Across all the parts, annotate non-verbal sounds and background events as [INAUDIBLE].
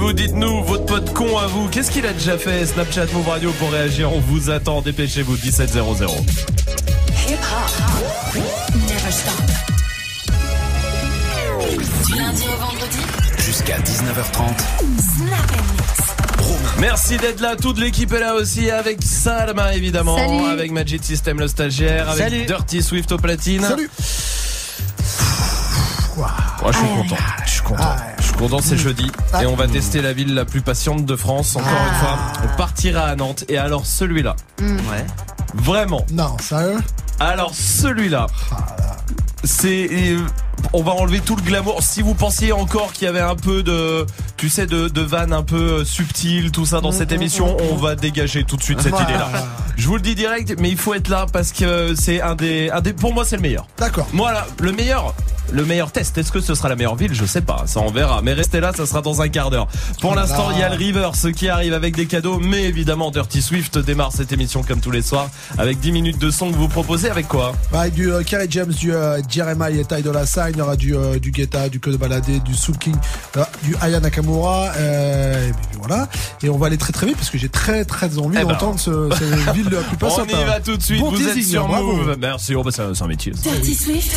vous, dites-nous, votre pote con à vous, qu'est-ce qu'il a déjà fait Snapchat Move Radio pour réagir, on vous attend, dépêchez-vous, 1700. Hip hop, never stop. Du lundi au vendredi, jusqu'à 19h30. Merci d'être là, toute l'équipe est là aussi avec Salma évidemment, avec Magic System le stagiaire, avec Dirty Swift au platine. Salut. je suis content, je suis content. C'est jeudi et on va tester la ville la plus patiente de France. Encore une fois, on partira à Nantes et alors celui-là. Mm. Ouais. Vraiment. Non, sérieux? Alors celui-là. C'est euh, on va enlever tout le glamour. Si vous pensiez encore qu'il y avait un peu de, tu sais, de, de vanne un peu subtil, tout ça dans cette émission, on va dégager tout de suite cette idée-là. Je vous le dis direct, mais il faut être là parce que c'est un des, un des, pour moi c'est le meilleur. D'accord. Moi là, le meilleur, le meilleur test. Est-ce que ce sera la meilleure ville? Je sais pas, ça on verra. Mais restez là, ça sera dans un quart d'heure. Pour l'instant, il y a le River, ce qui arrive avec des cadeaux, mais évidemment Dirty Swift démarre cette émission comme tous les soirs avec 10 minutes de son que vous proposez avec quoi? Bah, Avec du euh, Kerry James, du euh, Jeremiah et Ty de la Sign, il y aura du euh, du Guetta, du Code Baladé, du Soul King, euh, du Aya Nakamura, et puis voilà. Et on va aller très très vite parce que j'ai très très envie eh ben. d'entendre ce, cette [LAUGHS] ville la plus. On y va tout de suite. vous êtes sur Move. Merci. Oh, bah, c'est un métier. Dirty Swift,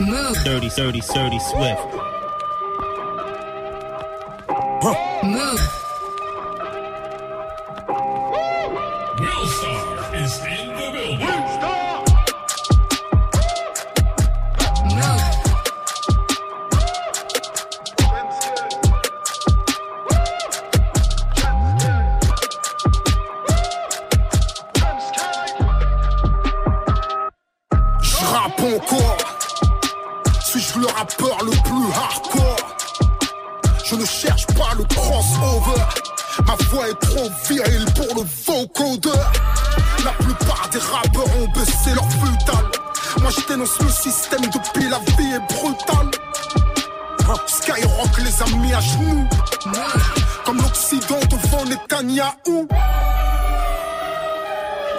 Move. Dirty, dirty, dirty Swift. Move. Est trop viril pour le vocodeur. La plupart des rappeurs ont baissé leur futal. Moi je dénonce le système depuis la vie est brutale. Skyrock les a mis à genoux. Comme l'Occident devant Netanyahou.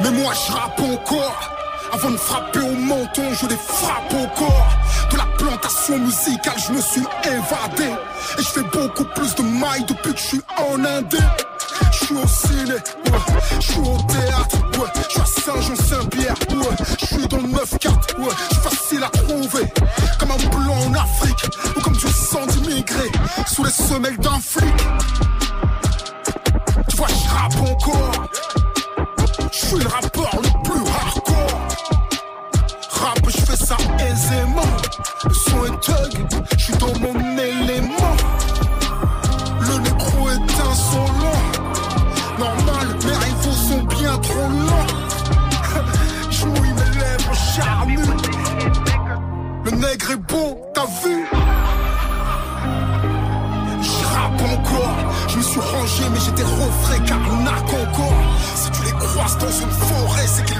Mais moi je rappe encore. Avant de frapper au menton, je les frappe au corps. De la plantation musicale, je me suis évadé. Et je fais beaucoup plus de mailles depuis que je suis en Inde. Je suis au ciné, ouais. Je suis au théâtre, ouais. Je suis à Saint-Jean-Saint-Pierre, ouais. Je suis dans le 9-4, ouais. Je suis facile à trouver. Comme un blanc en Afrique, ou comme du sang d'immigré. Sous les semelles d'un flic. Tu vois, je rappe encore. Je suis le rappeur le plus hardcore. Rap, je fais ça aisément. Le son est thug, je suis dans mon nègre est beau, t'as vu? J'rappe encore, je me suis rangé mais j'étais refrais car encore. Si tu les croises dans une forêt, c'est qu'ils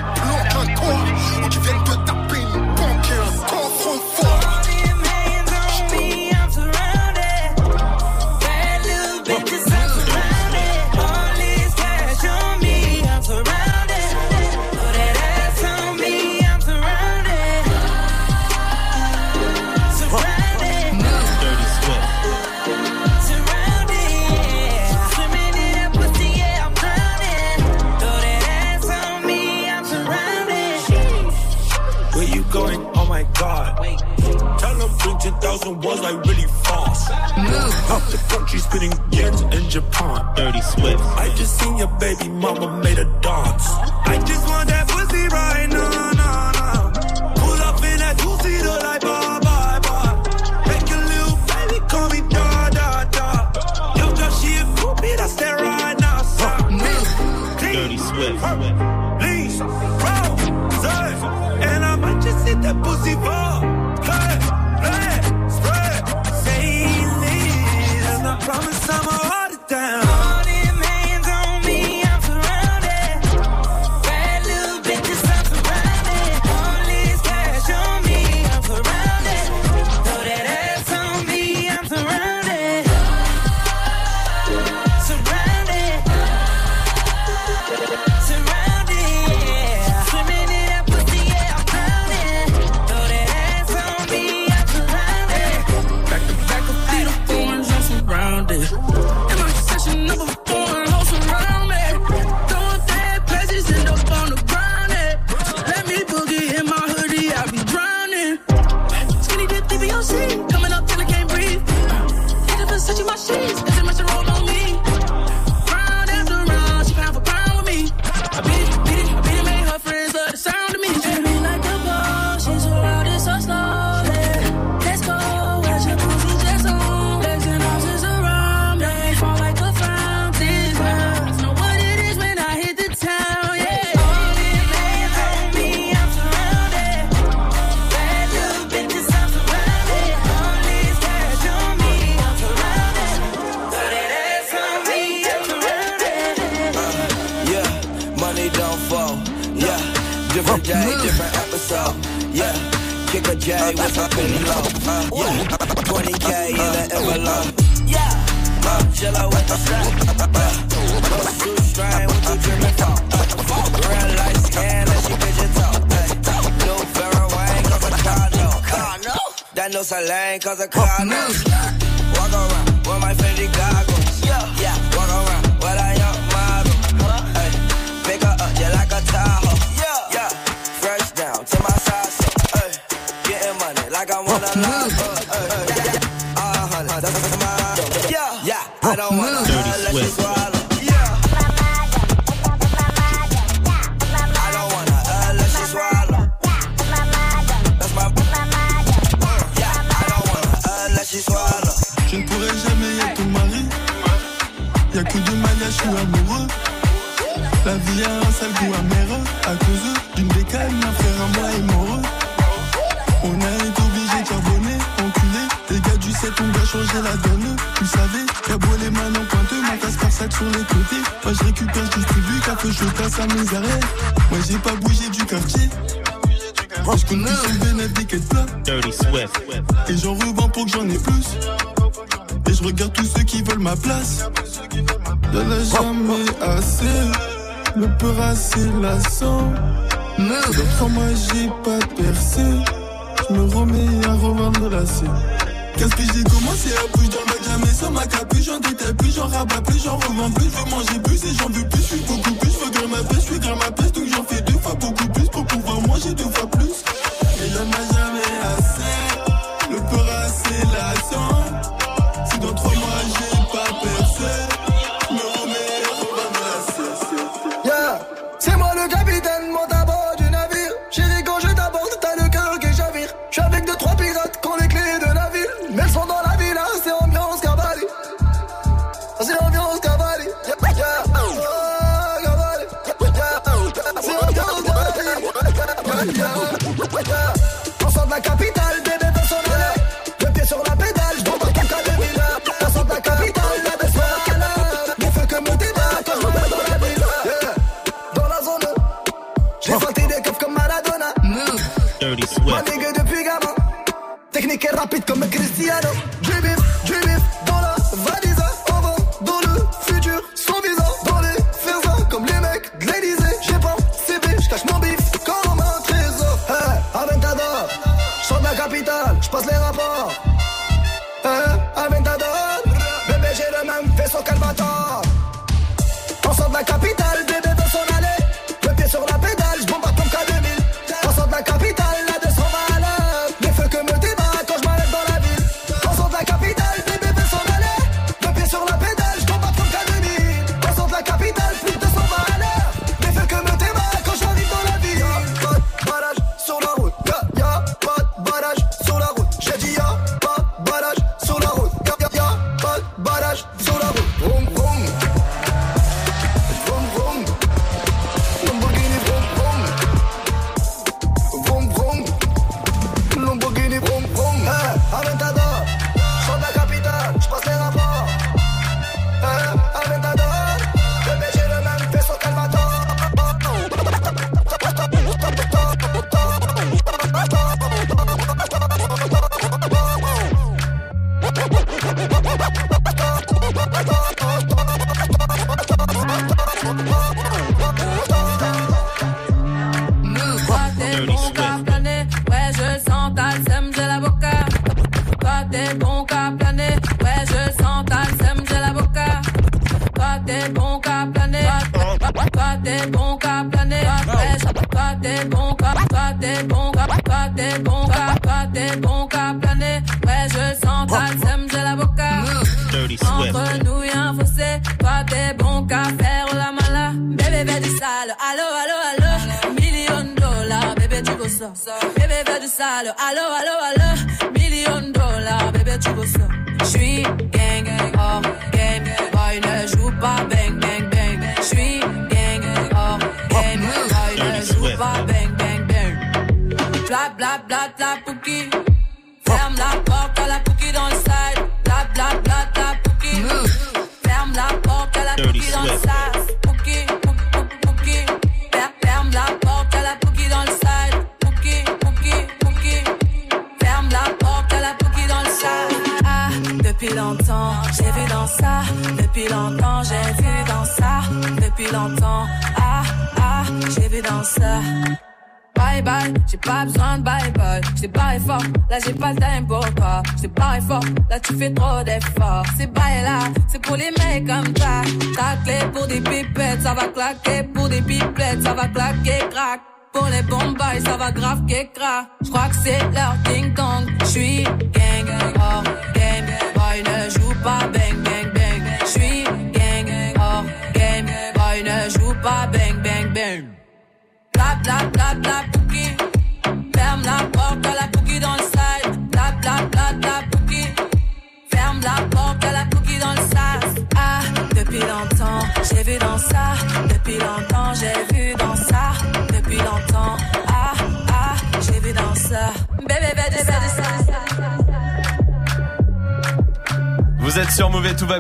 10,000 was like really fast. Move. Up the country, spinning yen in Japan. Dirty Swift. I just seen your baby mama made a dance.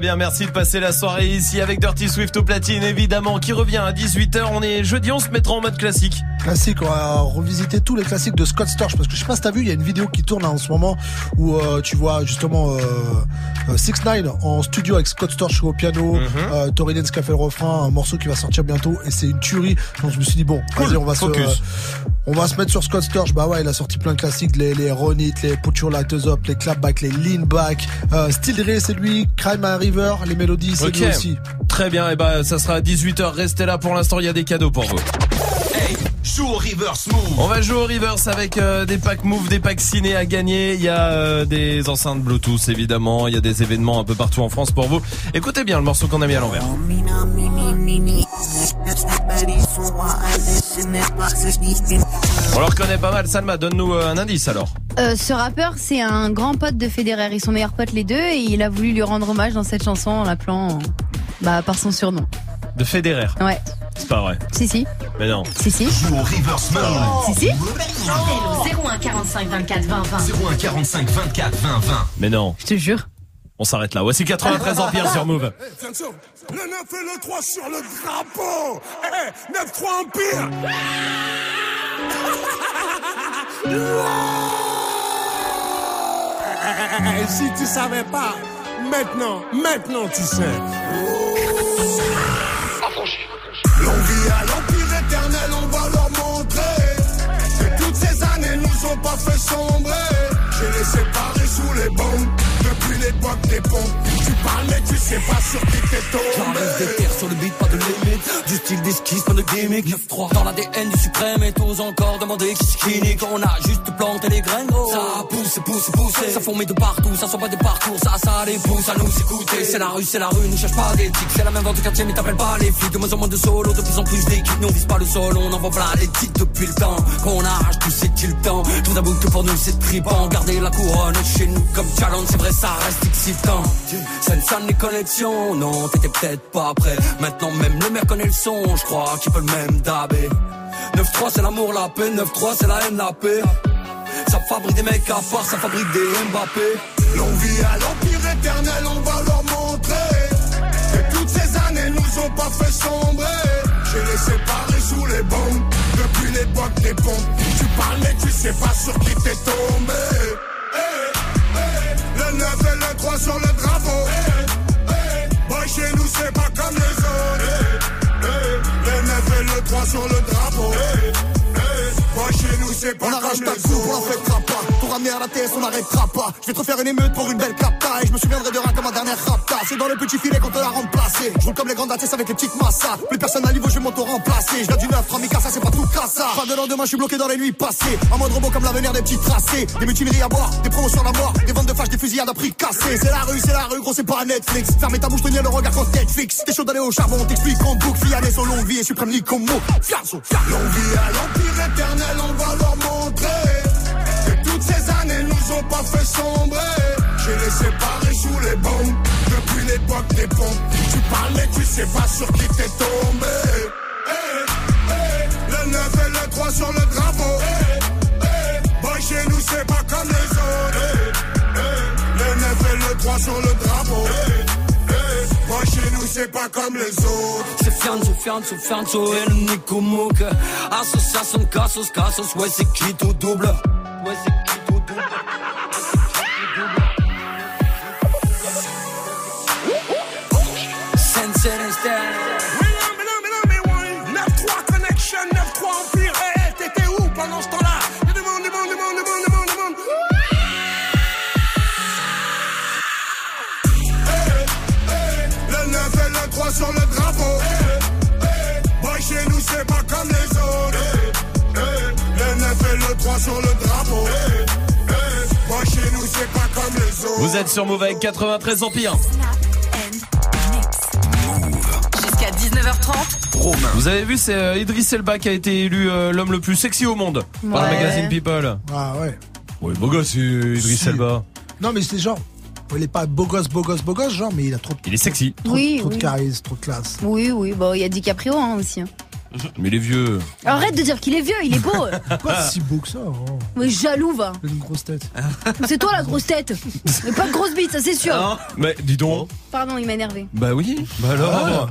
Bien. Merci de passer la soirée ici avec Dirty Swift au platine, évidemment, qui revient à 18h. On est jeudi, on se mettra en mode classique. Classique, on va revisiter tous les classiques de Scott Storch parce que je sais pas si t'as vu, il y a une vidéo qui tourne là, en ce moment où euh, tu vois justement euh, 6 9 en studio avec Scott Storch au piano, euh, Tory Lanez qui a fait le refrain, un morceau qui va sortir bientôt et c'est une tuerie. Donc je me suis dit bon, Cool, vas-y on va focus. se euh, on va se mettre sur Scott Storch. Bah ouais, il a sorti plein de classiques, les les Run It, les Put Your Lighters Up, les Clapback, les Lean Back, euh, Still Dre c'est lui, Crime a River, les mélodies c'est lui aussi. Très bien, et bah ça sera à 18h. Restez là pour l'instant, il y a des cadeaux pour vous. Joue au reverse move. On va jouer au reverse avec euh, des packs move, des packs ciné à gagner. Il y a euh, des enceintes Bluetooth évidemment. Il y a des événements un peu partout en France pour vous. Écoutez bien le morceau qu'on a mis à l'envers. On le reconnaît pas mal. Salma, donne-nous euh, un indice alors. Euh, ce rappeur, c'est un grand pote de Federer. Ils sont meilleurs potes les deux et il a voulu lui rendre hommage dans cette chanson en l'appelant bah, par son surnom. De Federer. Ouais. C'est pas vrai. Si, si. Mais non. Si, si. Joue au reverse move. Si, si. Au 01 45 24 20 20. 01 45 24 20 20. Mais non. Je te jure. On s'arrête là. Voici 93 Empire sur Move. Le 9 et le 3 sur le drapeau. Eh, 9-3 Empire. [LAUGHS] Eh, si tu savais pas, maintenant, maintenant tu sais. L'envie à l'empire éternel, on va leur montrer que toutes ces années nous ont pas fait sombrer. J'ai les séparés sous les bombes depuis l'époque des pompes. Tu parles mais tu sais pas sur qui t'es J'enlève des tombé. terres sur le beat, pas de limite. Du style d'esquisse, pas de gimmick. 9-3 dans l'ADN du suprême et tous encore demander qui nique. On a juste planté les graines, gros. Ça pousse, pousse, pousse. Ça fourmille de partout, ça soit pas des parcours. Ça, ça les pousse à nous écouter. C'est la rue, c'est la rue, ne cherche pas d'éthique. C'est la même vente de quartier, mais t'appelles pas les flics. De moins en moins de solo, de plus en plus d'équipes. Nous on vise pas le sol, on envoie plein les titres depuis le temps. Qu'on arrache tout, c'est-il temps. Tout d'abord que pour nous c'est tripant. Garder la couronne chez nous comme challenge, c'est vrai, ça reste excitant. Sensan les connexions, non, t'étais peut-être pas prêt. Maintenant même le maire connaît le son, je crois qu'il peut le même dabé. 9-3 c'est l'amour, la paix, 9-3 c'est la haine, la paix. Ça fabrique des mecs à part, ça fabrique des Mbappé. L'envie à l'empire éternel, on va leur montrer que toutes ces années nous ont pas fait sombrer. J'ai les séparés sous les bombes depuis l'époque des pompes. Tu parles mais tu sais pas sur qui t'es tombé. Le 9 et le 3 sur le drapeau. Eh, eh, Boy, chez nous c'est pas comme les autres. Eh, eh, Le 9 et le 3 sur le drapeau. Chez nous c'est pas On arrache ta coupe, on la fêtera pas. Pour ramener à la TS, on n'arrêtera pas. Je vais te refaire une émeute pour une belle capta. Et je me souviendrai de rien comme ma dernière rapta. C'est dans le petit filet qu'on te l'a remplacé. Je roule comme les grandes ATS avec les petites massas. Plus personne à niveau, je vais m'auto-remplacer. Je du neuf, Ramika, ça c'est pas tout ça. Pas de lendemain, je suis bloqué dans les nuits passées. En mode robot comme l'avenir des petits tracés. Des mutineries à boire, des promotions à mort. Des ventes de fâches, des fusillades à prix cassés. C'est la rue, c'est la rue, gros, c'est pas Netflix. Fermez ta bouche, tenir le regard quand Netflix. T'es chaud d'aller au charbon, t'explique en boucle. Fianès longue vie et suprême comme mot. Fianso. L'envie à l'empire éternel, on va leur montrer que toutes ces années nous ont pas fait sombrer. J'ai les séparés sous les bombes depuis l'époque des pompes. Tu parles mais tu sais pas sur qui t'es tombé. Eh, eh, Le 9 et le 3 sur le drapeau. Eh, eh, Boy, chez nous c'est pas comme les autres. Le 9 et le 3 sur le drapeau. C'est pas comme les autres. C'est Fianzo, Fianzo, Fianzo et le Nico. Association Cassos, Cassos, ouais, c'est qui tout double? Ouais, c'est Vous êtes sur Move avec 93 Empire. Jusqu'à 19h30. Vous avez vu, c'est euh, Idriss Elba qui a été élu euh, l'homme le plus sexy au monde par le magazine People. Ah ouais. Ouais, beau gosse, euh, Idriss Si. Elba. Non, mais c'est genre. Il est pas beau gosse, beau gosse, beau gosse, genre, mais il a trop, Il est sexy. trop, Oui, trop de oui. charisme, trop de classe. Oui, oui, bon, il y a DiCaprio hein, aussi. [LAUGHS] Mais les vieux. Arrête de dire qu'il est vieux, il est beau. [LAUGHS] Pas si beau que ça. Oh. Mais jaloux, va. Il a une grosse tête. [LAUGHS] C'est toi la grosse tête. Mais pas de grosse bite, ça c'est sûr. Hein Mais dis donc. Pardon, il m'a énervé. Bah oui. Bah alors.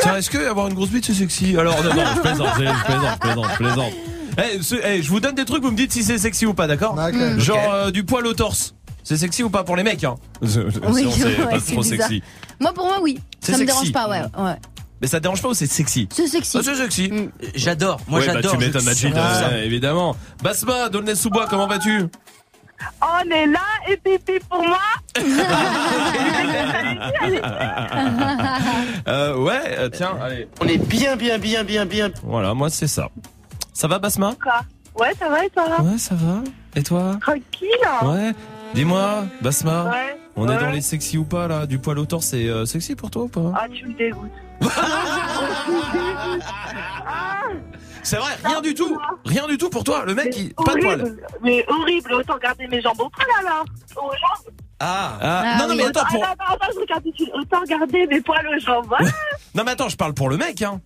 Tiens, est-ce que avoir une grosse bite c'est sexy Alors non, non, je plaisante, je plaisante, je plaisante, je plaisante. Eh, ce- eh, je vous donne des trucs, vous me dites si c'est sexy ou pas, d'accord D'accord. Genre euh, du poil au torse. C'est sexy ou pas pour les mecs hein Oui, c'est ouais, trop bizarre. sexy. Moi, pour moi, oui. Ça me sexy. dérange pas, ouais. ouais. Mais ça te dérange pas ou c'est sexy? C'est sexy. Ah, c'est sexy. Mm. J'adore. Moi, Ouais, bah, j'adore. tu m'étonnes, Majid, euh, évidemment. Basma, Dolnay-sous-Bois, comment vas-tu? On est là et pipi pour moi. [LAUGHS] [LAUGHS] euh, Ouais, euh, tiens, allez. On est bien, bien, bien, bien, bien. Voilà, moi c'est ça. Ça va, Basma? Quoi? Ouais, ça va et toi? Ouais, ça va. Et toi? Tranquille. Ouais. Dis-moi, Basma, Ouais. on est dans les sexy ou pas là? Du poil au torse, c'est euh, sexy pour toi ou pas? Ah, tu me dégoûtes. Ah, C'est vrai, rien du tout. Rien du tout pour toi. Le mec, il... pas de poil. Mais horrible. Autant garder mes jambes au poil alors. Aux jambes. Ah. Ah, Ah non, non, mais attends, Ah, pour... non, non, non, je regarde ici. Autant garder mes poils aux jambes. Voilà. [LAUGHS] non, mais attends, je parle pour le mec, hein.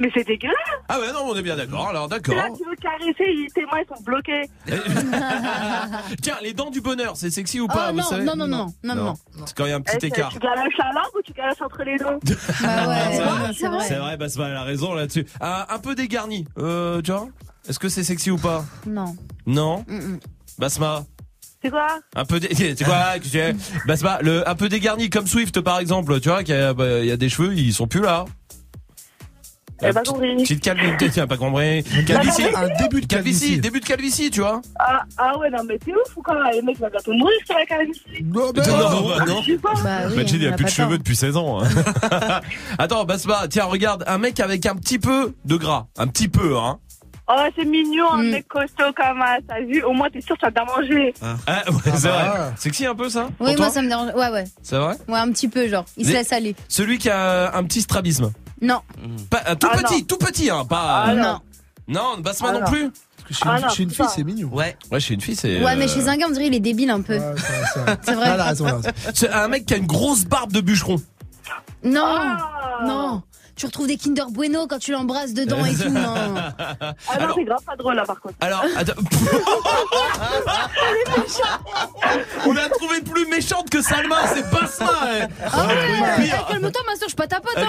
Mais c'est dégueulasse. Ah ouais, non, on est bien d'accord. Alors, d'accord. Là, tu veux caresser, tes mains ils sont bloquées. [LAUGHS] Tiens, les dents du bonheur, c'est sexy ou pas Oh vous non, savez non, non, non, non, non. C'est quand il y a un Eh, petit écart. Tu galasses la langue ou tu galasses entre les dents [LAUGHS] Bah ouais, C'est vrai, c'est vrai. C'est vrai, Basma, elle a raison là-dessus. Ah, un peu dégarni, euh, tu vois Est-ce que c'est sexy ou pas Non. Non Mm, mm. Basma C'est quoi un peu dé... [LAUGHS] c'est quoi Basma, le un peu dégarni comme Swift par exemple, tu vois qu'il y a, bah, il y a des cheveux, ils sont plus là. Euh, pas compris. Petite calvitie, tiens, pas compris. [LAUGHS] Calvitie, Un début de calvitie, début de calvitie, tu vois Ah, ah ouais, non, mais t'es ouf ou quoi Les mecs vont bientôt mourir sur la calvitie. Non, mais Non, non. bah non. Bah oui, Majid, il a a plus de cheveux depuis 16 ans. hein. [LAUGHS] Attends, Basma, tiens, regarde, un mec avec un petit peu de gras. Un petit peu, hein. Oh, c'est mignon, un Mm. mec costaud comme ça. T'as vu Au moins, t'es sûr que tu vas bien manger. Ah, ouais, c'est bah. vrai. Sexy un peu, ça Oui, moi ça me dérange. Ouais, ouais. C'est vrai Ouais, un petit peu, genre. Il se laisse aller. Celui qui a un petit strabisme. Non. Pas, un tout Ah, petit, non. tout petit, hein. Pas. Ah, euh, non. non, Basma Ah, non non. plus. Parce que chez, Ah une, non, chez une putain. fille, c'est mignon. Ouais. Ouais, chez une fille, c'est. Ouais, mais euh, chez un gars, on dirait il est débile un peu. Ouais, [LAUGHS] c'est vrai, C'est vrai. C'est un mec qui a une grosse barbe de bûcheron. Non. Ah. Non. Tu retrouves des Kinder Bueno quand tu l'embrasses dedans et tout. Non. [LAUGHS] Ah non, Alors- c'est grave pas drôle là par contre. Alors, attends. [LAUGHS] On a trouvé plus méchante que Salma, c'est Basma. elle. Ah ouais, pire. eh, calme-toi, ma soeur, je suis pas ta pote. Hein.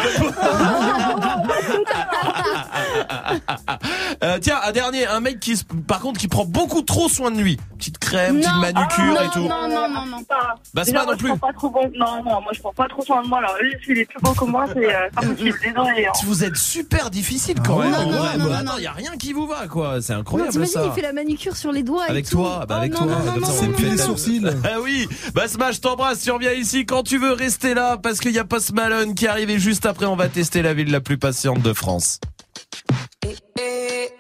[LAUGHS] Euh, tiens, un dernier, un mec qui, par contre, qui prend beaucoup trop soin de lui. Petite crème, petite Non. manucure Ah, et tout. Non, non, non, non. Pas. Basma Déjà, non plus. Je prends pas trop bon. Non, non, moi je prends pas trop soin de moi. Alors lui, s'il est plus beau que moi, c'est euh, pas hein. Vous êtes super difficile quand même. non, non, non, Attends, non. y a rien qui vous va, quoi. C'est incroyable T'imagines, il fait la manicure sur les doigts. Avec toi, bah avec Oh, toi. non, non, comme non, ça, non, on C'est plus les sourcils. Ah oui, Basma, je t'embrasse, tu reviens ici quand tu veux rester là parce qu'il y a Post Malone qui arrive et juste après on va tester la ville la plus patiente de France. Needless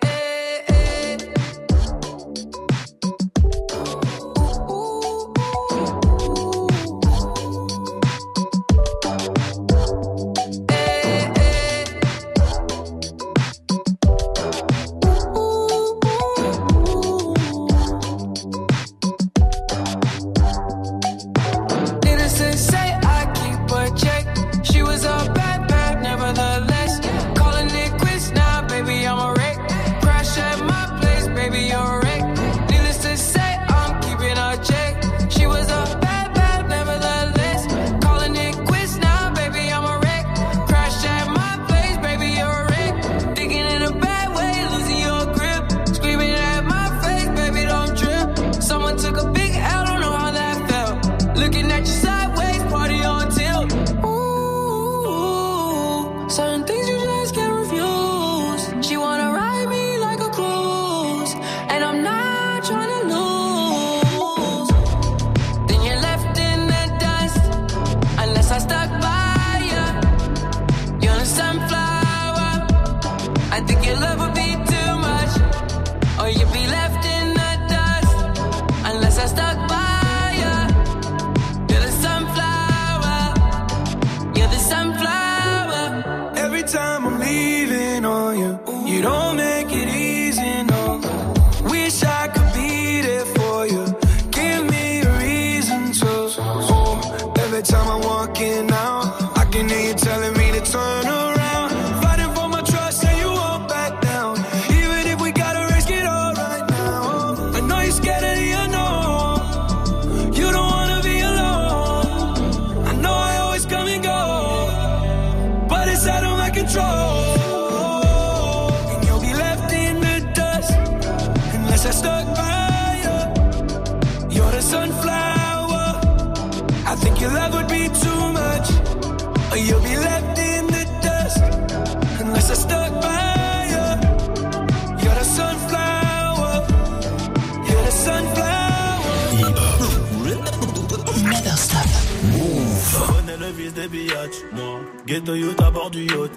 À bord du yacht.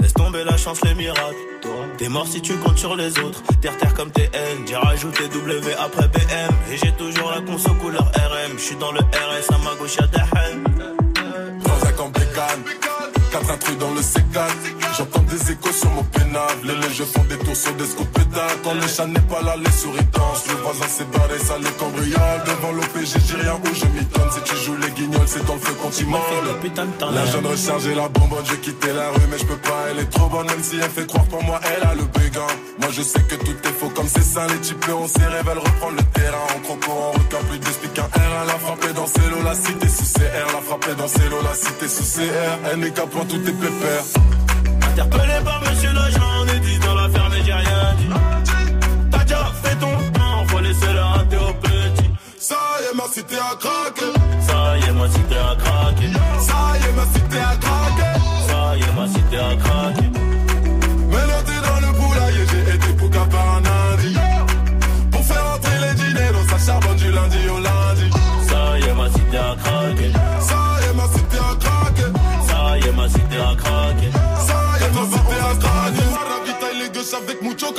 Laisse tomber la chance, les miracles. Toi, t'es mort si tu comptes sur les autres. Terre terre comme TN, j'ai rajouté W après BM. Et j'ai toujours la conso couleur RM. J'suis dans le RS, à ma gauche des haines. Transac en bécane, quatre intrus dans le C4. J'entends des échos sur mon pénal. Les légers font des tours sur des scouts. Quand le chat n'est pas là, les souris dansent. Le voisin s'est barré, ça les cambriole. Devant l'OPG, j'ai rien où je m'y donne. Si tu joues les guignols, c'est dans le feu qu'on t'y molle. La jeune rechargée, la bonbonne, j'ai quitté la rue, mais je peux pas. Elle est trop bonne, même si elle fait croire pour moi, elle a le béguin. Moi, je sais que tout est faux, comme c'est ça. Les types ont ses rêves, elle reprend le terrain. En croco, en requin, plus qu'un R. Elle a frappé dans ses lots, la cité sous CR. La frappé dans ses lots, la cité sous CR. Elle n'est qu'à point, tout est pépère. Interpellé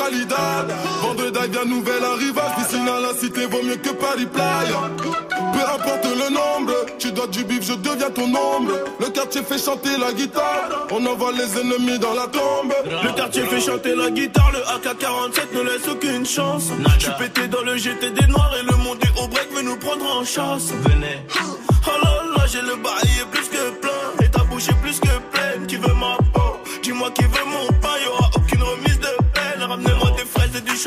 calidad. Vendredi bien nouvelle arrivage. Piscine à la cité vaut mieux que Paris Playa. Peu importe le nombre, tu dois du bif, je deviens ton ombre. Le quartier fait chanter la guitare. On envoie les ennemis dans la tombe. Le quartier fait chanter la guitare, le AK-47 ne laisse aucune chance. Je suis pété dans le GT des noirs et le monde est au break veut nous prendre en chasse. Venez. Oh là là, j'ai le bail est plus que plein et ta bouche est plus que pleine. Qui veut ma peau? Dis-moi qui veut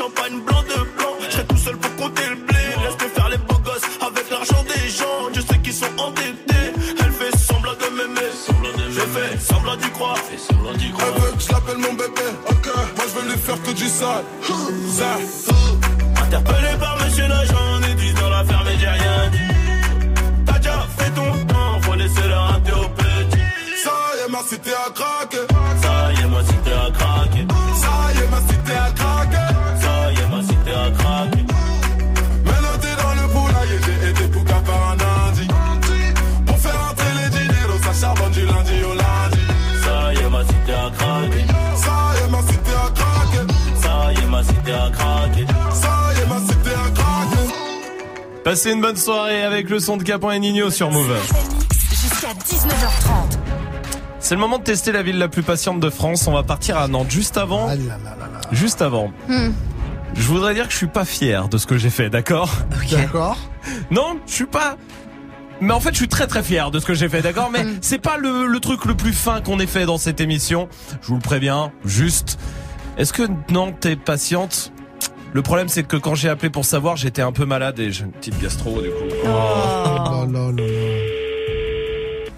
champagne blanc de blanc. Je tout seul pour compter le blé. Laisse-moi faire les beaux gosses avec l'argent des gens. Je sais qu'ils sont endettés. Elle fait semblant de m'aimer. Je fais semblant d'y croire. Elle veut que je l'appelle mon bébé. Ok, moi je vais lui faire que du sale. Ça. Interpellé par monsieur l'agent, on est 10 dans l'affaire, mais j'ai rien dit. T'as déjà fait ton temps, faut laisser le rater au petit. Ça y est, ma cité a craqué. Passez une bonne soirée avec le son de Capon et Nino sur Move. Jusqu'à 19h30. C'est le moment de tester la ville la plus patiente de France. On va partir à Nantes juste avant. Juste avant. Hmm. Je voudrais dire que je suis pas fier de ce que j'ai fait, d'accord? D'accord. Non, je suis pas. Mais en fait, je suis très très fier de ce que j'ai fait, d'accord? Mais Hmm. c'est pas le, le truc le plus fin qu'on ait fait dans cette émission. Je vous le préviens, juste. Est-ce que Nantes est patiente? Le problème, c'est que quand j'ai appelé pour savoir, j'étais un peu malade et j'ai une petite gastro, du coup. Oh là là là.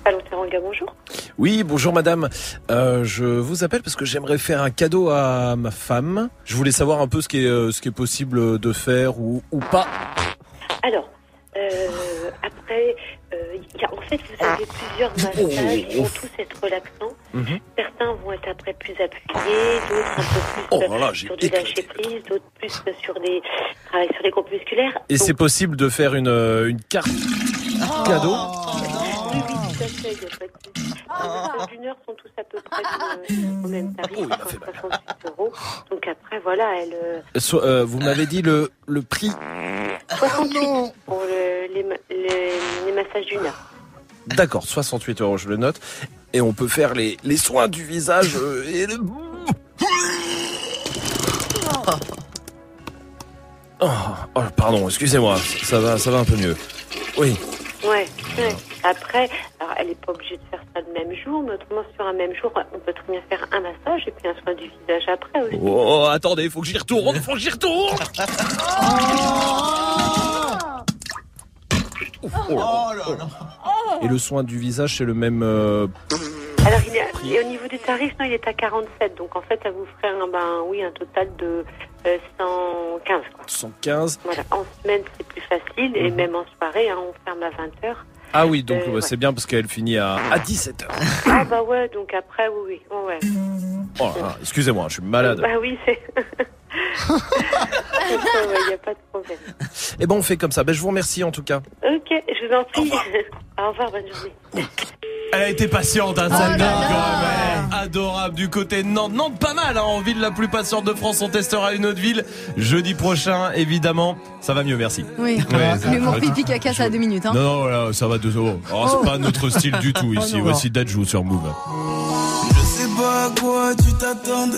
Allô, Teranga, bonjour. Oui, bonjour madame. Euh, je vous appelle parce que j'aimerais faire un cadeau à ma femme. Je voulais savoir un peu ce qui est, euh, ce qui est possible de faire ou, ou pas. Alors, euh, après, euh, il y a, en fait, vous avez plusieurs massages qui vont tous être relaxants. Mhm. Certains vont être après plus appuyés, d'autres un peu plus Oh sur du lâcher prise, d'autres plus sur des travail sur les groupes musculaires. Et Donc, c'est possible de faire une, euh, une carte cadeau Oui, oui, tout à fait, il y a pas de souci. Les massages d'une heure sont tous à peu près euh, au même tarif, 168 euros. Donc après, voilà, elle... euh, So- euh, Vous m'avez dit le, le prix 68 pour le- les, ma- les, les massages d'une heure. D'accord, 68 euros, je le note. Et on peut faire les, les soins du visage euh, et le... Oh, oh, pardon, excusez-moi, ça va, ça va un peu mieux. Oui. Ouais, ouais. Après, alors elle n'est pas obligée de faire ça le même jour, mais autrement sur un même jour, on peut très bien faire un massage et puis un soin du visage après aussi. Oh, attendez, il faut que j'y retourne, faut que j'y retourne. [LAUGHS] Oh là là. Et le soin du visage, c'est le même. euh, Alors il est, et au niveau du tarif, non, il est à 47, donc en fait, ça vous ferait un, ben, oui, un total de euh, 115. Quoi. 115. Voilà, en semaine, c'est plus facile, et même en soirée, hein, on ferme à 20h. Ah oui, donc Euh, ouais. c'est bien parce qu'elle finit à, à 17h. Ah bah ouais, donc après, oui, oui, oh, ouais. Oh excusez-moi, je suis malade. Bah oui, c'est... [LAUGHS] Il n'y a pas de problème. Eh ben on fait comme ça. Ben, je vous remercie en tout cas. Ok, je vous en prie. Au revoir, bonne journée. Elle a été patiente, hein, Oh celle-là, là là. quand même. Est Adorable du côté de Nantes. Nantes, pas mal, hein, en ville la plus patiente de France. On testera une autre ville jeudi prochain, évidemment. Ça va mieux, merci. Oui. Ouais, ça- L'humour pipi caca, ça a deux minutes. Hein. Non, non, voilà, ça va de oh, oh, Oh. C'est pas notre style du tout [LAUGHS] Oh ici. non. Voici Dajou sur Move. Je sais pas à quoi tu t'attendais.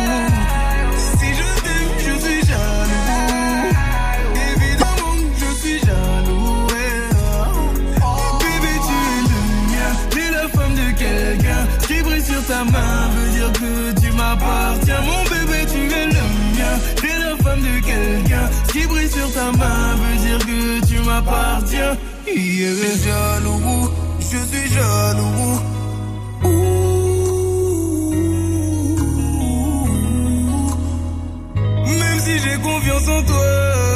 Quelqu'un. Qui brille sur ta main veut dire que tu m'appartiens. Je suis jaloux, je suis jaloux. Même si j'ai confiance en toi.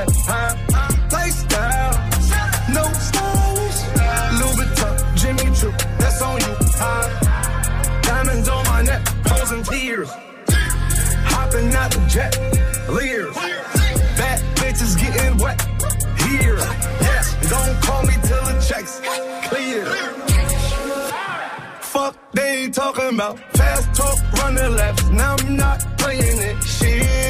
Bag, huh? Lifestyle, no stylish, Louis Vuitton, Jimmy Choo, that's on you, huh? Diamonds on my neck, frozen tears, hopping out the jet, leers, bad bitches getting wet, here, yes, don't call me till the checks clear. Fuck, they ain't talking about fast talk, running laps. Now I'm not playing it. Shit.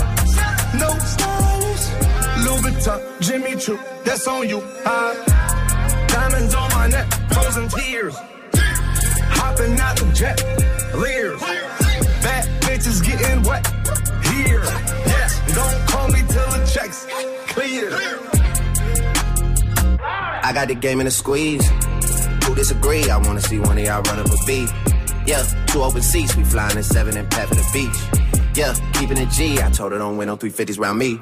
Louis Vuitton, Jimmy Choo, that's on you, huh? Diamonds on my neck, frozen tears. Hopping out the jet, leers. Bad bitches getting wet here. Yeah, don't call me till the checks clear. I got the game in a squeeze. Who disagree? I wanna see one of y'all run up a beat. Yeah, two open seats, we flying in seven and for the beach. Yeah, keeping it G. I told her don't win no 350s round me.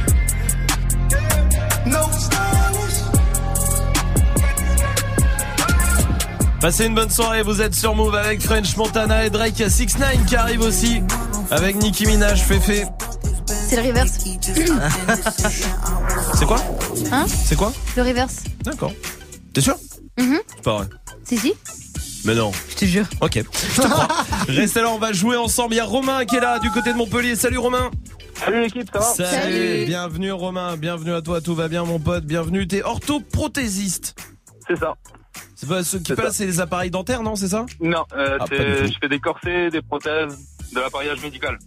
Passez une bonne soirée, vous êtes sur Move avec French Montana et Drake. Il y a 6 9 qui arrive aussi avec Nicki Minaj, Fefe. C'est le reverse. [LAUGHS] C'est quoi Hein C'est quoi Le reverse. D'accord. T'es sûr Mhm. C'est pas vrai. Si, si. Mais non. Je te jure. Ok, je te crois. [LAUGHS] Restez là, on va jouer ensemble. Il y a Romain qui est là du côté de Montpellier. Salut Romain. Salut l'équipe, ça va Salut. Bienvenue Romain, bienvenue à toi, tout va bien mon pote, bienvenue. T'es orthoprothésiste. C'est ça. C'est pas ceux qui passent, c'est les appareils dentaires, non, c'est ça Non, euh, Ah, je fais des corsets, des prothèses, de l'appareillage médical.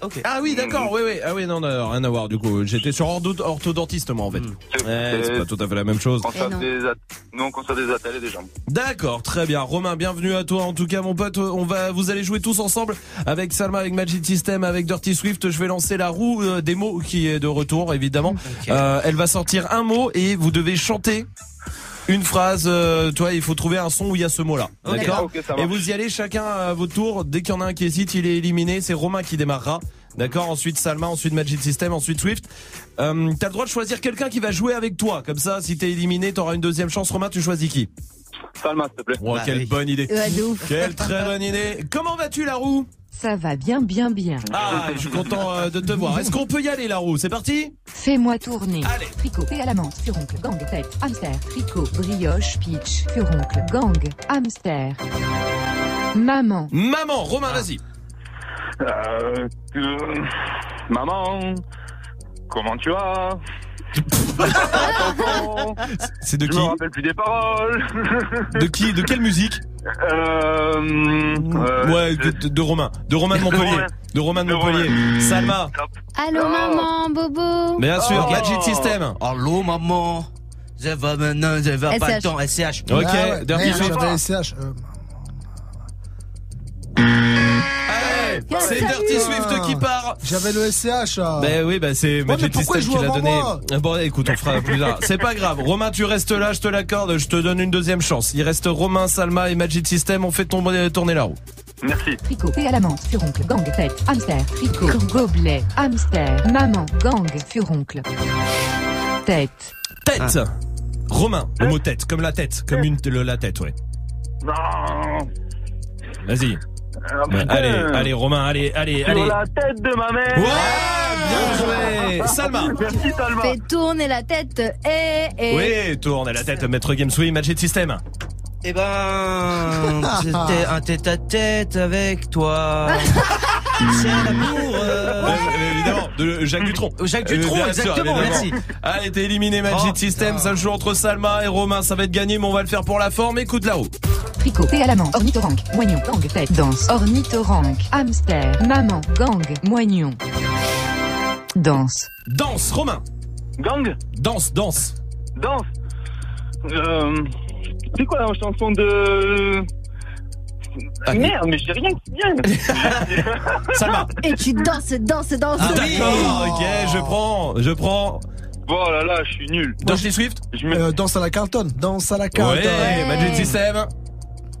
Ok. Ah oui, d'accord, oui, oui. Ah oui, non, non, rien à voir du coup. J'étais sur ortho- orthodontiste moi en fait. Ouais, c'est pas tout à fait la même chose. On conçoit des at- Nous, on conçoit des attelles et des jambes. D'accord, très bien. Romain, bienvenue à toi. En tout cas, mon pote, on va, vous allez jouer tous ensemble avec Salma, avec Magic System, avec Dirty Swift. Je vais lancer la roue euh, des mots qui est de retour, évidemment. Euh, elle va sortir un mot et vous devez chanter. Une phrase, euh, toi, il faut trouver un son où il y a ce mot-là. D'accord Et vous y allez chacun à votre tour. Dès qu'il y en a un qui hésite, il est éliminé. C'est Romain qui démarrera. D'accord Ensuite Salma, ensuite Magic System, ensuite Swift. Euh, T'as le droit de choisir quelqu'un qui va jouer avec toi. Comme ça, si t'es éliminé, t'auras une deuxième chance. Romain, tu choisis qui Salma, s'il te plaît. Oh, quelle bonne idée. Ouais. Quelle très bonne idée. Comment vas-tu, la roue Ça va bien, bien, bien. Ah, je suis content euh, de te voir. Est-ce qu'on peut y aller, la roue? C'est parti? Fais-moi tourner. Tricot et à la menthe, furoncle, gang, tête, hamster. Tricot, brioche, peach, furoncle, gang, hamster. Maman. Maman, Romain, vas-y. Euh, euh, maman, comment tu vas? [LAUGHS] C'est de je qui? me rappelle plus des paroles. De qui? De quelle musique? Euh, euh, Ouais, de, de- de Romain. De Romain de Montpellier. De Romain de Montpellier. Salma. Allô, maman, bobo. Bien sûr, Oh. Magic System. Allô, maman. Je vais maintenant, je vais pas le temps, SCH. Ok, Ah ouais, Dirty merde, Swift. c'est. Dirty qui part. J'avais le SCH. euh. Ben oui, ben c'est mais Magic pourquoi System qui l'a donné. moi Bon, écoute, on fera plus tard. C'est pas grave. Romain, tu restes là, je te l'accorde, je te donne une deuxième chance. Il reste Romain, Salma et Magic System. On fait tomber, tourner la roue. Merci. Tricot et à la menthe, furoncle, gang, tête, hamster. Tricot, gobelet, hamster. Maman, gang, furoncle. Tête. Tête. Romain, le mot tête, comme la tête, comme une le- la tête, ouais. Non. Vas-y. Ah, Ouais, putain. allez, allez, Romain, allez, allez, Sur allez. la tête de ma mère. Ouais, bien joué. [LAUGHS] Salma. Merci Salma. Fais tourner la tête. Eh, eh. Oui, tourne la tête, maître Game Magic System. Eh ben, [LAUGHS] c'était un tête à tête avec toi. C'est l'amour. euh, Euh, évidemment, de Jacques Dutronc. Jacques Dutronc, bien sûr, exactement, merci. Allez, t'es éliminé Magic Oh, System, ça joue entre Salma et Romain, ça va être gagné, mais on va le faire pour la forme. Écoute là-haut. Tricot et à la ornithorynque, moignon, gang, tête, danse. Ornithorynque, hamster. Maman, gang, moignon. Danse. Danse, Romain. Gang, Danse, danse. danse. Euh, c'est quoi la chanson de... Ah, Merde, mais j'ai rien qui vient. [LAUGHS] Salma. Et tu danses, danses, danses. Ah, D'accord, ok, je prends, je prends. Oh là là, je suis nul. Dirty Swift Je me... Euh, danse à la Carlton. Danse à la Carlton. Ouais, Magic System.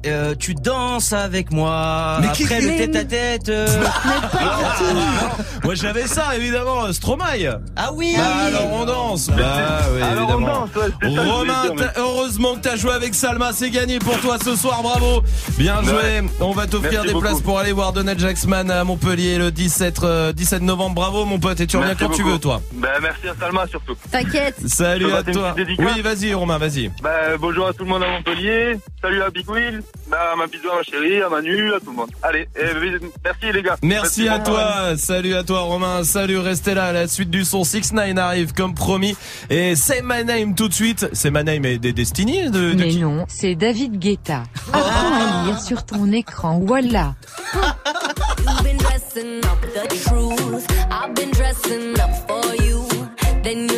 Euh, tu danses avec moi. Mais qui- Après le tête à tête. euh, [LAUGHS] Moi j'avais ça évidemment, Stromae. Ah oui. Bah alors on danse. Bah oui Alors, on danse, ouais, que Romain, dire, mais- t'as- heureusement que t'as joué avec Salma, c'est gagné pour toi ce soir, bravo. Bien joué. Ouais. On va t'offrir Merci des beaucoup. places pour aller voir Donald Jacksman à Montpellier le 17 euh, 17 novembre. Bravo mon pote et tu reviens quand tu veux toi. Bah, merci à Salma surtout. T'inquiète. Salut à toi. Oui, vas-y Romain, vas-y. Bah, bonjour à tout le monde à Montpellier. Salut à Big Will. Bah, ma bisou à ma chérie, à Manu, à tout le monde. Allez, eh, merci les gars. Merci Faites à toi, salut à toi Romain, salut, restez là, la suite du son 6 9 arrive comme promis. Et c'est my name tout de suite, c'est my name et des Destiny de, de Mais qui non, c'est David Guetta. Apprends à lire sur ton écran, voilà. You've been dressing up the truth. I've been dressing up for you. Then you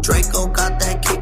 Draco got that kickback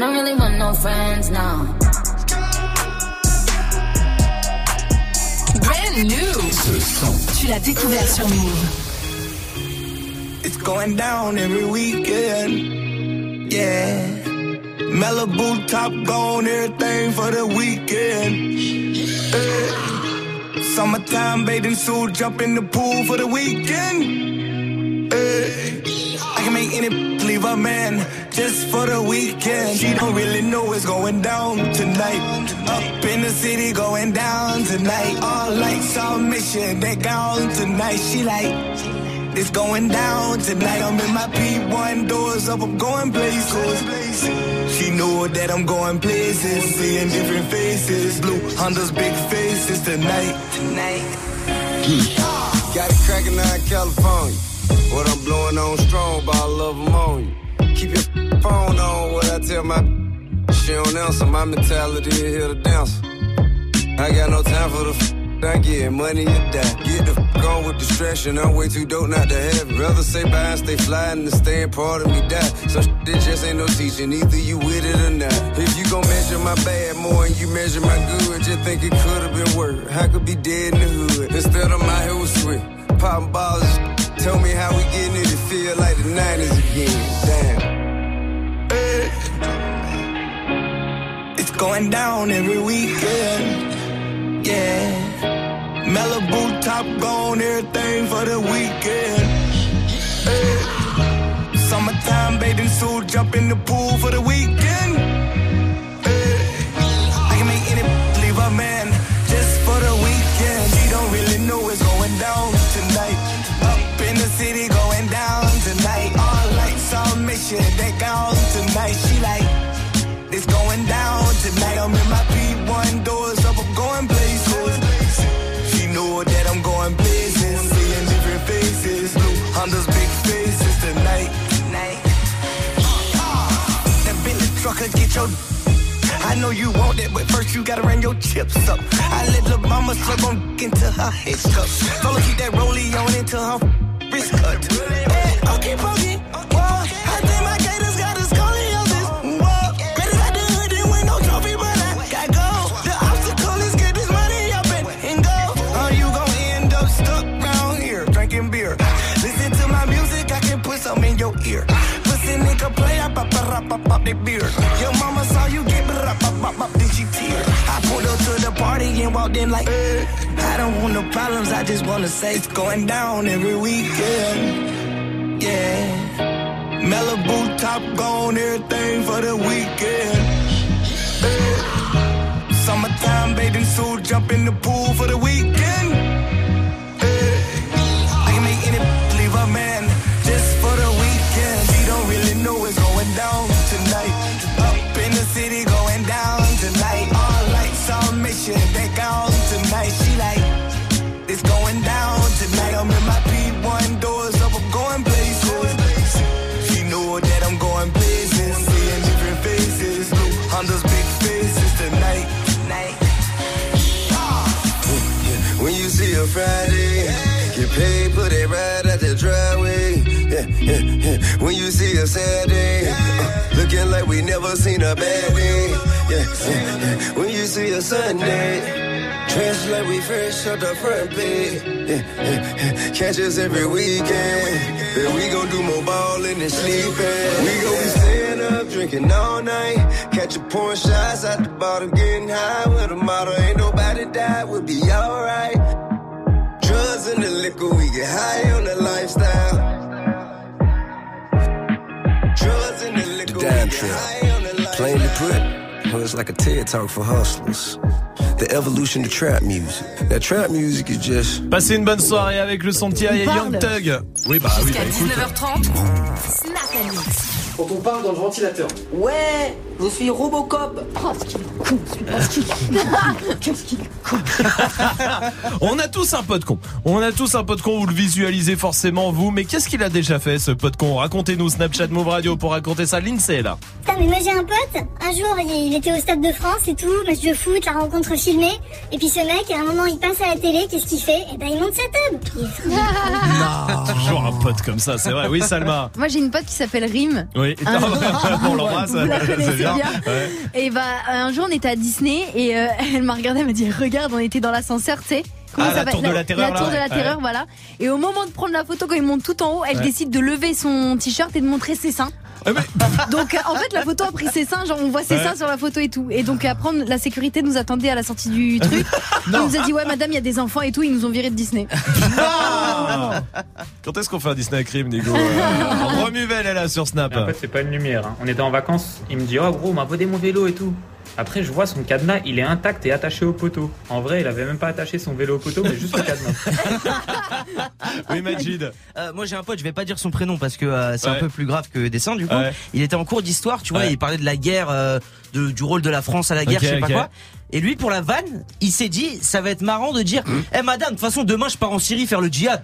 Don't really want no friends, no. Brand new. Tu l'as découvert sur Move. It's going down every weekend. Yeah. Malibu top gone, everything for the weekend. Eh. Summertime bathing suit, jump in the pool for the weekend. Eh. I can make any leave a man just for the weekend. She don't really know what's going down tonight. Up in the city, going down tonight. All lights on mission, they gone tonight. She like. It's going down tonight. I'm in my P1 doors up, I'm going places. She know that I'm going places, seeing different faces. Blue Honda's big faces tonight. Tonight. Got it cracking out in California. What I'm blowing on strong, but I love them on you. Keep your phone on, what I tell my she don't answer. My mentality is here to dance. I got no time for the f- I get money you die. Get the f on with distraction. I'm way too dope not to have it. Rather say bye and stay fly and part of me die. So shit just ain't no teaching. Either you with it or not. If you gon' measure my bad more and you measure my good, just think it could have been worse. I could be dead in the hood. Instead, I'm out here with sweat. Popping balls. Tell me how we getting it. It feel like the 90s again. Damn. Going down every weekend. Yeah. Malibu top gone, everything for the weekend. Hey. Summertime bathing suit, jump in the pool for the weekend. I know you want that, but first you gotta run your chips up. I let the mama slip on into her. Told her keep that rollie on until her wrist cut. Hey, okay, pokey. Whoa, I think my gators got a scoliosis. Whoa, better got the hood and win no trophy, but I got gold. The obstacle is get this money up and, and go. Or you gon' end up stuck round here drinking beer. Listen to my music, I can put some in your ear. Pussy nigga play, I pop, pop, pop, pop, pop that beer. Like. I don't want no problems, I just wanna say it's going down every weekend. Yeah. Malibu top gone, everything for the weekend. Eh. Summertime bathing suit, jump in the pool for the weekend. [LAUGHS] When you see a Saturday, uh, looking like we never seen a bad day. Yeah, yeah, yeah. When you see a Sunday. Dressed like we fresh out the front page. Yeah, yeah, yeah. Catch us every weekend. Yeah, we gon' do more ballin' than sleeping. We gon' be staying up, drinking all night. Catch a pouring shots at the bottom, getting high with a model. Ain't nobody die, we'll be alright. Drugs and the liquor, we get high on the lifestyle. The get trip. Plainly put, well, it's like a TED talk for hustlers. The evolution of trap music. That trap music is just. Passez une bonne soirée avec le son de Thierry et Young Thug. Oui, bah oui, bah Jusqu'à écoute. 19h30, Snap and Mix. Quand on parle dans le ventilateur. Ouais, je suis Robocop. Oh, ce qu'il est con, celui-là. Qu'est-ce qu'il est [LAUGHS] con. On a tous un pote con. On a tous un pote con, vous le visualisez forcément vous, mais qu'est-ce qu'il a déjà fait ce pote con Racontez-nous Snapchat Move Radio pour raconter ça. Lindsay est là. Putain, mais moi j'ai un pote, un jour il était au Stade de France et tout, match de foot, la rencontre filmée, et puis ce mec, à un moment il passe à la télé, qu'est-ce qu'il fait? Eh ben il monte sa table fou. Toujours un pote comme ça, c'est vrai. Oui, Salma. Moi, j'ai une pote qui s'appelle Rim. Oui, on [LAUGHS] l'embrasse. Vous la c'est connaissez bien. Ouais. Et bah, un jour, on était à Disney et euh, [LAUGHS] elle m'a regardé, elle m'a dit Regarde, on était dans l'ascenseur, tu sais. Comment Ah, ça la tour de la terreur, La tour là, de la ouais. terreur, Ouais. voilà. Et au moment de prendre la photo, quand il monte tout en haut, elle Ouais. décide de lever son t-shirt et de montrer ses seins. [LAUGHS] Donc euh, en fait la photo a pris ses seins, genre on voit ses Ouais. seins sur la photo et tout. Et donc après la sécurité nous attendait à la sortie du [LAUGHS] truc. Il nous a dit ouais madame il y a des enfants et tout, ils nous ont viré de Disney. [LAUGHS] Quand est-ce qu'on fait un Disney Crime, Nico euh, Romuvel est là sur Snap. En fait, c'est pas une lumière. hein. On était en vacances, il me dit Oh gros, on m'a volé mon vélo et tout. Après, je vois son cadenas, il est intact et attaché au poteau. En vrai, il avait même pas attaché son vélo au poteau, mais juste le cadenas. [LAUGHS] Oui, Majid. Euh, moi j'ai un pote, je vais pas dire son prénom parce que euh, c'est Ouais. un peu plus grave que des seins du coup. Ouais. Il était en cours d'histoire, tu vois, Ouais. il parlait de la guerre, euh, de- du rôle de la France à la guerre, je sais pas quoi. Et lui pour la vanne, il s'est dit, ça va être marrant de dire, eh madame, de toute façon demain je pars en Syrie faire le djihad.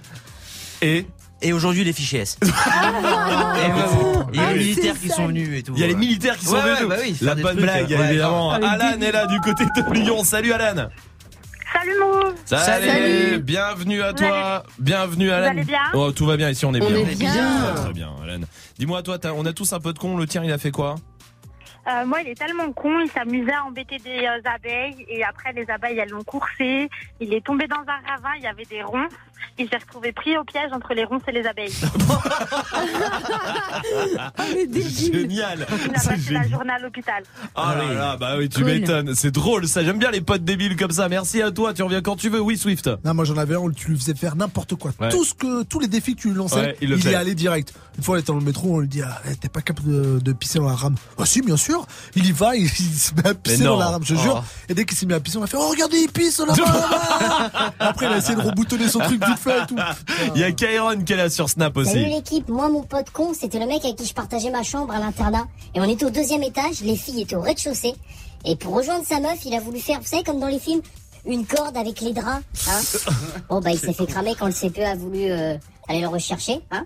Et Et aujourd'hui les fichiers S. et il y a Ah, les militaires qui sont venus et tout. Il y a les militaires qui sont Ouais, venus. ouais, bah oui, La bonne trucs, blague, ouais, évidemment. Alan est là du côté de Lyon. Salut Alan. Salut Mou Salut. Salut. Bienvenue à Vous toi. Bienvenue Alan. allez bien Oh, tout va bien ici, on est On bien. est bien. Très bien, Alan. Dis-moi, toi, on a tous un peu de con. Le tien, il a fait quoi? Euh, moi, il est tellement con, il s'amusait à embêter des euh, abeilles et après les abeilles elles l'ont coursé. Il est tombé dans un ravin, il y avait des ronces. Il s'est retrouvé pris au piège entre les ronces et les abeilles. [LAUGHS] Génial. Il a passé la journée à l'hôpital. Ah là là, bah oui, tu Cool. m'étonnes. C'est drôle, ça. J'aime bien les potes débiles comme ça. Merci à toi. Tu reviens quand tu veux. Oui, Swift. Non, moi j'en avais un où tu lui faisais faire n'importe quoi. Ouais. Tout ce que, tous les défis que tu lui lançais, Ouais, il il, le y fait. allait direct. Une fois, on était dans le métro, on lui dit, ah, t'es pas capable de, de pisser dans la rame. Ah si, bien sûr. Il y va, il, [LAUGHS] il se met à pisser non. dans la rame, je te Oh. jure. Et dès qu'il s'est mis à pisser, on a fait, oh regardez, il pisse là-bas, là-bas. [LAUGHS] Après, il a essayé de reboutonner son truc vite fait et tout. Il y a Kairon qui est là sur Snap Salut aussi. l'équipe, moi mon pote con, c'était le mec avec qui je partageais ma chambre à l'internat. Et on était au deuxième étage, les filles étaient au rez-de-chaussée. Et pour rejoindre sa meuf, il a voulu faire, vous savez, comme dans les films, une corde avec les draps. Hein [LAUGHS] bon bah il s'est fait cramer quand le CPE a voulu euh, aller le rechercher. Hein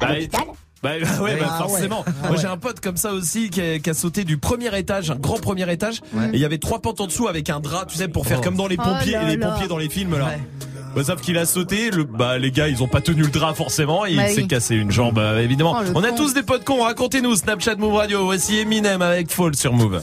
à Bah, l'hôpital. Bah, [LAUGHS] bah ouais, bah Ah forcément. ouais. Ah Moi ouais. j'ai un pote comme ça aussi qui a, qui a sauté du premier étage, un grand premier étage, et il y avait trois pentes en dessous avec un drap, tu sais, pour faire Oh. comme dans les Oh pompiers, là les là. pompiers dans les films là. Bah, sauf qu'il a sauté, le, bah les gars ils ont pas tenu le drap forcément et Bah il s'est oui. cassé une jambe euh, évidemment. Oh, On a tous des potes cons, racontez-nous Snapchat Move Radio. Voici Eminem avec Fall sur Move.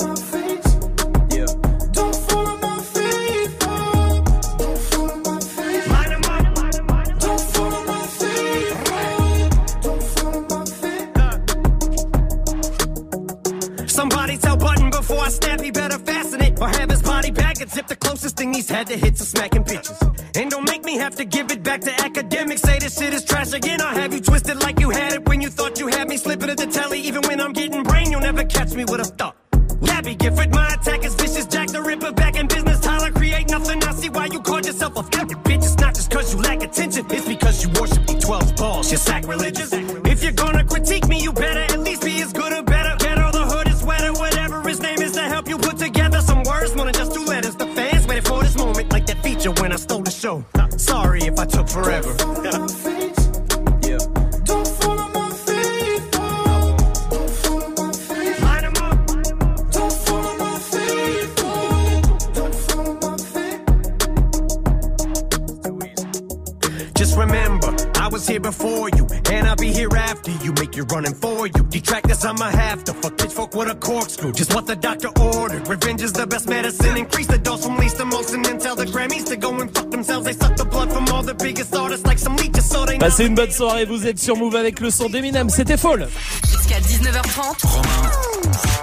it. Passez une bonne soirée, vous êtes sur Move avec le son d'Eminem, c'était folle. Jusqu'à 19h30.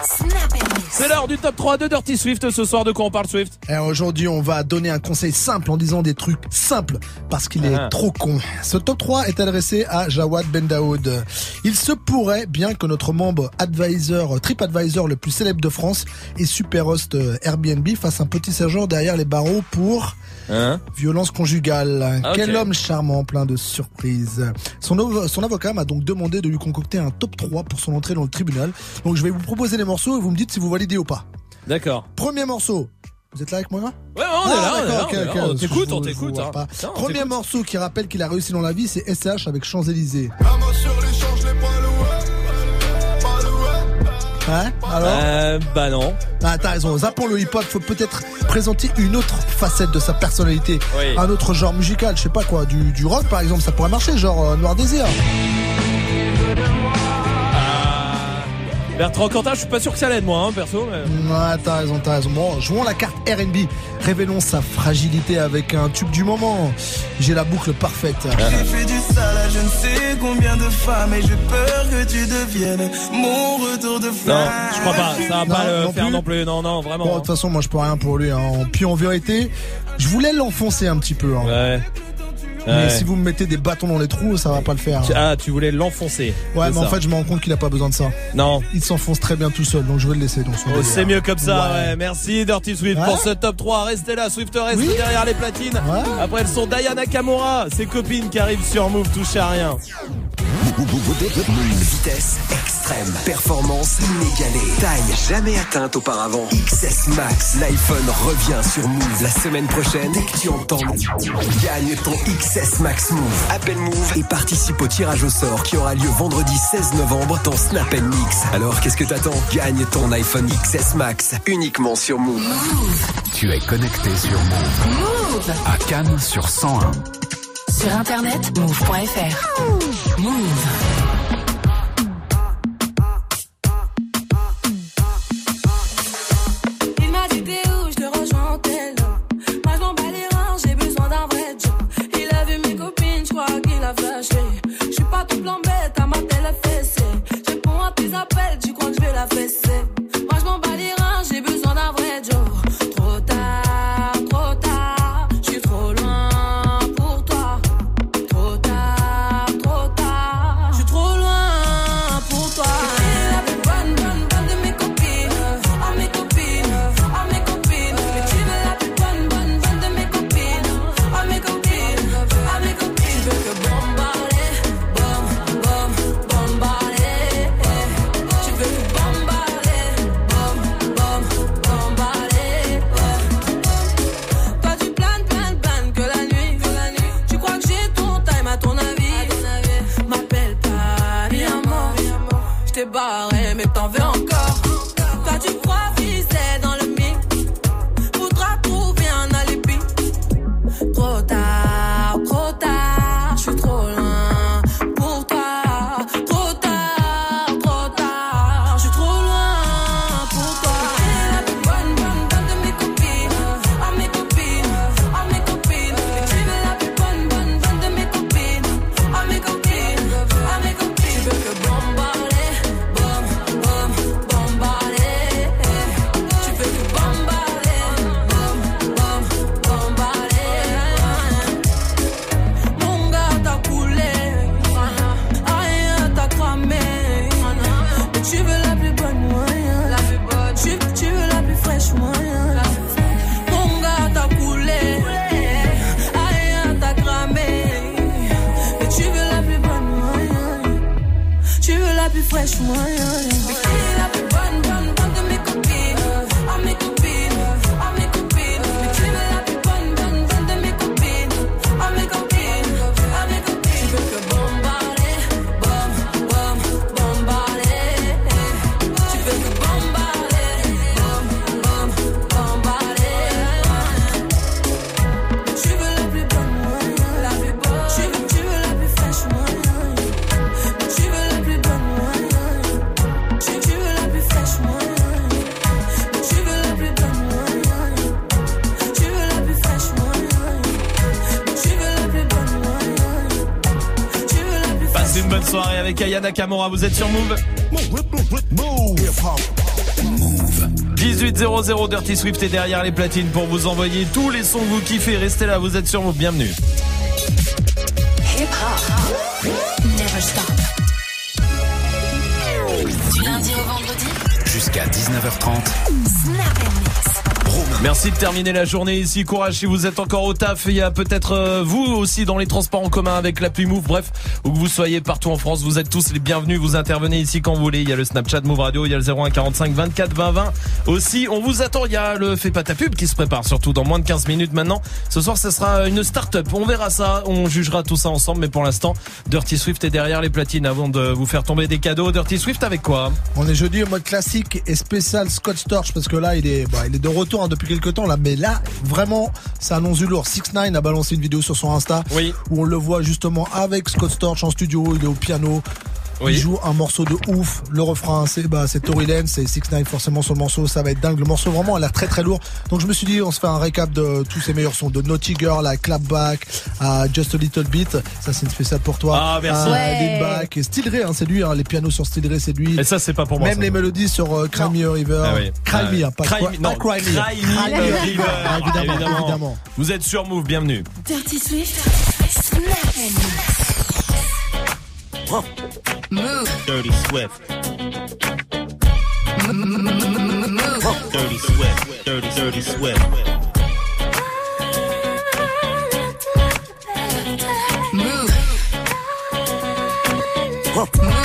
Snap et Mix. C'est l'heure du top 3 de Dirty Swift ce soir, de quoi on parle Swift Et aujourd'hui, on va donner un conseil simple en disant des trucs simples parce qu'il est Ah. trop con. Ce top 3 est adressé à Jawad Ben Daoud. Il se pourrait bien que notre membre advisor, TripAdvisor le plus célèbre de France et super host euh, Airbnb fasse un petit séjour derrière les barreaux pour Hein violence conjugale. Ah. Quel homme charmant, plein de surprises. Son, avo- son avocat m'a donc demandé de lui concocter un top 3 pour son entrée dans le tribunal. Donc je vais vous proposer les morceaux et vous me dites si vous validez ou pas. D'accord. Premier morceau. Vous êtes là avec moi Ouais, ouais, on est là, on est là, t'écoute, on t'écoute, hein. Premier morceau qui rappelle qu'il a réussi dans la vie, c'est SCH avec Champs-Élysées. Hein Alors Euh, bah non. Ah, t'as raison. Zappons le hip-hop, faut peut-être présenter une autre facette de sa personnalité. Oui. Un autre genre musical, je sais pas quoi, du, du rock par exemple, ça pourrait marcher, genre euh, Noir Désir. Bertrand Cantat, je suis pas sûr que ça l'aide moi, hein, perso. mais- Ouais, t'as raison, t'as raison. Bon, jouons la carte R&B. Révélons sa fragilité avec un tube du moment. J'ai la boucle parfaite. J'ai fait du sale à je ne sais combien de femmes et j'ai peur que tu deviennes mon retour de Non, flamme. je crois pas. Ça va pas Non, le non faire plus. non plus. Non, non, vraiment. Bon, de toute façon, moi, je peux rien pour lui. Hein. Puis en vérité, je voulais l'enfoncer un petit peu. Hein. Ouais. Mais Ouais. si vous me mettez des bâtons dans les trous, ça va pas le faire. Ah, tu voulais l'enfoncer. Ouais, mais en fait, je me rends compte qu'il a pas besoin de ça. Non. Il s'enfonce très bien tout seul, donc je vais le laisser dans son Oh, c'est mieux comme ça, Ouais. ouais. Merci Dirty Swift Ouais. pour ce top 3. Restez là, Swift reste Oui. derrière les platines. Après, elles sont Diana Kamura, ses copines qui arrivent sur Move, touche à rien. Vitesse extrême, performance inégalée, taille jamais atteinte auparavant. XS Max, l'iPhone revient sur Move la semaine prochaine. Dès que tu entends, gagne ton XS Max Move. Appelle Move et participe au tirage au sort qui aura lieu vendredi 16 novembre dans Snap Mix. Alors qu'est-ce que t'attends Gagne ton iPhone XS Max uniquement sur Move. Tu es connecté sur Move. Move. À Cannes sur 101. Sur internet, move.fr. Move. Il m'a dit Nakamura. Vous êtes sur Move 1800 Dirty Swift est derrière les platines pour vous envoyer tous les sons que vous kiffez. Restez là, vous êtes sur Move. Bienvenue. Hip hop. Never stop. Du lundi au vendredi. Jusqu'à 19h30. Snap and mix. Merci de terminer la journée ici. Courage si vous êtes encore au taf. Il y a peut-être euh, vous aussi dans les transports en commun avec l'appli Move. Bref, où que vous soyez partout en France, vous êtes tous les bienvenus. Vous intervenez ici quand vous voulez. Il y a le Snapchat Move Radio, il y a le 01 45 24 20 20. Aussi, on vous attend. Il y a le Fais pas ta pub qui se prépare, surtout dans moins de 15 minutes maintenant. Ce soir, ce sera une start-up. On verra ça. On jugera tout ça ensemble. Mais pour l'instant, Dirty Swift est derrière les platines avant de vous faire tomber des cadeaux. Dirty Swift avec quoi? On est jeudi en mode classique et spécial Scott Storch parce que là il est bah, il est de retour hein, depuis quelques temps là mais là vraiment ça annonce du lourd 6 9 a balancé une vidéo sur son Insta où on le voit justement avec Scott Storch en studio il est au piano Oui. Il joue un morceau de ouf. Le refrain, c'est bah, c'est Tory Lanez, c'est 6 9 forcément sur le morceau. Ça va être dingue. Le morceau vraiment a l'air très très lourd. Donc je me suis dit, on se fait un récap de tous ces meilleurs sons de Naughty Girl à Clapback, à Just a Little Bit. Ça c'est une spéciale pour toi. Ah, merci. À Ouais. Lean Back et Still Ray, hein, c'est lui. Hein, les pianos sur Still Ray, c'est lui. Et ça, c'est pas pour moi, Même ça. les mélodies sur euh, Cry Me a River. Ah oui. Cry Ah Me, hein, pas Cry Cry- Me, non, Cry Me. Cry Me a River. Ah, évidemment, Évidemment. évidemment. Vous êtes sur Move, bienvenue. Dirty Swift. Snap and mix. Move. Dirty Swift. Dirty Swift. Dirty, dirty Swift. Move. Move.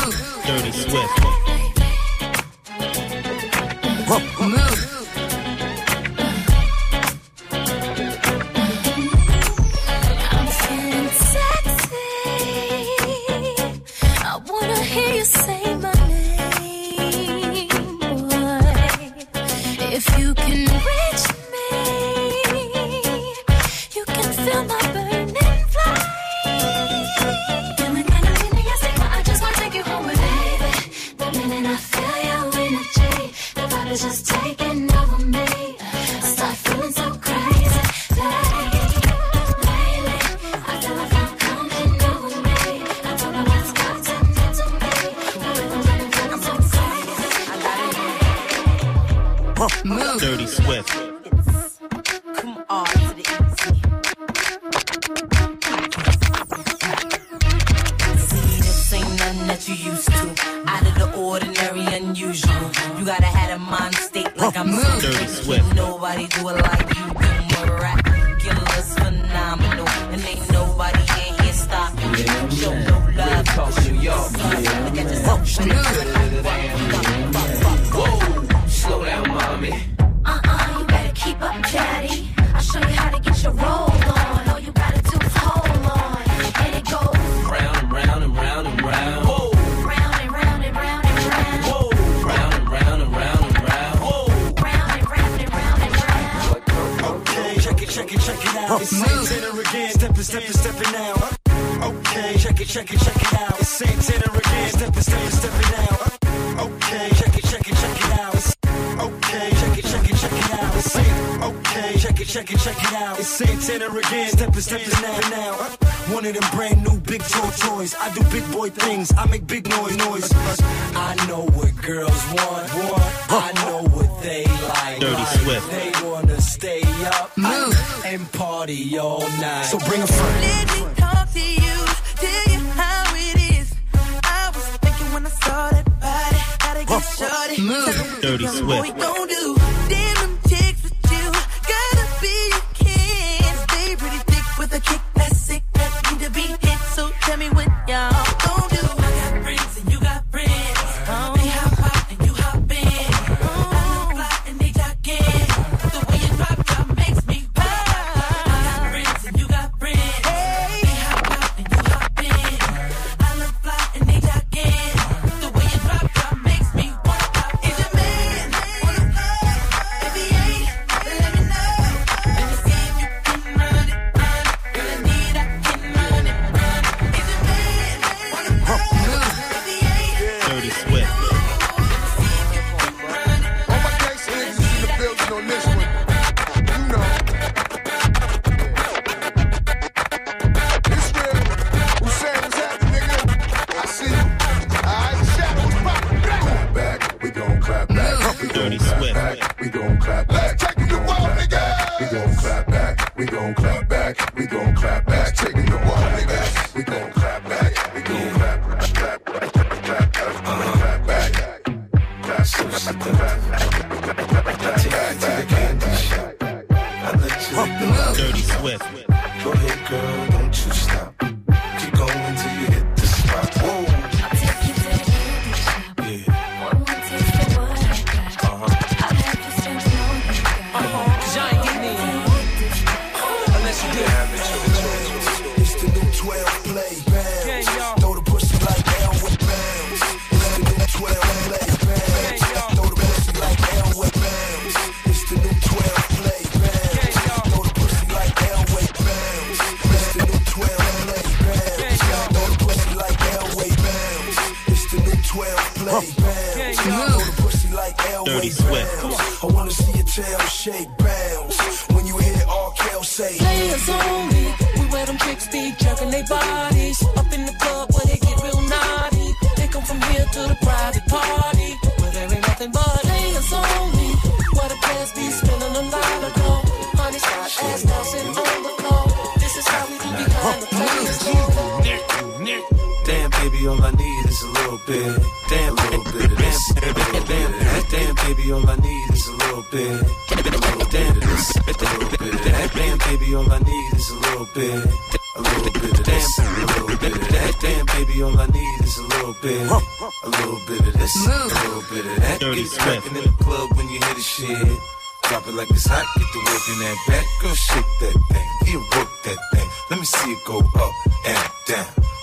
Make big Dirty Swift. I wanna see your tail shake bounce. When you hear R. Kel say, Players only. We wear them chicks be jerking their bodies. Up in the club where they get real naughty. They come from here to the private party. Where there ain't nothing but players only. Where the players be spilling a lot of dough. Honey shot ass bouncing on the floor. This is how we do behind the players Damn, baby, all I need is a little bit. Baby, all I need is a little bit. A little damn of this. A little bit of that. Damn, baby, all I need is a little bit. A little bit of this. A little bit of that. Damn, baby, all I need is a little bit. A little bit of this. A little bit of that. Get Swift. cracking in the club when you hear the shit. Drop it like it's hot, get the work in that back. Girl, shake that thing. Yeah, work that thing. Let me see it go up and down.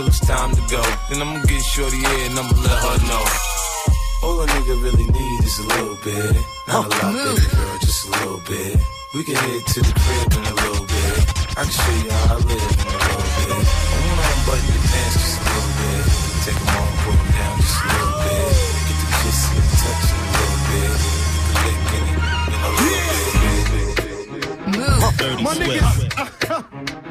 it's time to go. Then I'ma get shorty here and I'ma let her know. All a nigga really need is a little bit. Not a lot, baby girl, just a little bit. We can head to the crib in a little bit. I can show you how I live in a little bit. I wanna unbutton your pants just a little bit. Take them off, put them down just a little bit. Get the kiss and the touch in a little bit. Get the lick in it in a little bit. Dirty My Swift. niggas, [LAUGHS]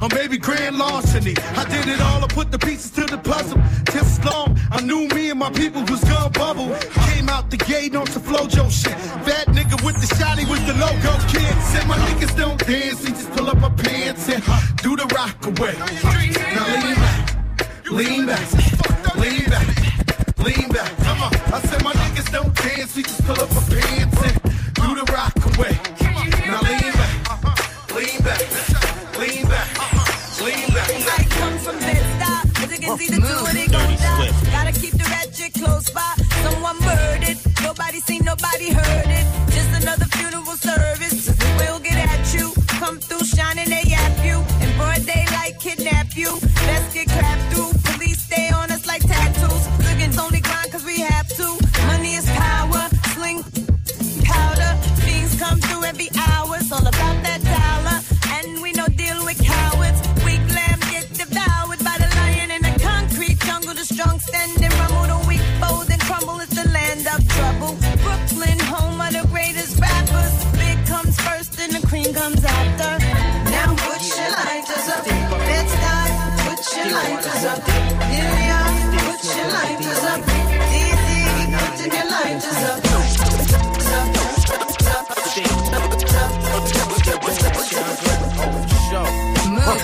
or baby grand larceny. I did it all, I put the pieces to the puzzle. Till long, I knew me and my people was gonna bubble. Came out the gate on some flojo shit. Fat nigga with the shotty was the logo kid. Said my niggas don't dance, they just pull up my pants and do the rock away. Now lean back, lean back, lean back, lean back. Come on, I said my niggas don't dance, we just pull up our pants and do the rock away. Now lean back, lean back, Bed-Stuy, as you can see the two of they gon' die. Gotta keep the ratchet close by. Someone murdered, nobody seen, nobody heard it. Just another funeral service.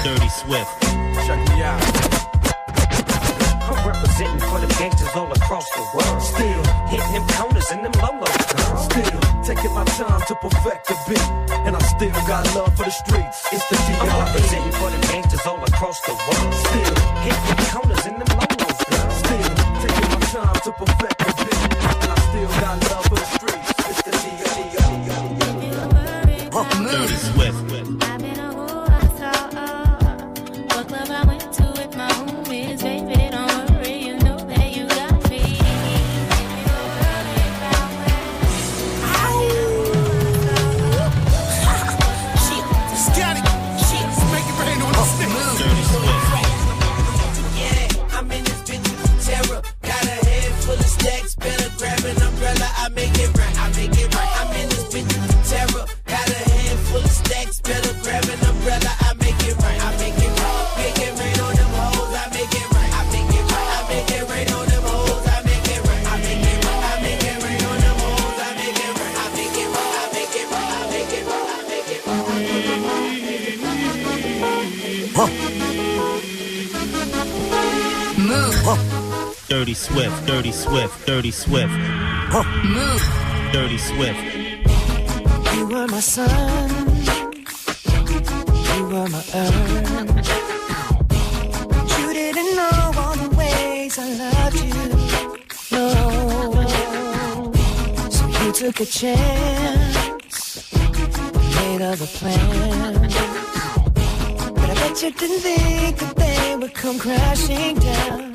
Dirty Swift. Check me out. I'm representing for the gangsters all across the world. Still hitting them counters and them lolos. Still taking my time to perfect the beat. And I still got love for the streets. It's the D.R.E. I'm representing for the gangsters all across the world. Still hitting them corners and Swift. Dirty Swift. Dirty Swift. You were my sun. You were my earth. But you didn't know all the ways I loved you. No. So you took a chance. Made other plans. But I bet you didn't think that they would come crashing down.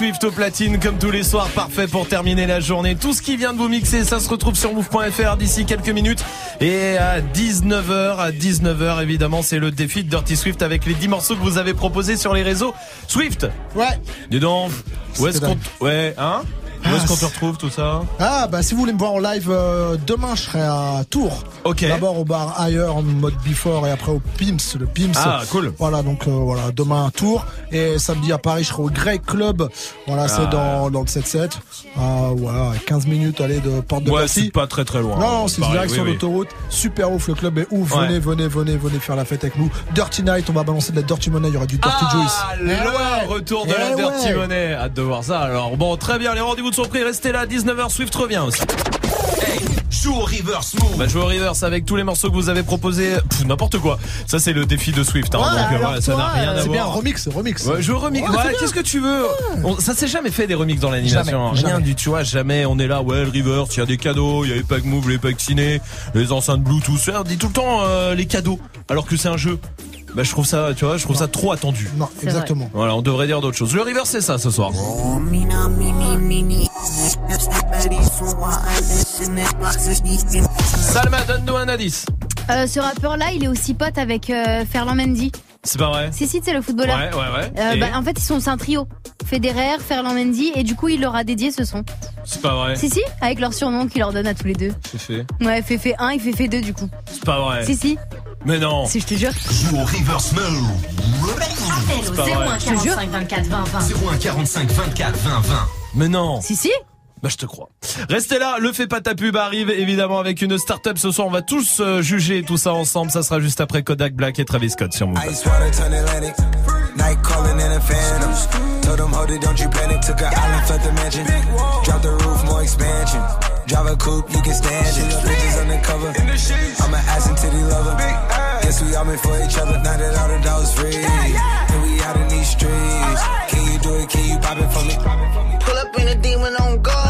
Swift au platine comme tous les soirs, parfait pour terminer la journée. Tout ce qui vient de vous mixer, ça se retrouve sur move.fr d'ici quelques minutes. Et à 19h, à 19h évidemment, c'est le défi de Dirty Swift avec les 10 morceaux que vous avez proposés sur les réseaux. Swift Ouais. Dis donc, où est-ce qu'on... Ouais, hein Où est-ce Ah, qu'on te retrouve tout ça Ah bah si vous voulez me voir en live euh, demain je serai à Tours. Ok. D'abord au bar ailleurs en mode before et après au Pims, le Pims. Ah, cool. Voilà donc euh, voilà demain à Tours et samedi à Paris je serai au Grey Club. Voilà c'est Ah. dans dans le 7-7. Ah voilà 15 minutes aller de porte de Ouais, c'est pas très très loin. Non, c'est Pareil, direct oui, sur oui. l'autoroute. Super ouf, le club est ouf. Ouais. Venez, venez, venez, venez faire la fête avec nous. Dirty Night, on va balancer de la Dirty Money. Il y aura du Dirty Juice. Ah, Eh le ouais. retour de Eh la Dirty. Money. Hâte de voir ça. Alors bon, très bien, les rendez-vous sont pris. Restez là, 19h, Swift revient aussi. Joue au reverse move. Bah, jouer au reverse avec tous les morceaux que vous avez proposés. Pff, N'importe quoi. Ça, c'est le défi de Swift. Hein, Ouais, donc, euh, voilà, ça n'a rien à C'est voir. bien, remix, remix. Ouais, je remix. Ouais, Ouais, c'est bien. Qu'est-ce que tu veux On- Ça s'est jamais fait des remix dans l'animation. Jamais, Rien jamais. du tu vois, jamais. On est là, ouais, le reverse, il y a des cadeaux, il y a les packs move, les packs ciné, les enceintes Bluetooth. On dit tout le temps euh, les cadeaux, alors que c'est un jeu. Bah, je trouve ça, tu vois, je trouve ça trop attendu. Non, exactement. Voilà, on devrait dire d'autres choses. Le reverse, c'est ça ce soir. Salma, donne-nous un indice. Euh, ce rappeur-là, il est aussi pote avec euh, Ferland Mendy. C'est pas vrai Si, si, c'est le footballeur. Ouais, ouais, ouais. Euh, Et bah, en fait, ils sont c'est un trio. Federer, Ferland Mendy, et du coup, il leur a dédié ce son. C'est pas vrai. Si, si, avec leur surnom qu'il leur donne à tous les deux. C'est fait. Ouais, Féfé 1 et Féfé 2 du coup. C'est pas vrai. Si, si, Mais non. si, je te jure. Joue au reverse move. Appel C'est au pas vrai. 01 45 24 20 20. 01 45 24 20 20. Mais non. Si, si. Bah je te crois. Restez là, le fait pas ta pub arrive évidemment avec une start-up ce soir. On va tous euh, juger tout ça ensemble. Ça sera juste après Kodak Black et Travis Scott sur Move. Ice water turn Atlantic. Night calling in a phantom. Told them, hold it, don't you panic. Took a island, left the mansion. Drop the roof, more expansion. Drive a coupe, you can stand it. Bridges undercover. I'm an ass and titty lover. Guess we all meant for each other. Now that all the dogs free. And we out in these streets. Can you do it? Can you pop it for me? Pull up in a demon on guard.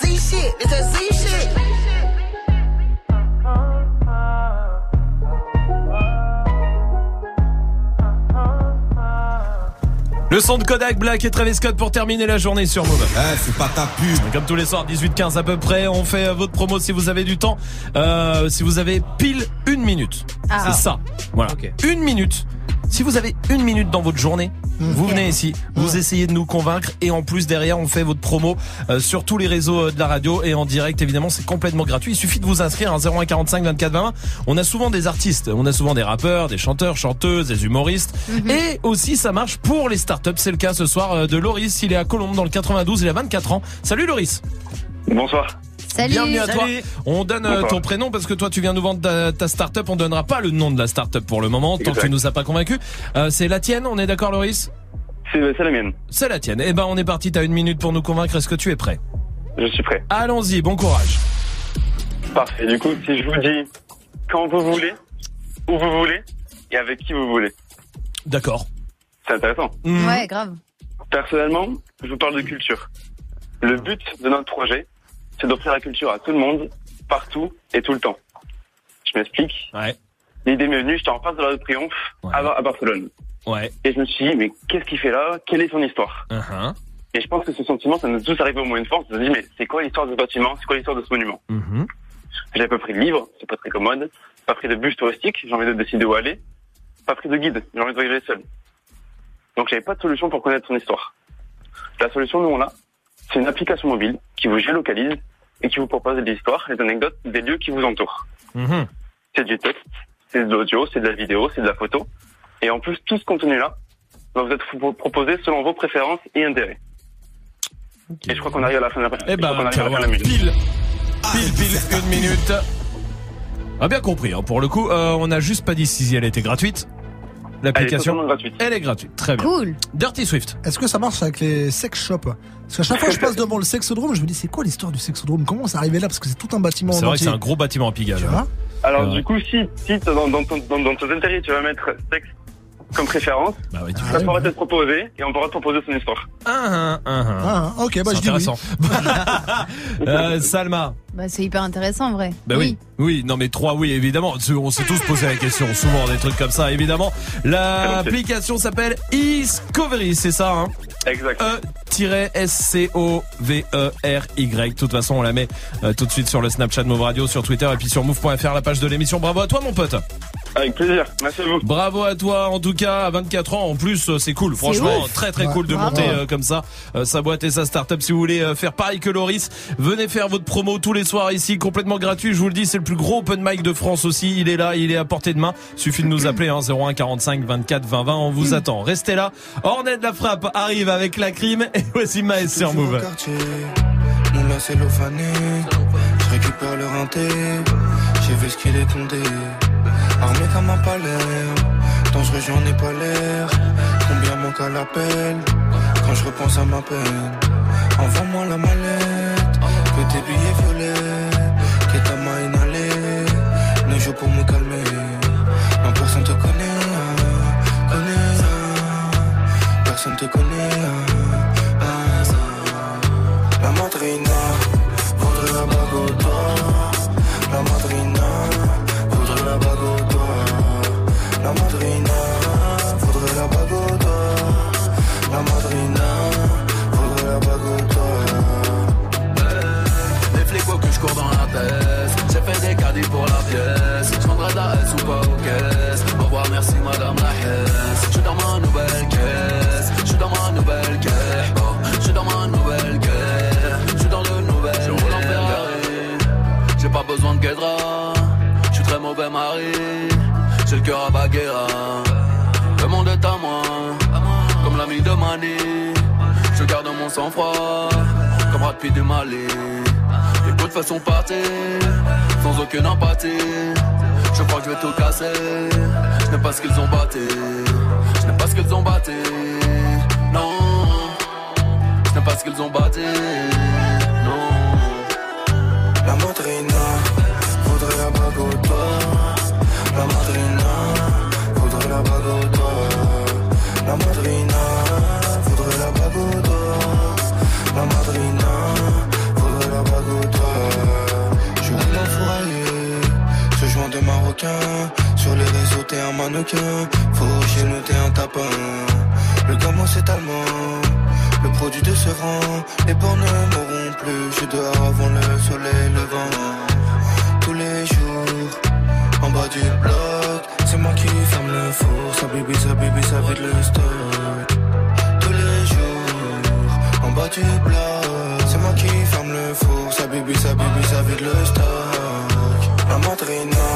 It's that Z shit, it's that Z shit. Le son de Kodak Black et Travis Scott pour terminer la journée sur Move. Eh, c'est pas ta pub. Comme tous les soirs, 18-15 à peu près, on fait euh, votre promo si vous avez du temps. Euh, si vous avez pile une minute. Ah. C'est ça. Voilà. Une minute. Si vous avez une minute dans votre journée, vous venez ici, vous essayez de nous convaincre et en plus derrière on fait votre promo euh, sur tous les réseaux euh, de la radio et en direct évidemment c'est complètement gratuit. Il suffit de vous inscrire à 0145 24 20. On a souvent des artistes, on a souvent des rappeurs, des chanteurs, chanteuses, des humoristes et aussi ça marche pour les startups. C'est le cas ce soir euh, de Loris, il est à Colombe dans le 92, il a 24 ans. Salut Loris. Bonsoir. Salut. Bienvenue à toi. On donne euh, ton prénom parce que toi tu viens nous vendre ta, ta start-up. On donnera pas le nom de la start-up pour le moment tant que tu nous as pas convaincu. Euh, c'est la tienne, on est d'accord Loris? C'est c'est la mienne. C'est la tienne. Eh ben on est parti, t'as une minute pour nous convaincre. Est-ce que tu es prêt? Je suis prêt. Allons-y, bon courage. Parfait. Du coup, si je vous dis quand vous voulez, où vous voulez et avec qui vous voulez. D'accord. C'est intéressant. Ouais, grave. Personnellement, je vous parle de culture. Le but de notre projet, c'est d'offrir la culture à tout le monde, partout et tout le temps. Je m'explique. L'idée m'est venue, j'étais en face de la rue de Triomphe à, à Barcelone. Ouais. Et je me suis dit, mais qu'est-ce qu'il fait là? Quelle est son histoire? Uh-huh. Et je pense que ce sentiment, ça nous tous arrivé au moins une fois. On se dit, mais c'est quoi l'histoire de ce bâtiment? C'est quoi l'histoire de ce monument? Mhm. J'avais pas pris de livre, c'est pas très commode. Pas pris de bus touristique, j'ai envie de décider où aller. Pas pris de guide, j'ai envie de voyager seul. Donc j'avais pas de solution pour connaître son histoire. La solution, nous, on a, c'est une application mobile qui vous géolocalise et qui vous propose des histoires, des anecdotes, des lieux qui vous entourent. Mhm. C'est du texte, c'est de l'audio, c'est de la vidéo, c'est de la photo. Et en plus, tout ce contenu-là va vous être pro- proposé selon vos préférences et intérêts. Et je crois qu'on arrive à la fin de la, Eh ben, arrive à la fin de la voilà, minute. pile, pile, pile, une minute. A bien compris, hein. pour le coup, euh, on a juste pas dit si elle était gratuite. L'application, Elle est gratuite. elle est gratuite. Très bien. Cool. Dirty Swift. Est-ce que ça marche avec les sex shops Parce qu'à chaque fois que je passe [LAUGHS] devant le sexodrome, je me dis c'est quoi l'histoire du sexodrome Comment c'est arrivé là Parce que c'est tout un bâtiment. C'est vrai que c'est un gros bâtiment à Pigalle. Tu vois Alors Ouais. du coup, si, si dans, dans, ton- dans, dans ton intérêt, tu vas mettre sexe comme préférence, Bah ouais, tu ça pourra être proposé et on pourra te proposer son histoire. Ah, ah, ah. Ah, ok, bah C'est je dis oui. intéressant. [LAUGHS] Euh, Salma. Bah, c'est hyper intéressant en vrai. Bah oui. oui, non mais trois oui évidemment. On s'est tous posé la question, souvent des trucs comme ça évidemment. L'application s'appelle Discovery, c'est ça hein? Exact. E-S-C-O-V-E-R-Y. De toute façon, on la met euh, tout de suite sur le Snapchat Move Radio, sur Twitter et puis sur move.fr, la page de l'émission. Bravo à toi, mon pote. Avec plaisir. Merci à vous. Bravo à toi, en tout cas, à 24 ans. En plus, euh, c'est cool. Franchement, très très Ouais. cool de Bravo. monter euh, comme ça euh, sa boîte et sa start-up. Si vous voulez euh, faire pareil que Loris, venez faire votre promo tous les soirs ici, complètement gratuit. Je vous le dis, c'est le plus gros open mic de France aussi. Il est là, il est à portée de main. Suffit de nous appeler, hein, 01 45 24 20 20. On vous attend. Restez là. Ornette la frappe arrive avec la crime et voici Maës sur Move. quartier, moulin cellophané. Je récupère le rinté, j'ai vu ce qu'il est condé. Armé comme un palais, dangereux j'en ai pas l'air. Combien manque à l'appel quand je repense à ma peine? Envoie-moi la mallette, que tes billets violets, que ta main inhalée. Ne joue pour me calmer, non personne te connaît, ah, connaît, ah. personne te connaît. ah, ah. La madrina pièce Je vendrai de la S ou pas aux caisses. Au revoir merci madame la hesse Je suis dans ma nouvelle caisse. Je suis dans ma nouvelle caisse. Oh, Je suis dans ma nouvelle caisse. Je suis dans le nouvel Je roule en Ferrari. J'ai pas besoin de guédra. Je suis très mauvais mari. J'ai le cœur à Baguera Le monde est à moi. Comme l'ami de Mani. Je garde mon sang-froid. Comme rapide du Mali de façon partir, sans aucune empathie. Je crois que je vais tout casser. Je n'aime pas ce qu'ils ont batté. Je n'aime pas ce qu'ils ont batté. Non. Je n'aime pas ce qu'ils ont batté. Non. La madrina voudrait la bague. La madrina voudrait la bague Sur les réseaux, t'es un mannequin. Faut chez nous, t'es un tapin. Le gamin, c'est allemand. Le produit de ce rang, les bornes ne mourront plus. Je dehors avant le soleil levant. Tous les jours, en bas du bloc, c'est moi qui ferme le four. Ça bibi, ça bibi, ça vide le stock. Tous les jours, en bas du bloc, c'est moi qui ferme le four. Ça bibi, ça bibi, ça vide le stock. La madrina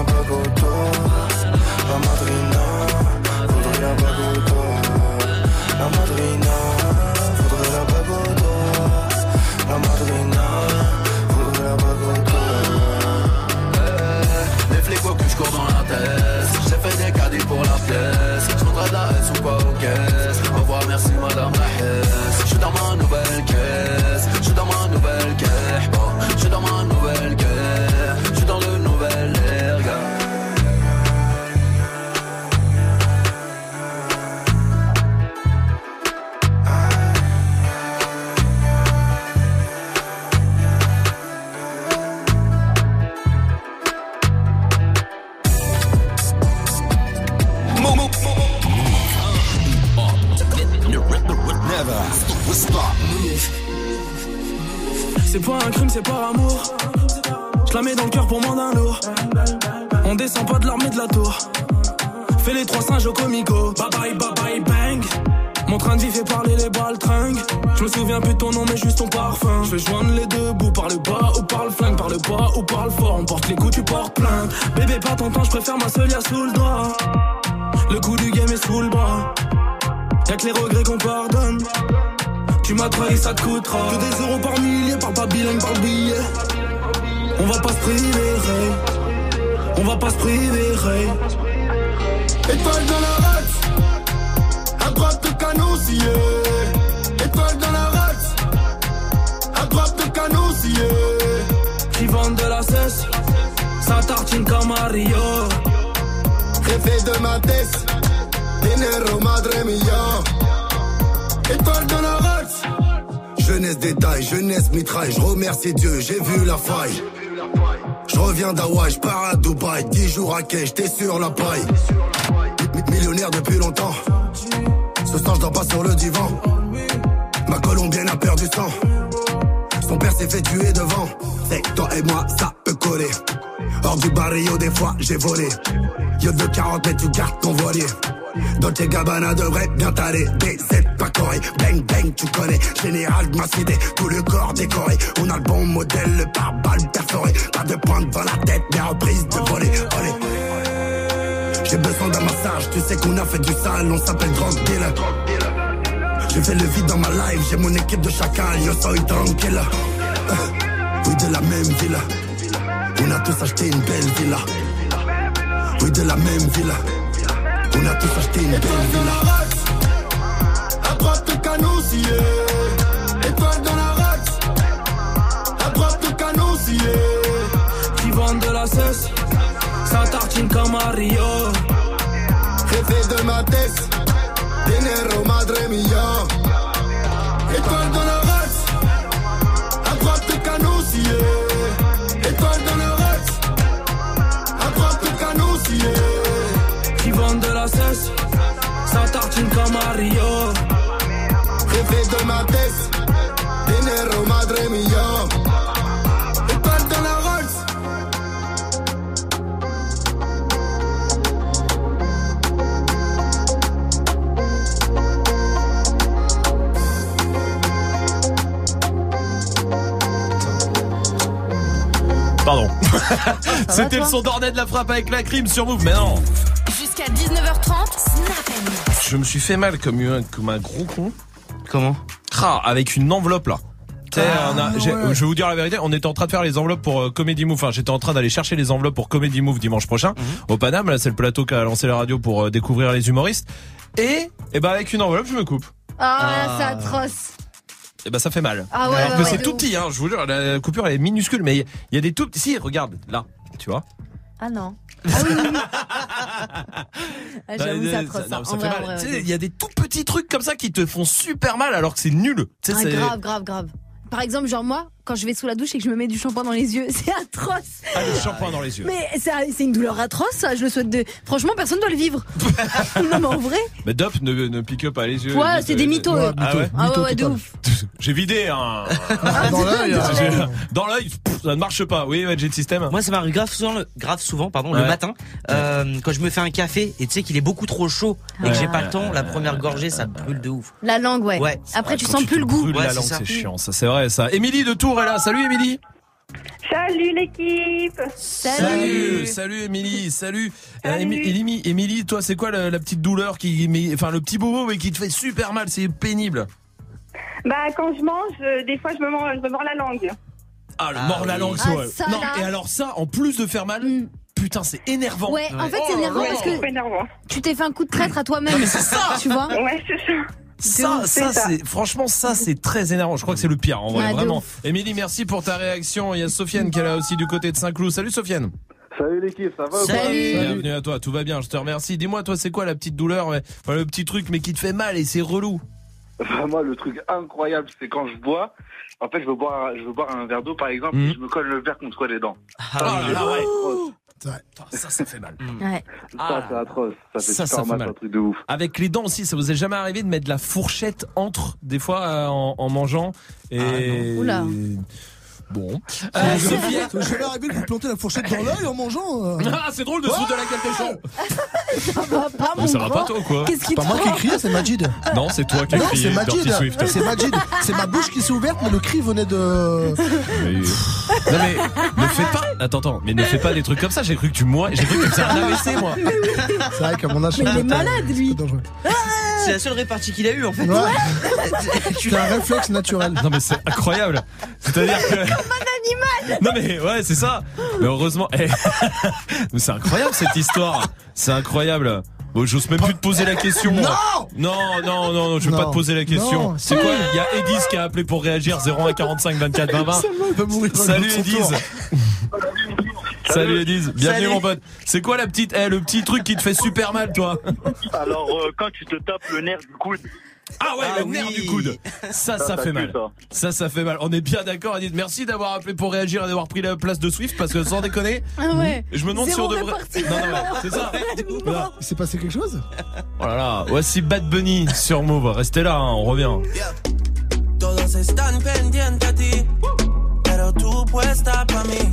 au dos. La madrina voudrait la dos. La madrina voudrait la doigt. La madrina voudrait la au doigt. Les flics que je cours dans la tête. J'ai fait des caddies pour la pièce. C'est pas un crime, c'est par amour. Je la mets dans le cœur pour moins d'un lourd. On descend pas de l'armée de la tour. Fais les trois singes au comico. Bye bye, bye bye, bang. Mon train de vie fait parler les baltringues. Je me souviens plus de ton nom, mais juste ton parfum. Je vais joindre les deux bouts par le bas ou par le flingue, par le bas ou par le fort. On porte les coups, tu portes plainte. Bébé, pas ton temps, je préfère ma seule sous le doigt. Le coup du game est sous le bras. Y'a que les regrets qu'on pardonne. Tu m'as trahi, ça te coûtera. Que des euros par millier, parle pas bilingue, parle billet. On va pas se priver. On va pas se priver. Étoile dans la race, à droite de canousier. Étoile dans la race, à droite de canousier. Qui vendent de la cesse, ça tartine comme Mario. Jefe de ma tête, dinero madre mia. Étoile dans la race. Jeunesse détail, jeunesse mitraille, je remercie Dieu, j'ai vu la faille. Je reviens d'Hawaï, je pars à Dubaï, 10 jours à quai, j'étais sur la paille. Mi- Millionnaire depuis longtemps, ce soir je dors pas sur le divan. Ma colombienne a perdu sang, son père s'est fait tuer devant. C'est toi et moi, ça peut coller. Hors du barrio, des fois j'ai volé. Yo de 40 mètres, tu gardes ton voilier. Dolce Gabbana devrait bien t'aller. D7 pas coré, bang bang, tu connais. Général de ma cité, tout le corps décoré. On a le bon modèle, le pare-balles perforé. Pas de pointe dans la tête, mais reprise de voler. Olé. J'ai besoin d'un massage, tu sais qu'on a fait du sale, on s'appelle drug dealer. J'ai fait le vide dans ma life, j'ai mon équipe de chacal, yo soy tranquille. Oui, de la même villa. On a tous acheté une belle villa. Oui, de la même villa. On a tous acheté une belle villa. À droite de canousier. Étoile dans la race. À droite de canousier. Qui vendent de la cesse, ça tartine comme Mario. Jefe de ma tête. Dinero madre mia. Étoile dans la ça tartine comme Mario. Jefe de ma tête. Dinero madre mia. Étoile dans la race. Pardon. [LAUGHS] C'était le son d'Ornette de la frappe avec la crime sur Move. Mais non, Jusqu'à 19h30, Snap. Je me suis fait mal comme un, comme un gros con. Comment? Ah, avec une enveloppe là. Ah, on a- ouais. Je vais vous dire la vérité, on était en train de faire les enveloppes pour euh, Comedy Move. Enfin, j'étais en train d'aller chercher les enveloppes pour Comedy Move dimanche prochain Mhm. au Paname. Là, c'est le plateau qui a lancé la radio pour euh, découvrir les humoristes. Et, et ben avec une enveloppe, je me coupe. Ah, c'est atroce. Et ben ça fait mal. Ah ouais, Alors ouais, que c'est tout ouf. petit, hein. Je vous jure, la coupure elle est minuscule, mais il y, il y a des tout petits. Si, regarde, là, tu vois. Ah non. [LAUGHS] Ah oui, oui, oui. Ah, J'avoue, Ça- fait vrai, mal. il y a des tout petits trucs comme ça qui te font super mal alors que c'est nul. Ah, grave, grave, grave. Par exemple, genre moi, quand je vais sous la douche et que je me mets du shampoing dans les yeux, [LAUGHS] c'est atroce. Ah, le shampoing dans les yeux. Mais c'est une douleur atroce, ça. Je le souhaite de. Franchement, personne doit le vivre. [LAUGHS] non, mais en vrai. Mais Dop ne, ne pique pas les yeux. Ouais, c'est des euh, mythos, eux. Ah ouais Ah ouais, ouais, de ouf. [LAUGHS] J'ai vidé un. dans l'œil, J'ai- euh, Dans l'œil, pff, ça ne marche pas. Oui, ouais, j'ai le système. Moi, ça m'arrive grave souvent, le- grave souvent, pardon, Ouais. le matin, euh, quand je me fais un café et tu sais qu'il est beaucoup trop chaud et que j'ai pas le temps, la première gorgée, ça brûle de ouf. La langue, ouais. Ouais. Après, tu sens plus le goût. brûles la Ouais, langue, c'est c'est chiant, ça, c'est vrai, ça. Émilie de Tours est là. Salut, Émilie. Salut l'équipe Salut, salut, Émilie, salut. Émi- Émilie, Émilie, toi, c'est quoi la, la petite douleur qui, mais, enfin, le petit bobo, mais qui te fait super mal, c'est pénible. Bah quand je mange, euh, des fois je me mords, je me mords la langue. Ah, le Ah mort la langue, Ah, c'est Non, là. et alors ça, en plus de faire mal, putain, c'est énervant. Ouais, en fait, c'est Oh énervant là. parce que C'est énervant. tu t'es fait un coup de traître à toi-même. c'est ça. Tu vois Ouais, c'est ça. Ça, ça, c'est franchement ça, c'est très énervant. Je crois que c'est le pire, en vrai, de vraiment. Émilie, merci pour ta réaction. Il y a Sofiane qui est là aussi du côté de Saint-Cloud. Salut Sofiane. Salut l'équipe, ça va ou Salut. pas Bienvenue à toi. Tout va bien. Je te remercie. Dis-moi, toi, c'est quoi la petite douleur, enfin, le petit truc, mais qui te fait mal et c'est relou. Moi, le truc incroyable, c'est quand je bois. En fait, je veux boire, je veux boire un verre d'eau, par exemple, Mhm. et je me colle le verre contre les dents. Ah, là, là, ouais. Putain, Ça, ça fait mal. [LAUGHS] Ouais. Ça, c'est atroce. Ça fait Ça, ça super fait mal, mal. c'est un truc de ouf. Avec les dents aussi, ça vous est jamais arrivé de mettre de la fourchette entre, des fois, euh, en, en mangeant et. Oula. Bon. Euh. Ça m'est jamais arrivé de vous planter la fourchette dans l'œil en mangeant. euh. Ah, c'est drôle de se foutre de la gueule des gens. Ça va pas, mon Mais ça va pas, toi, quoi Qu'est-ce qui Pas moi qui criais, c'est Majid. Non, c'est toi qui Non, crié c'est Majid. C'est Majid. C'est ma bouche qui s'est ouverte, mais le cri venait de. Mais- Non mais ne fais pas. Attends attends, mais ne fais pas des trucs comme ça. J'ai cru que tu moi, j'ai cru que tu faisais un AVC moi. C'est vrai qu'à mon âge, Mais il est malade, lui. C'est la seule répartie qu'il a eue en fait. Ouais. [LAUGHS] C'est un réflexe naturel. Non mais c'est incroyable. C'est-à-dire que animal. non mais ouais c'est ça. Mais heureusement, eh. [LAUGHS] Mais c'est incroyable cette histoire. C'est incroyable. Bon, j'ose même plus te poser la question. Non Non, non, non, non, je vais Non. pas te poser la question. C'est quoi Il y a Edis qui a appelé pour réagir 01 45 24 20 20. Seulement, il va mourir dans Salut Edis. Salut Edis. Bienvenue Salut. mon pote. C'est quoi la petite, eh, le petit truc qui te fait super mal, toi Alors, euh, quand tu te tapes le nerf du coude. Ah ouais, le nerf du coude. Ça, ça, fait mal. ça. Ça, ça fait mal. On est bien d'accord, Edith. Merci d'avoir appelé pour réagir et d'avoir pris la place de Swift parce que sans déconner, Ah ouais. je me demande si on devrait. Non, non, c'est ça. [LAUGHS] Voilà. Il s'est passé quelque chose Oh là là. Voici Bad Bunny sur Move. Restez là, hein, on revient. Todos están pendientes a ti, pero tú puesta pa' mí.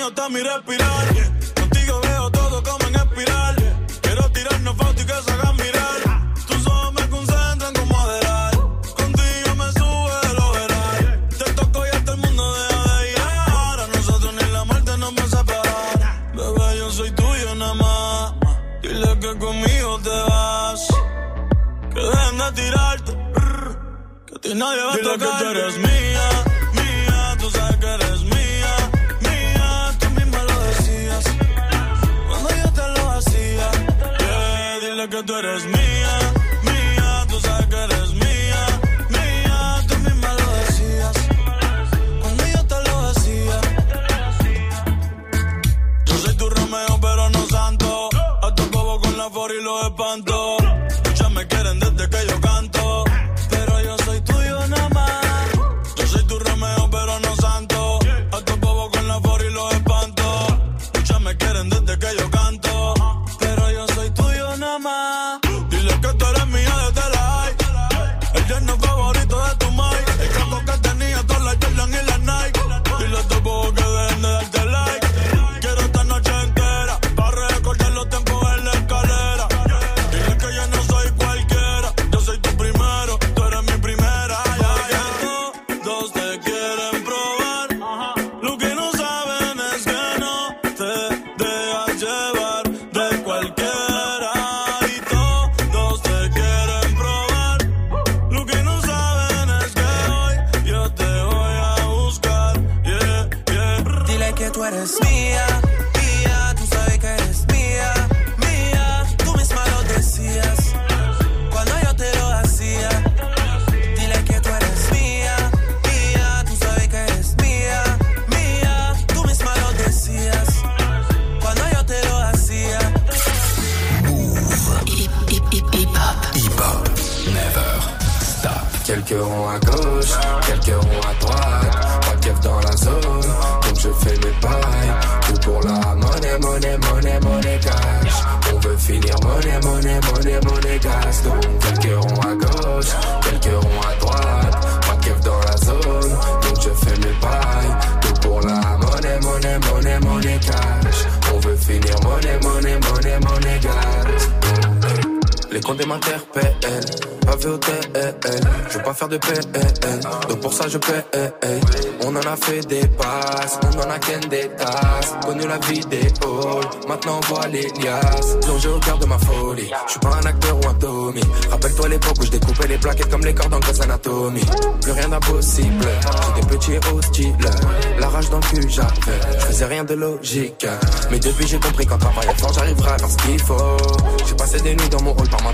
mío hasta mi respirar. Contigo veo todo como en espiral. Quiero tirarnos fotos y que se hagan mirar. Tus ojos me concentran como adelar. Contigo me sube lo verás. Te toco y hasta el mundo deja de ir. A nosotros ni la muerte nos va a separar. Bebé, yo soy tuyo nada más. Dile que conmigo te vas. Que dejen de tirarte. Que a ti nadie va a tocar. que tú eres mía. Tú eres Les comptes m'interpellent, pas vu au TL. Je veux pas faire de PL, donc pour ça je paie. On en a fait des passes, on en a qu'un des tasses. Connu la vie des halls, maintenant on voit les liasses. Plongé au cœur de ma folie, je suis pas un acteur ou un Tommy. Rappelle-toi l'époque où je découpais les plaquettes comme les cordes en Grey's Anatomy. Plus rien d'impossible, j'étais petit hostile. La rage dans le cul j'avais, je faisais rien de logique. Mais depuis j'ai compris qu'en travaillant fort j'arriverai à faire ce qu'il faut. J'ai passé des nuits dans mon rôle par ma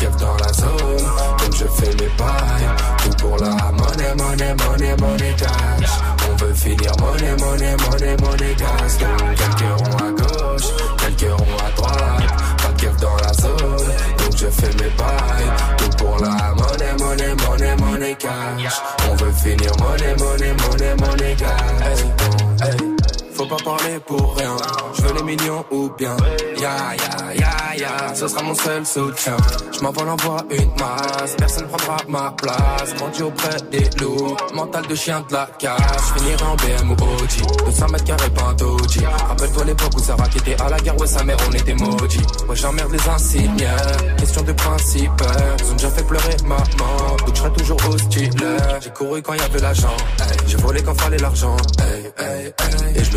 Keuf dans la zone, donc je fais mes bails. Tout pour la monnaie, monnaie, monnaie, monnaie cash. On veut finir monnaie, monnaie, monnaie, monnaie cash. Donc quelques ronds à gauche, quelques ronds à droite. Pas de dans la zone, donc je fais mes bails. Tout pour la monnaie, monnaie, monnaie, monnaie cash. On veut finir monnaie, monnaie, monnaie, monnaie cash. Hey, hey. Faut pas parler pour rien. Je veux les millions ou bien. Ya ya ya ya, ce sera mon seul soutien. Je m'envole en voie une masse, personne prendra ma place. Grandi auprès des loups, mental de chien de la casse. Je finirai en BM ou OG, 200 mètres carrés pas. Rappelle-toi l'époque où Sarah était à la guerre, ouais sa mère on était maudits. Ouais j'emmerde les insignes, question de principe. Ils ont déjà fait pleurer maman, donc je serai toujours hostile. J'ai couru quand y avait l'argent, j'ai volé quand fallait l'argent. Et je me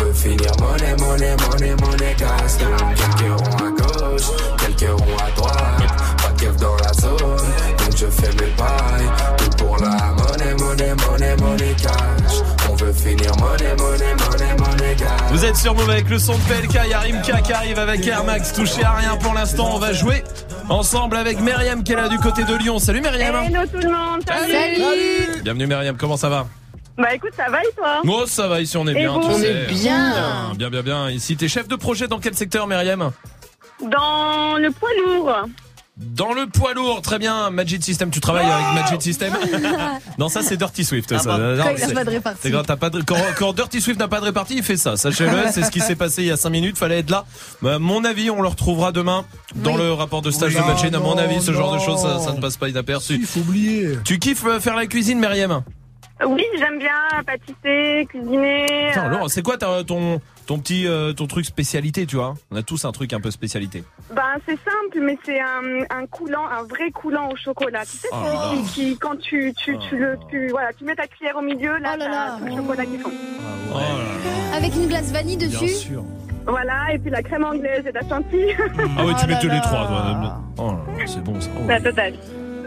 On veut finir monnaie, monnaie, monnaie, monnaie cash. Donc quelques ronds à gauche, quelques ronds à droite. Pas de dans la zone, donc je fais mes bails. Tout pour la monnaie, monnaie, monnaie, monnaie cash. On veut finir monnaie, monnaie, monnaie, monnaie cash. Vous êtes sur Move avec le son de PLK, il y a Rimka qui arrive avec Air Max, touché à rien pour l'instant, on va jouer ensemble avec Myriam qui est là du côté de Lyon. Salut Myriam Hello tout le monde, salut. Salut. Bienvenue Myriam, comment ça va? Bah écoute, ça va et toi? Oh ça va ici on est Et bien, vous? On sais. est bien. Bien, bien, bien. Ici t'es chef de projet dans quel secteur Myriam? Dans le poids lourd. Dans le poids lourd, très bien. Magic System, tu travailles avec Magic System? [LAUGHS] Non, ça c'est Dirty Swift. Ah ça. bon, Non, quand pas de répartie. quand, t'as pas de- quand, quand Dirty Swift n'a pas de répartie, il fait ça. Sachez-le, [LAUGHS] c'est ce qui s'est passé il y a 5 minutes. Fallait être là. À mon avis, on le retrouvera demain dans Oui. le rapport de stage Oui. de Machine. À mon avis, ce genre de choses, ça, ça ne passe pas inaperçu. Il faut oublier. Tu kiffes euh, faire la cuisine, Myriam? Oui, j'aime bien pâtisser, cuisiner. Euh, Laurent, c'est quoi ton ton petit euh, ton truc spécialité, tu vois? On a tous un truc un peu spécialité. Ben, c'est simple, mais c'est un, un coulant, un vrai coulant au chocolat. Tu sais, Oh celui là là. qui, qui- quand tu, tu, tu, le, tu, voilà, tu mets ta cuillère au milieu, là, t'as tout le chocolat qui fond. Oh là là. Avec une glace vanille dessus. Bien sûr. Voilà, et puis la crème anglaise et la chantilly. [LAUGHS] Ah oui, tu Oh mets là tous les là. trois, toi. Oh là là, c'est bon ça. Oh. La totale.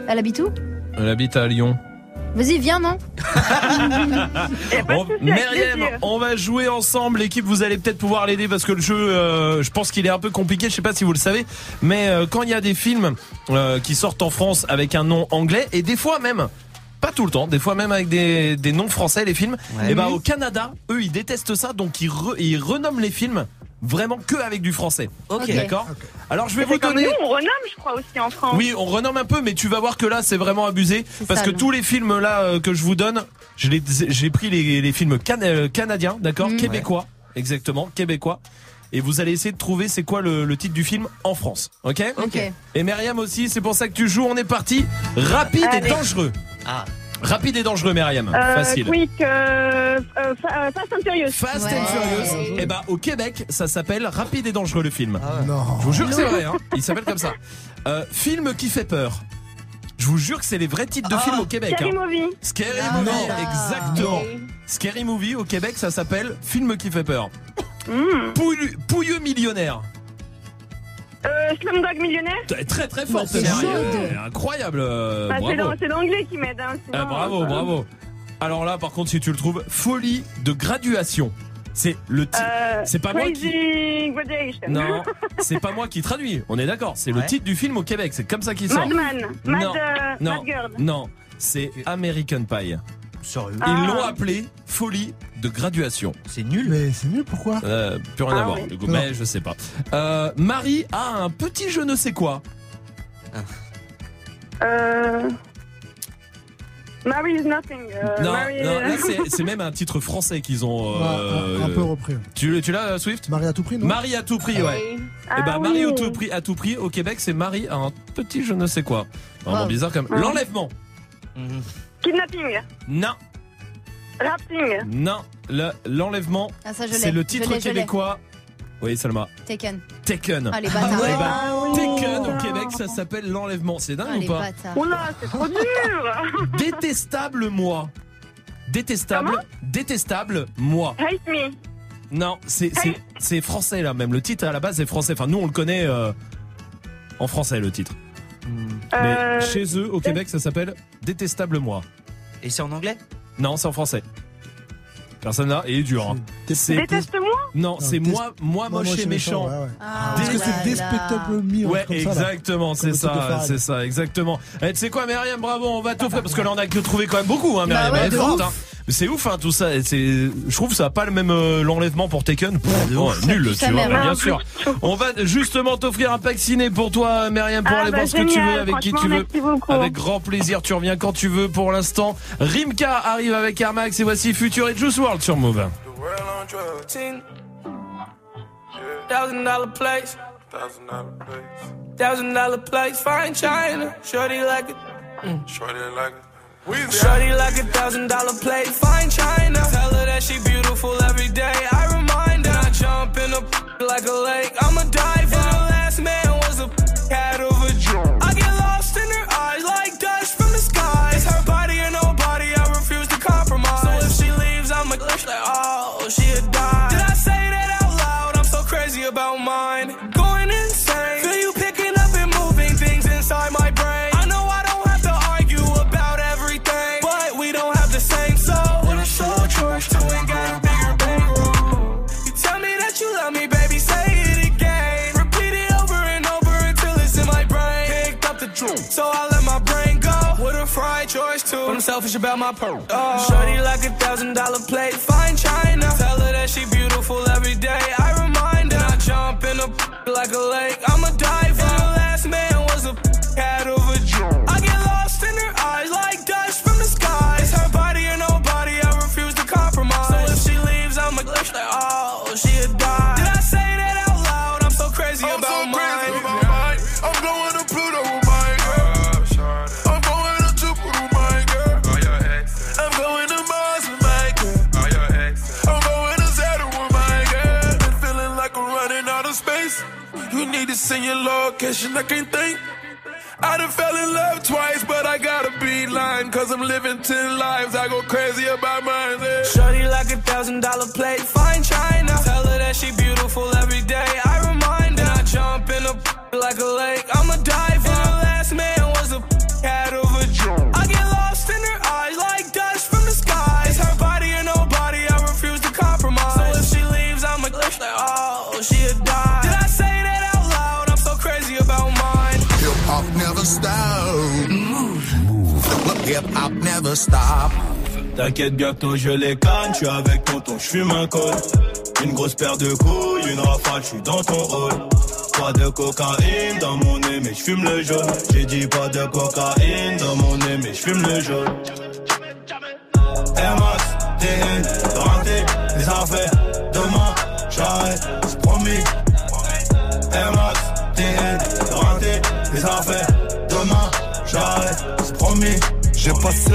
Elle habite où? Elle habite à Lyon. Vas-y, viens, non Bon, Myriam, on va jouer ensemble. L'équipe, vous allez peut-être pouvoir l'aider parce que le jeu, euh, je pense qu'il est un peu compliqué. Je sais pas si vous le savez, mais euh, quand il y a des films euh, qui sortent en France avec un nom anglais et des fois même. Pas tout le temps, des fois même avec des, des noms français les films. Ouais. Et ben au Canada, eux ils détestent ça, donc ils, re- ils renomment les films vraiment que avec du français. Ok. D'accord. Alors je vais vous donner. nous, on renomme, je crois, aussi en France. Oui, on renomme un peu, mais tu vas voir que là, c'est vraiment abusé. Parce sale. que tous les films là euh, que je vous donne, j'ai pris les, les films can- euh, canadiens, d'accord, Mhm. québécois, exactement, québécois. Et vous allez essayer de trouver c'est quoi le, le titre du film en France, ok Ok. Et Myriam aussi, c'est pour ça que tu joues. On est parti. Rapide et dangereux. Ah. Rapide et dangereux, Myriam. Euh, Facile. Quick, euh, euh, fa- euh, Fast and Furious. Fast and Furious. Et bah au Québec, ça s'appelle Rapide et dangereux le film. Non. Je vous jure que c'est vrai, hein. il s'appelle comme ça. Euh, film qui fait peur. Je vous jure que c'est les vrais titres de films au Québec. Scary hein. Movie. Scary Ah, Movie, exactement. Scary Movie au Québec, ça s'appelle Film qui fait peur. Mm. Pouilleux, pouilleux millionnaire. Euh, Slumdog Millionnaire. Très très fort, Bah, c'est. Incroyable. euh, Bah, c'est bravo. l'an- c'est l'anglais qui m'aide. Hein, sinon, Ah, bravo, euh, bravo. Alors là, par contre, si tu le trouves, folie de graduation. C'est le titre. Euh, c'est pas moi qui. Crazy Graduation. Non, [LAUGHS] c'est pas moi qui traduis. On est d'accord. C'est le Ouais. titre du film au Québec. C'est comme ça qu'il sort. Madman. Mad, non, euh, non, Mad Girl. non. C'est American Pie. Sérieux Ah. Ils l'ont appelé folie de graduation. C'est nul. Mais c'est nul, pourquoi Euh, plus rien Ah à voir. oui. du coup, Non. mais je sais pas. Euh, Marie a un petit je ne sais quoi. Euh, Mary is nothing. euh, Non, Mary- non, là c'est- c'est même un titre français qu'ils ont. euh, un, un peu repris. Tu, tu l'as, Swift? Marie à tout prix, non? Marie à tout prix, Ah ouais. oui. Et ben Ah Marie oui. à tout prix, à tout prix au Québec, c'est Marie à un petit je ne sais quoi. Vraiment bizarre comme l'enlèvement. Kidnapping. Non, Rapting. non, le- l'enlèvement. Ah, ça, je l'ai. c'est le Je titre l'ai, je l'ai. québécois. Oui, Salma. Taken. Taken. Ah, les bâtards. Eh ben, Ah oui. Taken au Québec, ça s'appelle l'enlèvement. C'est dingue Ah, ou les pas bâtards. Oula, c'est trop dur. [LAUGHS] Détestable moi. Détestable, détestable moi. Hate me. Non, c'est c'est c'est français là même. Le titre à la base c'est français. Enfin nous on le connaît euh, en français le titre. Mais Euh, chez eux au Québec ça s'appelle Détestable moi. Et c'est en anglais? Non, c'est en français. Personne là et il est dur. hein. C'est Déteste-moi? Non, c'est moi moi moche et méchant. ouais, ouais. Ah, Parce que c'est là là. Despicable Me, un Ouais, truc comme ça, là. exactement, c'est le truc de ça, c'est ça, exactement. Et tu sais quoi, Myriam, bravo, on va t'offrir parce que là on a que trouvé quand même beaucoup, hein, Myriam, Bah ouais, elle est de forte. ouf. Hein. C'est ouf, hein, tout ça. C'est, je trouve que ça a pas le même euh, l'enlèvement pour Taken. Pff, oh, nul, tu vois, bien sûr. On va justement t'offrir un pack ciné pour toi, Myriam, pour Ah aller bah voir ce que tu veux, avec qui tu veux. Avec grand plaisir, tu reviens quand tu veux. Pour l'instant, Rimka arrive avec Air Max et voici Future et Juice World sur Move. Thousand dollar place. Thousand dollar place. Thousand dollar place. Fine China. Shorty like it. Shorty like Shorty like a thousand dollar plate, fine china. Tell her that she beautiful every day. I remind her, I jump in a [LAUGHS] like a lake. I'm a diver. Selfish about my pearl. Oh. Uh, Shorty like a thousand dollar plate, fine china. Tell her that she beautiful every day. I remind her, I jump in a [LAUGHS] like a lake. To send your location, I can't think. I done fell in love twice, but I gotta be lying. Cause I'm living ten lives, I go crazy about mine. yeah. Shorty like a thousand dollar plate, fine china. Hip hop never stop. T'inquiète, je les canne, suis avec tonton, je fume un col. Une grosse paire de couilles, une rafale, je suis dans ton rôle. Pas de cocaïne dans mon nez, mais je fume le jaune. J'ai dit pas de cocaïne dans mon nez, mais je fume le jaune.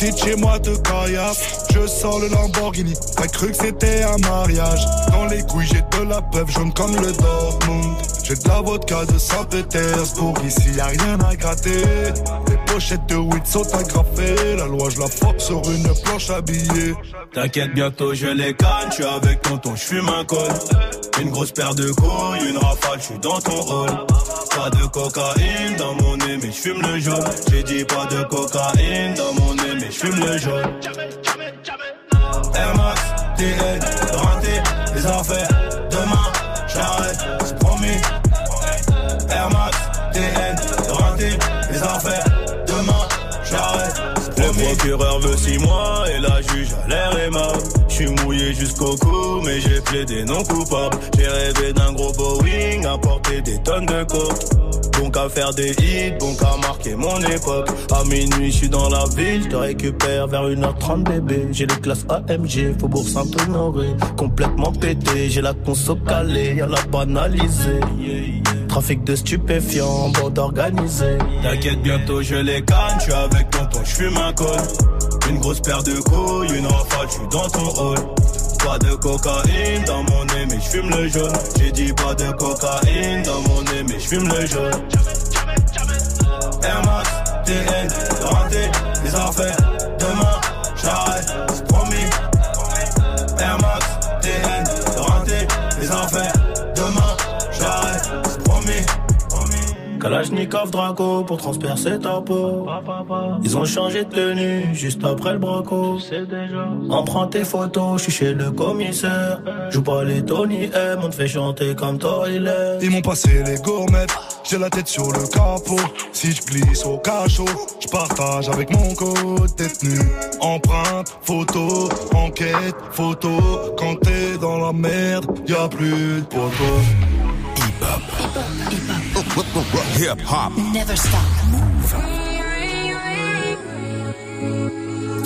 Petites chez moi te caillassent. Je sors le Lamborghini. T'as cru que c'était un mariage. Dans les couilles, j'ai de la peuple jaune comme le Dortmund. J'ai de la vodka de Saint-Pétersbourg. Ici, y a rien à gratter. Les pochettes de weed sont agrafées. La loi, je la force sur une planche habillée. T'inquiète, bientôt je les canne, je suis avec tonton, je fume un col. Une grosse paire de couilles, une rafale, je suis dans ton rôle. Pas de cocaïne dans mon nez, mais je fume le jaune. J'ai dit pas de cocaïne dans mon nez, je fume le jaune. Max, TL, raté, les affaires. Demain, j'arrête, c'est promis. Air Max, TN, raté, les affaires. Demain, j'arrête. Le procureur veut 6 mois et la juge a l'air aimable. J'suis mouillé jusqu'au cou, mais j'ai plaidé non coupable. J'ai rêvé d'un gros Boeing, apporter des tonnes de coke. Donc à faire des hits, donc à marquer mon époque. À minuit, je suis dans la ville, je te récupère vers 1h30 bébé. J'ai les classes AMG, Faubourg Saint-Honoré. Complètement pété, j'ai la conso calée, y'a la banalisée. Trafic de stupéfiants, bande organisée. T'inquiète, bientôt je les canne, je suis avec tonton, je fume un col. Une grosse paire de couilles, une rafale, je suis dans ton hall. Pas de cocaïne dans mon nez, mais je fume le jaune. J'ai dit pas de cocaïne dans mon nez, mais je fume le jaune. Air Max, TN, renté, les affaires. Kalachnikov Draco pour transpercer ta peau. Ils ont changé de tenue juste après le braco. Prend tes photos, je suis chez le commissaire. Joue pas les Tony M, on te fait chanter comme Toilet. Ils m'ont passé les gourmettes, j'ai la tête sur le capot. Si je glisse au cachot, je partage avec mon code détenu. Empreinte, photo, enquête, photo. Quand t'es dans la merde, y a plus de poteau. Hip hop. Never stop.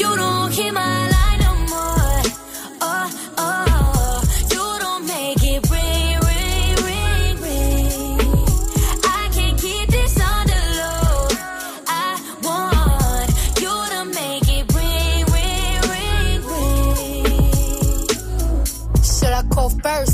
You don't hear my line no more. Oh, oh, you don't make it ring, ring, ring, ring. I can't keep this on the low. I want you to make it ring, ring, ring, ring. Should I call first?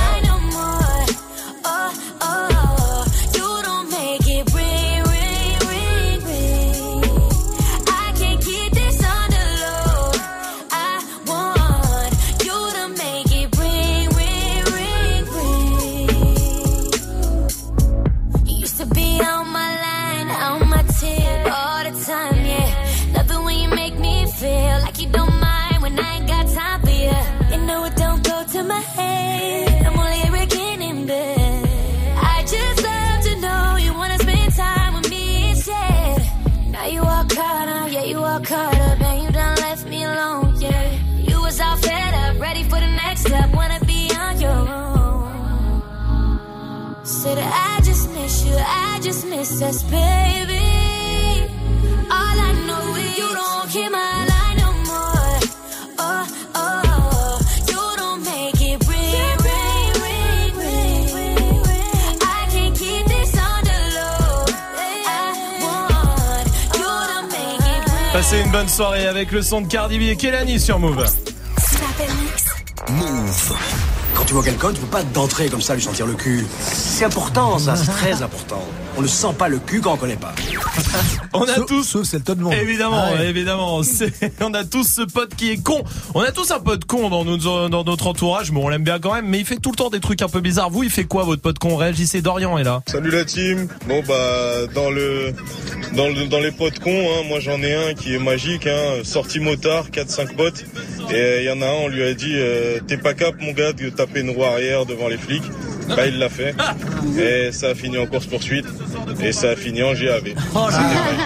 I just miss us, baby. All I know is you don't hear my line no more. Oh, oh, you don't make it ring, ring, ring, ring, ring. I can't keep this on the low. I want you to make it ring. Passez une bonne soirée avec le son de Cardi B et Kelani sur Move. Move. Quand tu vois quelqu'un, tu peux pas d'entrer comme ça lui sentir le cul. C'est important, ça, c'est très important. On ne sent pas le cul quand on connaît pas. [LAUGHS] On a tous. Sauf c'est le ton de monde. Évidemment, Ah ouais. évidemment. [LAUGHS] On a tous ce pote qui est con. On a tous un pote con dans notre, dans notre entourage, mais on l'aime bien quand même. Mais il fait tout le temps des trucs un peu bizarres. Vous, il fait quoi votre pote con Réagissez, Dorian est là. Salut la team. Bon bah dans le dans le dans les potes cons, hein, moi j'en ai un qui est magique, hein, sorti motard, 4-5 potes. Et il y en a un, on lui a dit euh, t'es pas cap mon gars de taper une roue arrière devant les flics. Bah, il l'a fait. Et ça a fini en course poursuite. Et ça a fini en GAV. Oh là là.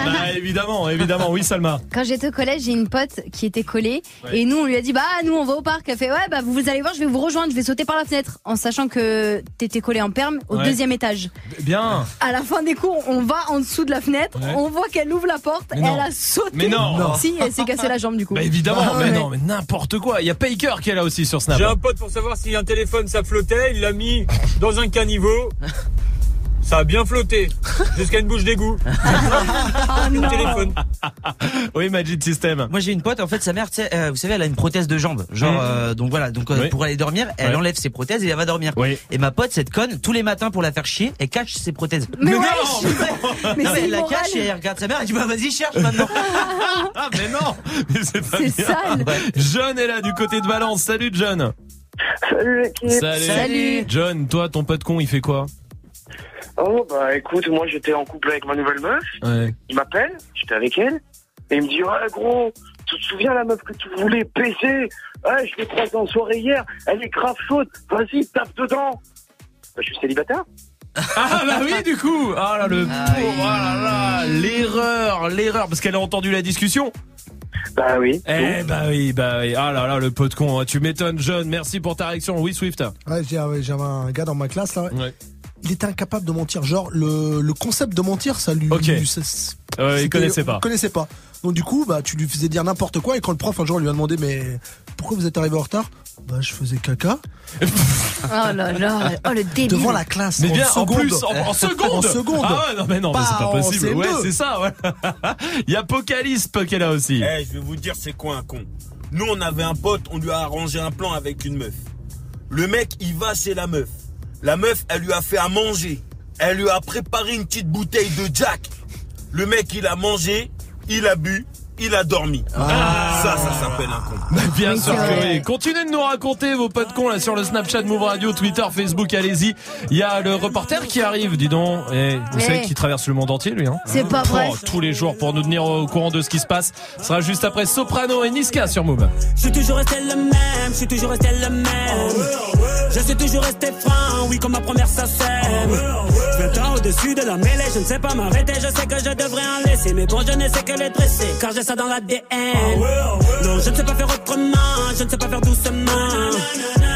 Bah, évidemment, évidemment. Oui, Salma. Quand j'étais au collège, j'ai une pote qui était collée Ouais. et nous on lui a dit bah nous on va au parc. Elle fait ouais bah vous allez voir, je vais vous rejoindre, je vais sauter par la fenêtre en sachant que t'étais collée en perme au Ouais. deuxième étage. Bien. À la fin des cours, on va en dessous de la fenêtre, Ouais. on voit qu'elle ouvre la porte, Mais non. elle a sauté. Mais non. Non. Si, elle s'est cassé la jambe du coup. Bah évidemment, Ah mais ouais. non, mais n'importe quoi. Il y a Paker qui est là aussi sur Snap. J'ai un pote pour savoir si un téléphone ça flottait, il l'a mis dans un caniveau. [LAUGHS] Ça a bien flotté [LAUGHS] jusqu'à une bouche d'égout. Le téléphone. Oui, Magic System. Moi j'ai une pote en fait sa mère tu sais, euh, vous savez elle a une prothèse de jambe genre Mhm. euh, donc voilà donc euh, Oui. pour aller dormir elle Ouais. enlève ses prothèses et elle va dormir Oui. et ma pote cette conne tous les matins pour la faire chier elle cache ses prothèses Mais non, mais Mais non, c'est elle la immoral. cache et elle regarde sa mère et dit bah vas-y cherche maintenant [LAUGHS] Ah mais non, mais c'est pas C'est bien. sale. John est là du côté de Valence. Salut John. Salut l'équipe. Salut. Salut. John, toi ton pote con, il fait quoi? Oh bah écoute, moi j'étais en couple avec ma nouvelle meuf. Ouais. Il m'appelle, j'étais avec elle, et il me dit ouais gros, tu te souviens la meuf que tu voulais baiser? Ouais, je l'ai croisée en soirée hier, elle est grave chaude, vas-y tape dedans. Bah, je suis célibataire. Ah bah oui du coup. Ah là le Ah ah là là, l'erreur, l'erreur parce qu'elle a entendu la discussion. Bah oui. Eh bah oui, bah oui. Ah là là le pote con, hein. tu m'étonnes John. Merci pour ta réaction. Oui Swift. Ouais, j'ai- ouais, j'avais un gars dans ma classe là. Ouais. Il était incapable de mentir. Genre le, le concept de mentir, ça lui. Ok. ça- c'est- Ouais, il c'était- connaissait pas. Il connaissait pas. Donc du coup, bah tu lui faisais dire n'importe quoi et quand le prof un jour lui a demandé mais pourquoi vous êtes arrivé en retard? Bah je faisais caca [LAUGHS] Oh là là, oh le débile. devant la classe. Mais en bien, en seconde. plus, en, en seconde. En seconde. Ah ouais, non mais non, mais c'est pas en possible. CM2. Ouais, c'est ça. Ouais. [LAUGHS] Il y a Apocalypse qui est là aussi. Eh, je vais vous dire c'est quoi un con? Nous on avait un pote, on lui a arrangé un plan avec une meuf. Le mec il va chez la meuf. La meuf elle lui a fait à manger. Elle lui a préparé une petite bouteille de Jack. Le mec il a mangé, il a bu, il a dormi. Ah. Ça, ça s'appelle un con. Bien sûr que oui. Continuez de nous raconter vos potes cons là sur le Snapchat Move Radio, Twitter, Facebook, allez-y. Il y a le reporter qui arrive, dis donc. Et vous Ouais. savez qu'il traverse le monde entier lui hein. C'est pas vrai. Oh, tous les jours pour nous tenir au courant de ce qui se passe. Ce sera juste après Soprano et Niska sur Move. Je suis toujours resté le même, je suis toujours resté le même. Je suis toujours resté franc, oui, comme ma première ça sème. Je vais tant au-dessus de la mêlée, je ne sais pas m'arrêter, je sais que je devrais en laisser. Mais bon, je ne sais que les dresser, car j'ai ça dans l'ADN. Non, je ne sais pas faire autrement, je ne sais pas faire doucement.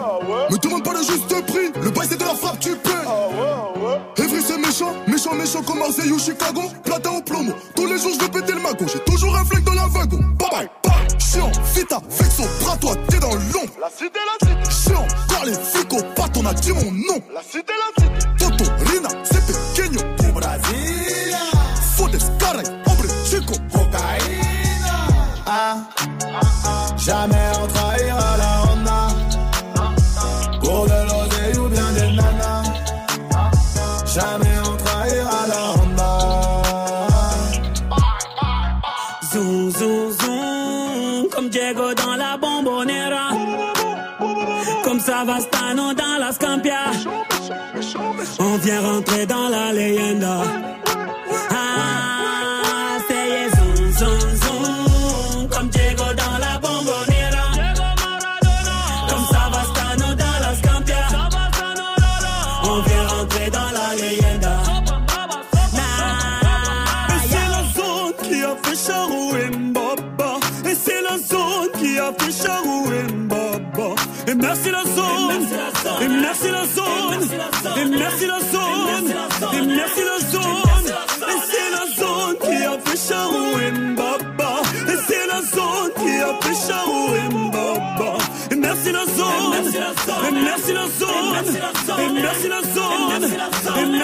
la frappe, tu paies. Evry c'est méchant, méchant, méchant comme Marseille ou Chicago. Platin au plomo, tous les jours je vais péter le magot. J'ai toujours un flingue dans la wagon. Bye bye, bye. Chiant, vita, vexo, bras toi, t'es dans l'ombre. La cité, la cité. Chiant, car les flics au on a dit mon nom. La cité, la cité.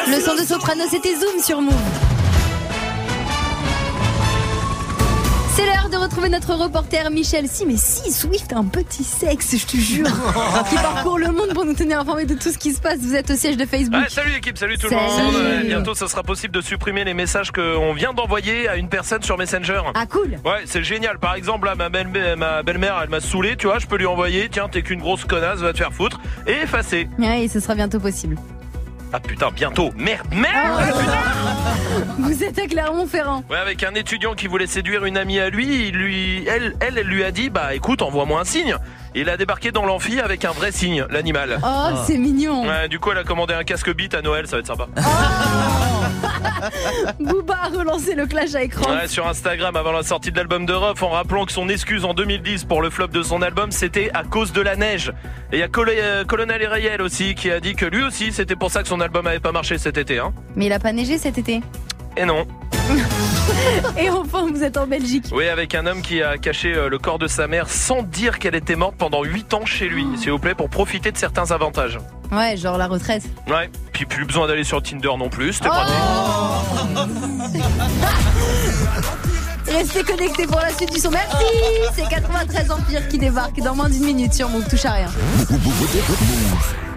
Le son de soprano, c'était Zoom sur Move. C'est l'heure de retrouver notre reporter Michel. Si, mais si, Swift a un petit sexe, je te jure. [LAUGHS] qui parcourt le monde pour nous tenir informés de tout ce qui se passe. Vous êtes au siège de Facebook. Ouais, salut l'équipe, salut tout Salut. le monde. Bientôt, ça sera possible de supprimer les messages qu'on vient d'envoyer à une personne sur Messenger. Ah, cool. Ouais, c'est génial. Par exemple, là, ma belle- ma belle-mère, elle m'a saoulé, tu vois, je peux lui envoyer, tiens, t'es qu'une grosse connasse, va te faire foutre, et effacer. Ouais, ce sera bientôt possible. Ah putain, bientôt. Merde, merde [LAUGHS] Vous êtes à Clermont-Ferrand. Ouais, avec un étudiant qui voulait séduire une amie à lui, il lui, elle, elle, elle lui a dit, bah écoute, envoie-moi un signe. Il a débarqué dans l'amphi avec un vrai signe, l'animal. Oh, c'est mignon. Ouais, du coup, elle a commandé un casque beat à Noël, ça va être sympa. [LAUGHS] Booba a relancé le clash à écran. Ouais, sur Instagram avant la sortie de l'album de Ruff en rappelant que son excuse en 2010 pour le flop de son album c'était à cause de la neige. Et il y a Col- euh, Colonel Rayel aussi qui a dit que lui aussi c'était pour ça que son album avait pas marché cet été. Hein. Mais il a pas neigé cet été. Et non. [LAUGHS] Et enfin, vous êtes en Belgique. Oui, avec un homme qui a caché euh, le corps de sa mère sans dire qu'elle était morte pendant 8 ans chez lui, s'il vous plaît, pour profiter de certains avantages. Ouais, genre la retraite. Ouais, puis plus besoin d'aller sur Tinder non plus, c'était pratique. Restez connectés pour la suite du son. Merci C'est 93 Empire qui débarque dans moins d'une minute sur Move. Touche à rien.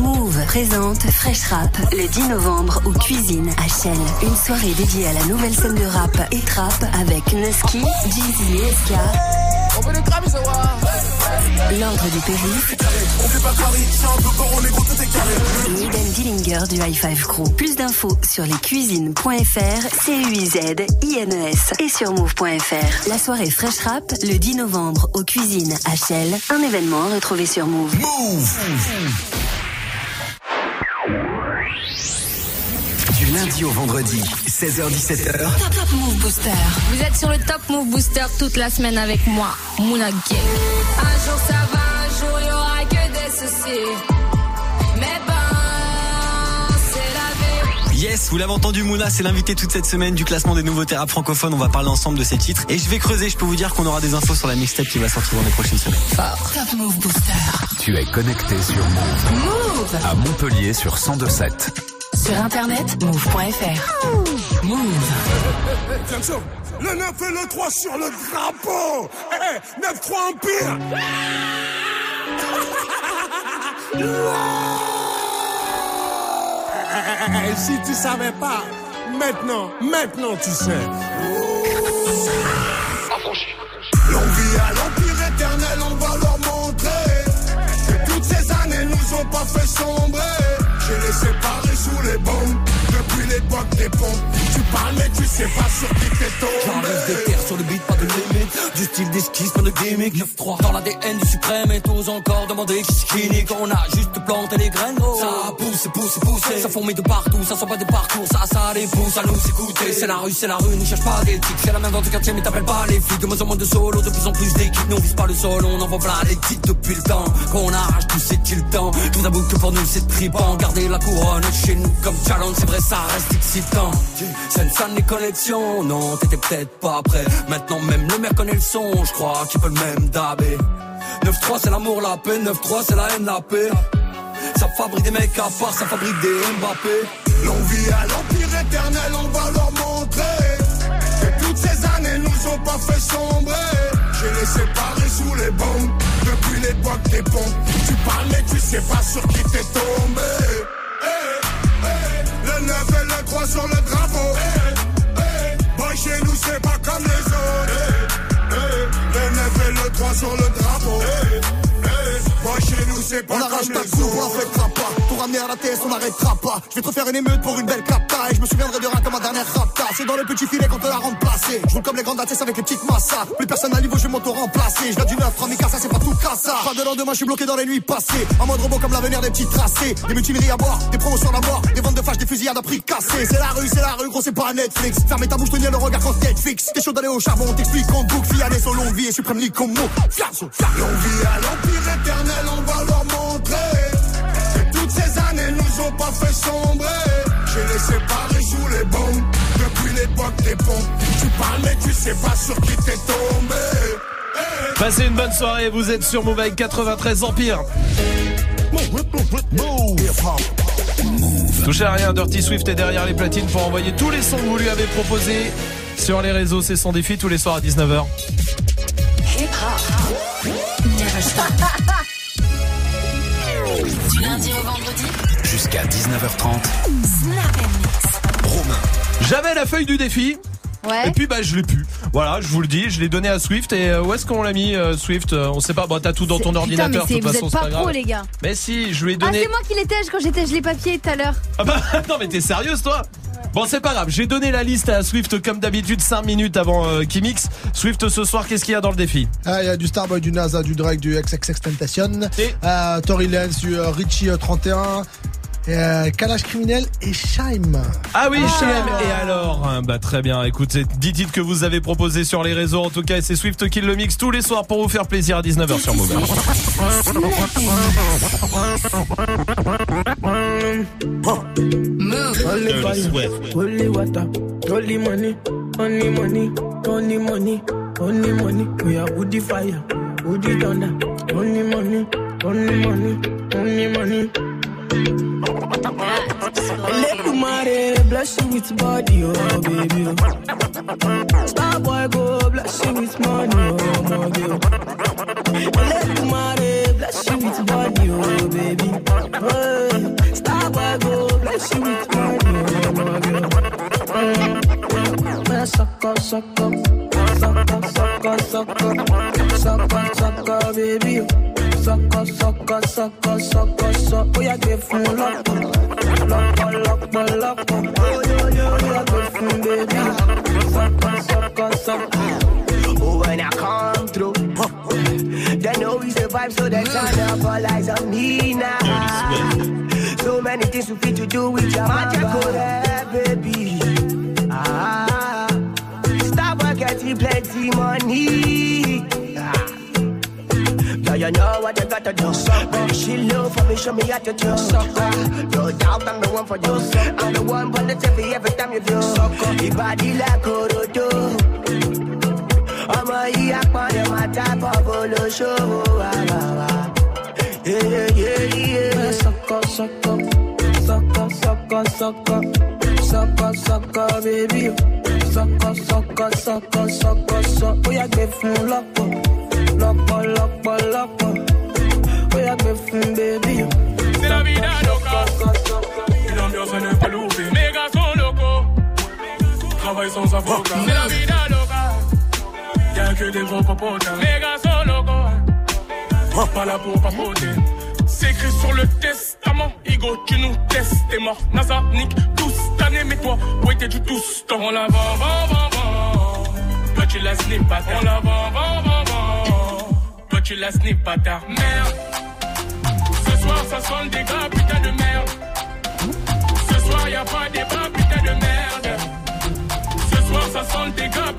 Move présente Fresh Rap le 10 novembre aux Cuisines à. Une soirée dédiée à la nouvelle scène de rap et trap avec Nusky, Jeezy et SK. L'ordre du périph. Niden Dillinger du High Five Crew. Plus d'infos sur lescuisines.fr, C-U-I-Z-I-N-E-S et sur move.fr. La soirée Fresh Rap le 10 novembre aux Cuisines à. Un événement à retrouver sur Move. Du lundi au vendredi, 16h17h. Top, Top Move Booster. Vous êtes sur le Top Move Booster toute la semaine avec moi, Mouna Gang. Un jour ça va, un jour il y aura que des soucis. Mais ben, c'est la vie. Yes, vous l'avez entendu, Mouna, c'est l'invité toute cette semaine du classement des nouveaux rap francophones. On va parler ensemble de ces titres. Et je vais creuser, je peux vous dire qu'on aura des infos sur la mixtape qui va sortir dans les prochaines semaines. Top Move Booster. Tu es connecté sur Move. Move. À Montpellier sur 1027. Sur internet, move.fr. Move. Attention, le 9 et le 3 sur le drapeau. Eh, 9-3 Empire. Si tu savais pas, maintenant, maintenant tu sais. L'envie à l'empire éternel, on va leur montrer que toutes ces années nous ont pas fait sombrer. J'ai les sous les bombes depuis l'époque des pompes. Parles mais tu sais pas sur qui t'es tombé. Des terres sur le beat, pas de limite. Du style d'esquisse, pas de gimmick. 9-3 dans l'ADN du suprême et tous encore demander qui c'est clinique. On a juste planté les graines. Ça pousse, pousse, pousse. Ça fourmille de partout, ça sent pas des parcours. Ça, ça les pousse à nous écouter. C'est la rue, c'est la rue, nous cherche pas d'éthique. C'est la même dans ton quartier, mais t'appelles pas les flics. De moins en moins de solo, de plus en plus d'équipes. Nous on vise pas le sol, on envoie plein les titres depuis le temps. Qu'on arrache tout, c'est-il le temps. Tout d'abord que pour nous c'est tripant. Garder la couronne chez nous comme challenge, c'est vrai, ça reste excitant. Scène des connexions, non, t'étais peut-être pas prêt. Maintenant même le maire connaît le son, je crois qu'il peut le même dabé. 9-3 c'est l'amour, la paix, 9-3 c'est la haine, la paix. Ça fabrique des mecs à part, ça fabrique des Mbappé. L'envie à l'empire éternel, on va leur montrer que toutes ces années nous ont pas fait sombrer. J'ai les séparés sous les bombes depuis l'époque des pompes. Tu parles mais tu sais pas sur qui t'es tombé. Eh, eh, le 9 et le 3 sur le drapeau. Eh, eh, chez nous c'est pas comme les autres. Eh, eh, le 9 et le 3 sur le drapeau. Eh, eh, chez nous c'est pas On comme arrache les ta autres. coupe, on fait pas. À la TS, on n'arrêtera pas. Je vais te refaire une émeute pour une belle capta. Et je me souviendrai de rien comme ma dernière rapta. C'est dans le petit filet qu'on te l'a remplacé. Je roule comme les grandes ATS avec les petites massas. Plus personne à niveau, je vais m'auto-remplacer. Je viens du 9, 3000 ça c'est pas tout cassa. Pas de lendemain, je suis bloqué dans les nuits passées. En mode robot comme l'avenir des petits tracés. Des mutineries à boire, des promotions à mort. Des ventes de fâches, des fusillades à prix cassés. C'est la rue, c'est la rue, gros, c'est pas Netflix. Fermez ta bouche, tenir le regard quand Netflix. T'es chaud d'aller au charbon, on t'explique qu'on boucle. Fiané, longue vie et suprême comme mot. Et à l'empire éternel, on va leur années nous ont pas fait sombrer J'ai laissé séparés sous les bombes Depuis l'époque des pompes Tu parles mais tu sais pas sur qui t'es tombé Passez une bonne soirée, vous êtes sur Move avec 93 Empire. Touchez à rien, Dirty Swift est derrière les platines pour envoyer tous les sons que vous lui avez proposés sur les réseaux. C'est son défi tous les soirs à 19h. [LAUGHS] [LAUGHS] Du lundi au vendredi. Jusqu'à 19h30. Romain. J'avais la feuille du défi. Ouais. Et puis bah je l'ai plus. Voilà, je vous le dis, je l'ai donné à Swift et euh, où est-ce qu'on l'a mis euh, Swift? Euh, On sait pas. Bon, t'as tout dans ton Putain, ordinateur. mais de toute c'est- vous façon, êtes c'est pas pas pro, grave. les gars. Mais si, je lui ai Ah, donné. c'est moi qui l'étais quand j'étais les papiers tout à l'heure. Ah bah [LAUGHS] non mais t'es sérieuse toi? Bon c'est pas grave, j'ai donné la liste à Swift comme d'habitude 5 minutes avant euh, qu'il mixe. Swift ce soir qu'est-ce qu'il y a dans le défi? Ah, il y a du Starboy, du NASA, du Drake, du XXX Tentation, euh, Tory Lanez, du euh, Richie euh, 31, euh, Kalash Criminel et Shaim. Ah oui, Chem et alors hein, Bah très bien, écoutez, 10 titres que vous avez proposés sur les réseaux. En tout cas et c'est Swift qui le mixe tous les soirs pour vous faire plaisir à 19h sur only money, only money, only money, only money. We are woody fire, woody thunder, only money, only money, only money. Let the money bless you with body, oh baby. oh. Star boy go bless you with money, oh my girl. Let the money bless you with body, oh baby. Hey, Star boy go bless you with money, oh my girl. Mm. Man, suck up, suck up, suck up, suck up, suck up, suck up, suck up, baby. Suck up, suck up, suck up, suck up, suck up. Oh, yeah, give fun, lock up, lock up, lock up, lock up. Oh, yo, yo, yeah, give fun, baby. Suck up, suck up, suck up. Oh, when I come through, they know we survive, so they turn up all eyes on me now. So many things we fit to do with your magical hair, baby. Ah, stop getting plenty money. Girl, you know what you gotta do. Sucker. She love for me, show me how to do. Sucker. No doubt I'm the one for you. I'm the one for the TV every time you do. Sucker. Your body like Orodo. ọmọ yìí apọ̀nẹ̀ máa tábọ̀ bolóṣòwò àwàwà. Sọkọ sọkọ sọkọ sọkọ sọkọ sọkọ sọkọ bébí sọkọ sọkọ sọkọ sọkọ sọ ó yà gbé fún lọ́pọ̀ lọ́pọ̀ lọ́pọ̀ lọ́pọ̀ ó yà gbé fún bébí o. C'est la vida loca. Pas gars sont locaux. Travail sans avocat. C'est la vida loca. Y'a que des gros popotins. Mes gars sont locaux. Pas là pour papoter. C'est écrit sur le testament. Igo, tu nous testes, t'es mort. NASA, nique tous mais toi, où étais-tu tous temps On la vend, vend, vend, vend. Toi, tu la snip pas On la vend, vend, vend, vend. Tu la snip pas ta merde. Ce soir, ça sonne des gars, putain de merde. Ce soir, y a pas des bas, putain de merde. Ce soir, ça sonne des gars,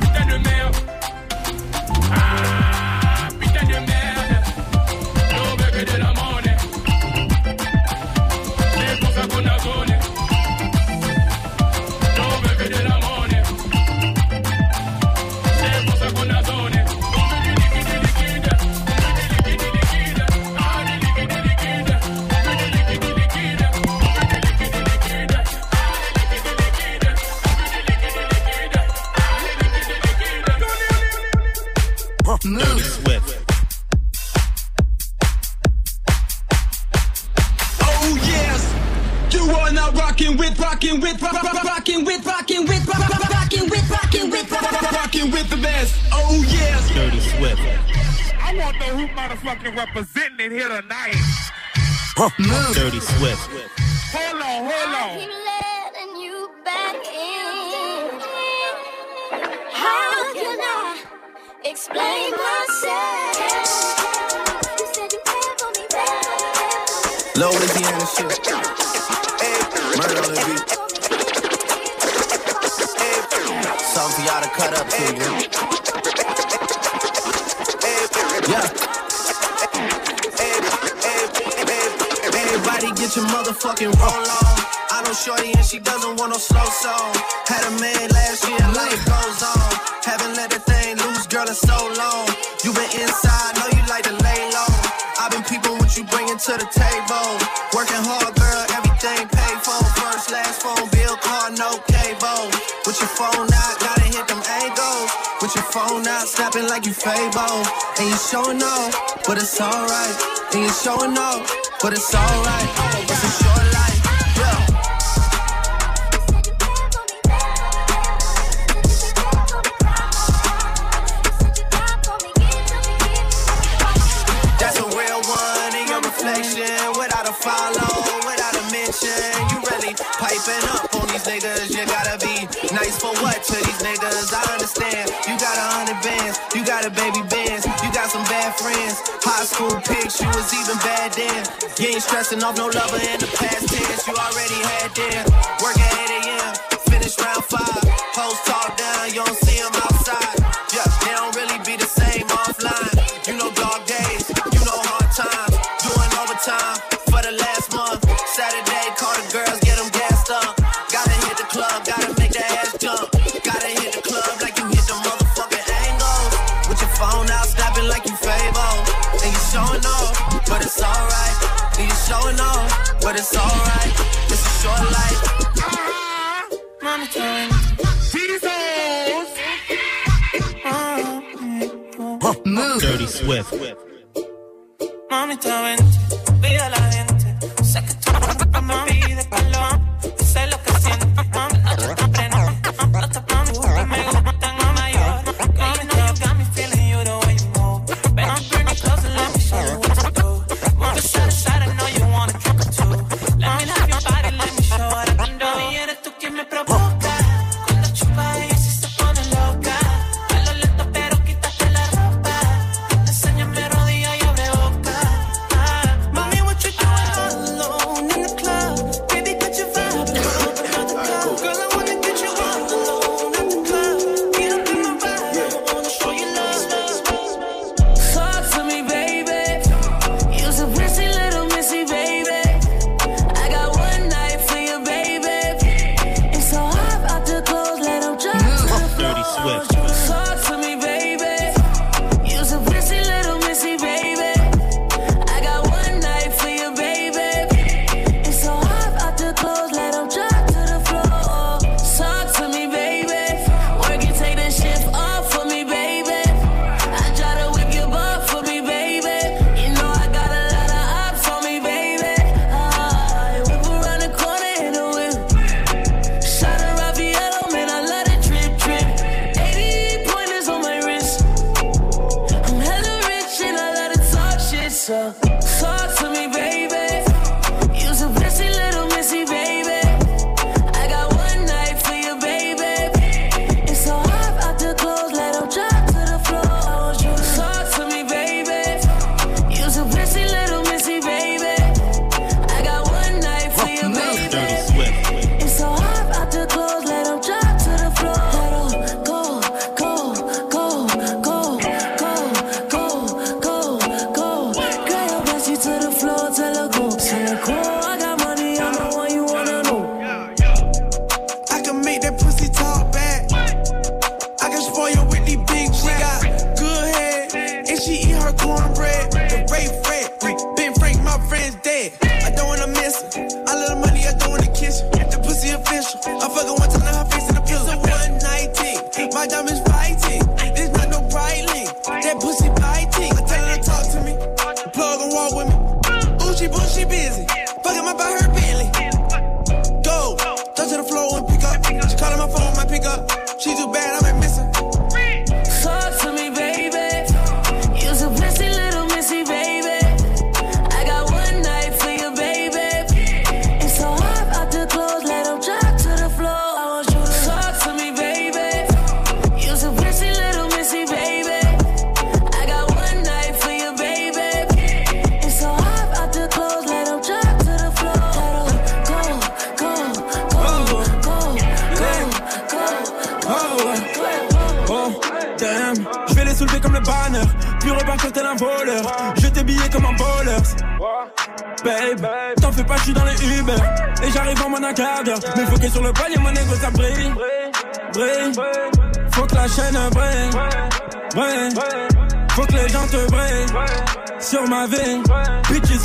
rocking with, rock- rock- rocking with, rocking with, rock- rock- rocking with, rocking with, rock- rock- rocking with the best. Oh yeah, Dirty Swift. I want to know who motherfucking representing it here tonight. Move. Dirty Swift. Hold on, hold on. How can I explain myself? Louisiana shit. Murder on the beat. Something for y'all to cut up to, you. Yeah. Everybody get your motherfucking roll on. I know Shorty and she doesn't want no slow song. Had a man last year, life goes on. Haven't let that thing loose, girl, in so long. You been inside, know you like to lay low. What you bringing to the table. Working hard, girl, everything paid for. First, last phone bill, car, no cable. With your phone out, gotta hit them angles. With your phone out, snapping like you Fable. And you showing off, but it's alright. And you showing off, but it's alright. What to these niggas? I understand. You got a hundred bands, you got a baby bands, you got some bad friends. High school pics, you was even bad then. You ain't stressing off no lover in the past tense. You already had them. Work at 8 a.m., finish round five. Hoes talk down, you don't see them outside. But it's alright. And you showing off, but it's alright. It's a short life. Mommy time. Uh-huh. Move. Dirty Swift. Mami, te vente,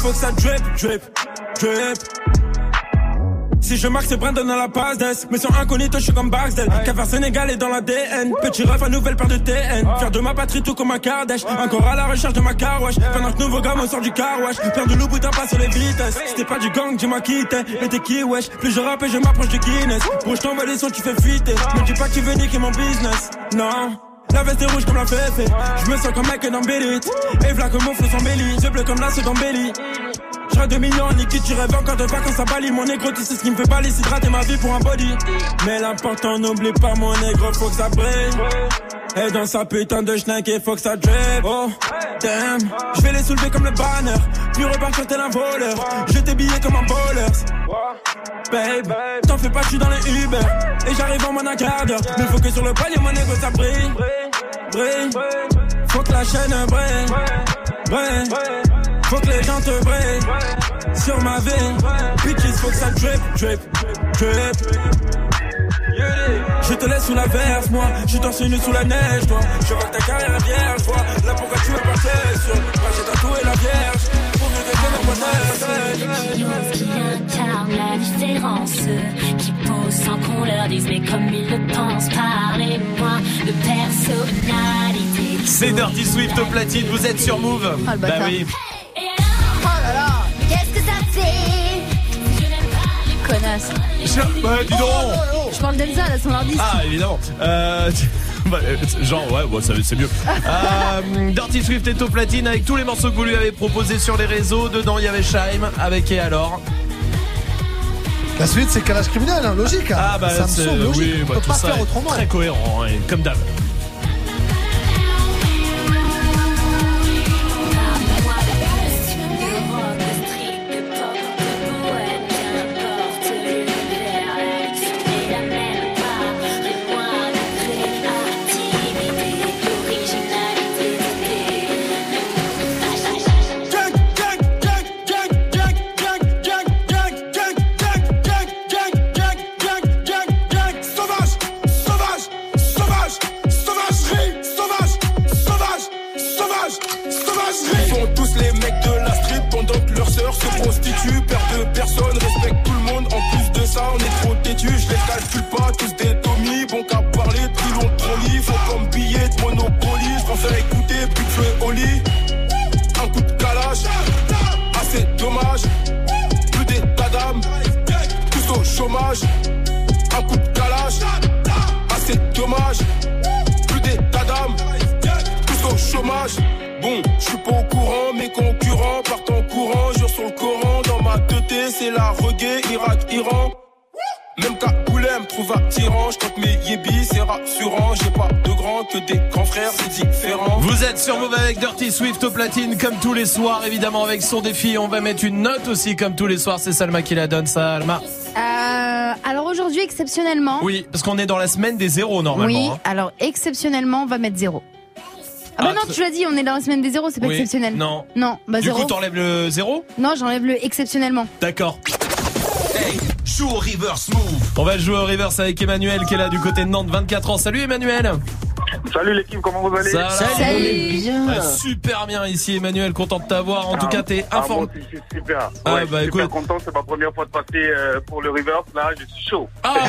faut que ça drip, drip, drip. Si je marque, c'est Brandon à la passe d'Est. Mais sur incognito, je suis comme Baxdel. Cavard Sénégal est dans l'ADN. Petit ref à nouvelle paire de TN. Faire de ma patrie tout comme un Kardashian. Encore à la recherche de ma carwash. Pendant que nouveau gamin sort du carwash. Faire de Louboutin pas sur les vitesses. T'es pas du gang, dis-moi qui t'es. Mais t'es qui, wesh? Plus je rappe et je m'approche du Guinness. Pour je t'envoie les sons, tu fais fuiter. Me dis pas que tu veux niquer mon business. Non. La veste est rouge comme la fête. Je me sens comme mec dans Bélit. Et v'là que mon flot s'embellit. Je bleu comme c'est dans Belly. J'aurais 2 millions liquide, tu rêves encore de vacances à Bali. Mon négro, tu sais ce qui me fait pas hydrater ma vie pour un body. Mais l'important, n'oublie pas mon négro, faut que ça brille. Et dans sa putain de schneck, faut que ça drip. Oh, damn. Je vais les soulever comme le banner, puis repartir tel un voleur. Je billets comme un bowler. Babe, t'en fais pas, je suis dans les Uber. Et j'arrive en moins d'un quart d'heure. Mais faut que sur le palier, mon négro, ça brille. Brille. Faut que la chaîne brille. Brille. Faut que les gens te brillent sur ma vie. Bitches, faut que ça drip, drip, drip. Je te laisse sous la verse, moi. Je suis torse nu sous la neige, toi. Je vois ta carrière vierge, toi. Là, pourquoi tu veux partir sur Moi, j'ai tatoué la vierge? Pour mieux devenir Qui incarne la différence Qui pose sans qu'on leur dise Mais comme ils le pensent Parlez-moi de personnalité C'est Dirty Swift au platine, vous êtes sur Move Ah, le Bah oui. Connasse. Bah, dis donc Je parle d'Elsa, là, son artiste. Ah, évidemment. Euh, [LAUGHS] bah, euh, genre, ouais, bon, c'est mieux. Euh, Dirty Swift est au platine avec tous les morceaux que vous lui avez proposés sur les réseaux. Dedans, il y avait Shaim avec Et alors La suite, c'est calage criminel, hein, logique. hein. Ah, bah, ça me c'est- semble logique. oui, On bah, peut pas faire autrement. Très cohérent, hein, comme d'hab. Les soirs évidemment avec son défi on va mettre une note aussi comme tous les soirs c'est Salma qui la donne Salma Euh, alors aujourd'hui, exceptionnellement. Oui parce qu'on est dans la semaine des zéros normalement Oui, hein. alors exceptionnellement, on va mettre zéro. Ah, bah Ah, non, tu l'as dit, on est dans la semaine des zéros, c'est pas Oui, exceptionnel. non. Non, bah Du zéro. coup t'enlèves le zéro Non, j'enlève le exceptionnellement. D'accord Joue au reverse move On va jouer au reverse avec Emmanuel qui est là du côté de Nantes 24 ans Salut Emmanuel Salut l'équipe, comment vous allez va Salut. Bien. Super bien ici Emmanuel, content de t'avoir En tout Ah, cas t'es ah, informé moi aussi, je suis super. Ah, Ouais, bah, je suis super écoute. content, c'est ma première fois de passer euh, pour le reverse, là, je suis chaud. Ah, bah,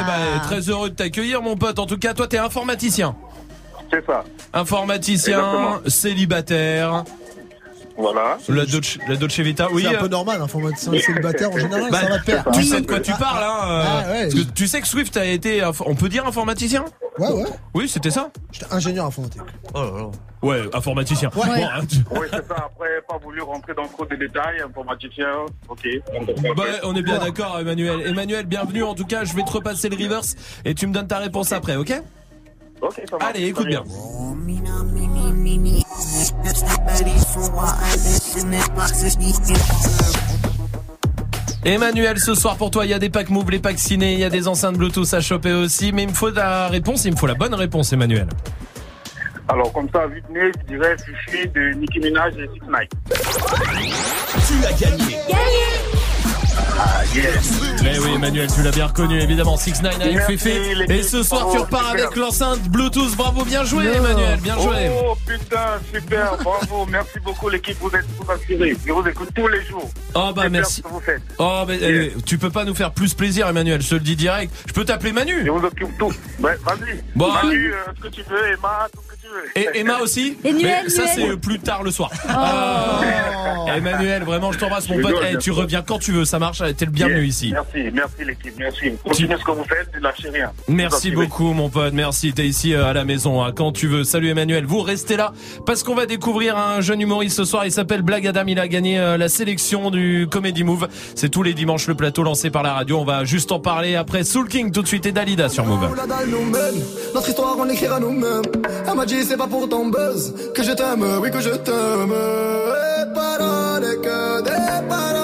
eh bah, très heureux de t'accueillir mon pote. En tout cas, toi t'es informaticien. C'est ça. Informaticien, Exactement. célibataire. Voilà. La Dolce, la Dolce Vita, oui. C'est un euh, peu normal, informaticien célibataire en général, bah, ça va pair. Tu sais de quoi tu parles, hein euh, Ah, ouais. parce que tu sais que Swift a été, on peut dire informaticien? Ouais, ouais. Oui, c'était ça. J'étais ingénieur informatique. Oh là là. Ouais, informaticien. Ouais. Bon, hein, tu- Oui, c'est ça. Après, pas voulu rentrer dans trop de détails. Informaticien, ok. Bah, on est bien d'accord, Emmanuel. Emmanuel, bienvenue. En tout cas, je vais te repasser le reverse et tu me donnes ta réponse après, ok? Ok, ça marche. Allez, écoute bien. Emmanuel, ce soir pour toi, il y a des packs move, les packs ciné, il y a des enceintes Bluetooth à choper aussi, mais il me faut la réponse, il me faut la bonne réponse, Emmanuel. Alors, comme ça, vite nez, je dirais Fufu de Nicki Minaj et Six Nine. Tu as gagné. Ah, yes. Mais oui, Emmanuel, tu l'as bien reconnu, évidemment. 6 9 avec Merci, Féfé. l'équipe. Et ce soir, tu repars super. avec l'enceinte Bluetooth. Bravo, bien joué, Emmanuel, bien joué. Oh putain, super, bravo, merci beaucoup l'équipe, vous êtes vous inspirés. Je vous écoute tous les jours. Oh bah merci. ce que vous faites. Oh, mais euh, tu peux pas nous faire plus plaisir, Emmanuel. Je te le dis direct. Je peux t'appeler Manu. Je vous occupe tout. Ouais, vas-y. Bon. Manu, euh, ce que tu veux, Emma, tout ce que tu veux. Et Emma aussi Et Nuel, Mais ça c'est euh, plus tard le soir. Ah. [LAUGHS] Emmanuel, vraiment je t'embrasse mon pote. rigole, Eh, tu reviens quand tu veux, ça marche, t'es le bienvenu Yes. ici. Merci, merci l'équipe, merci. Continuez ce que vous faites, ne lâchez rien. Merci beaucoup mon pote, merci, t'es ici euh, à la maison hein, quand tu veux. Salut Emmanuel, vous restez là parce qu'on va découvrir un jeune humoriste ce soir, il s'appelle Blague Adam, il a gagné euh, la sélection du Comedy Move. C'est tous les dimanches le plateau lancé par la radio, on va juste en parler après Soul King tout de suite et Dalida sur Move. La dalle nous mène, notre histoire on l'écrira nous-mêmes. Elle m'a dit c'est pas pour ton buzz que je t'aime, oui que je t'aime. Et paroles et que des paroles.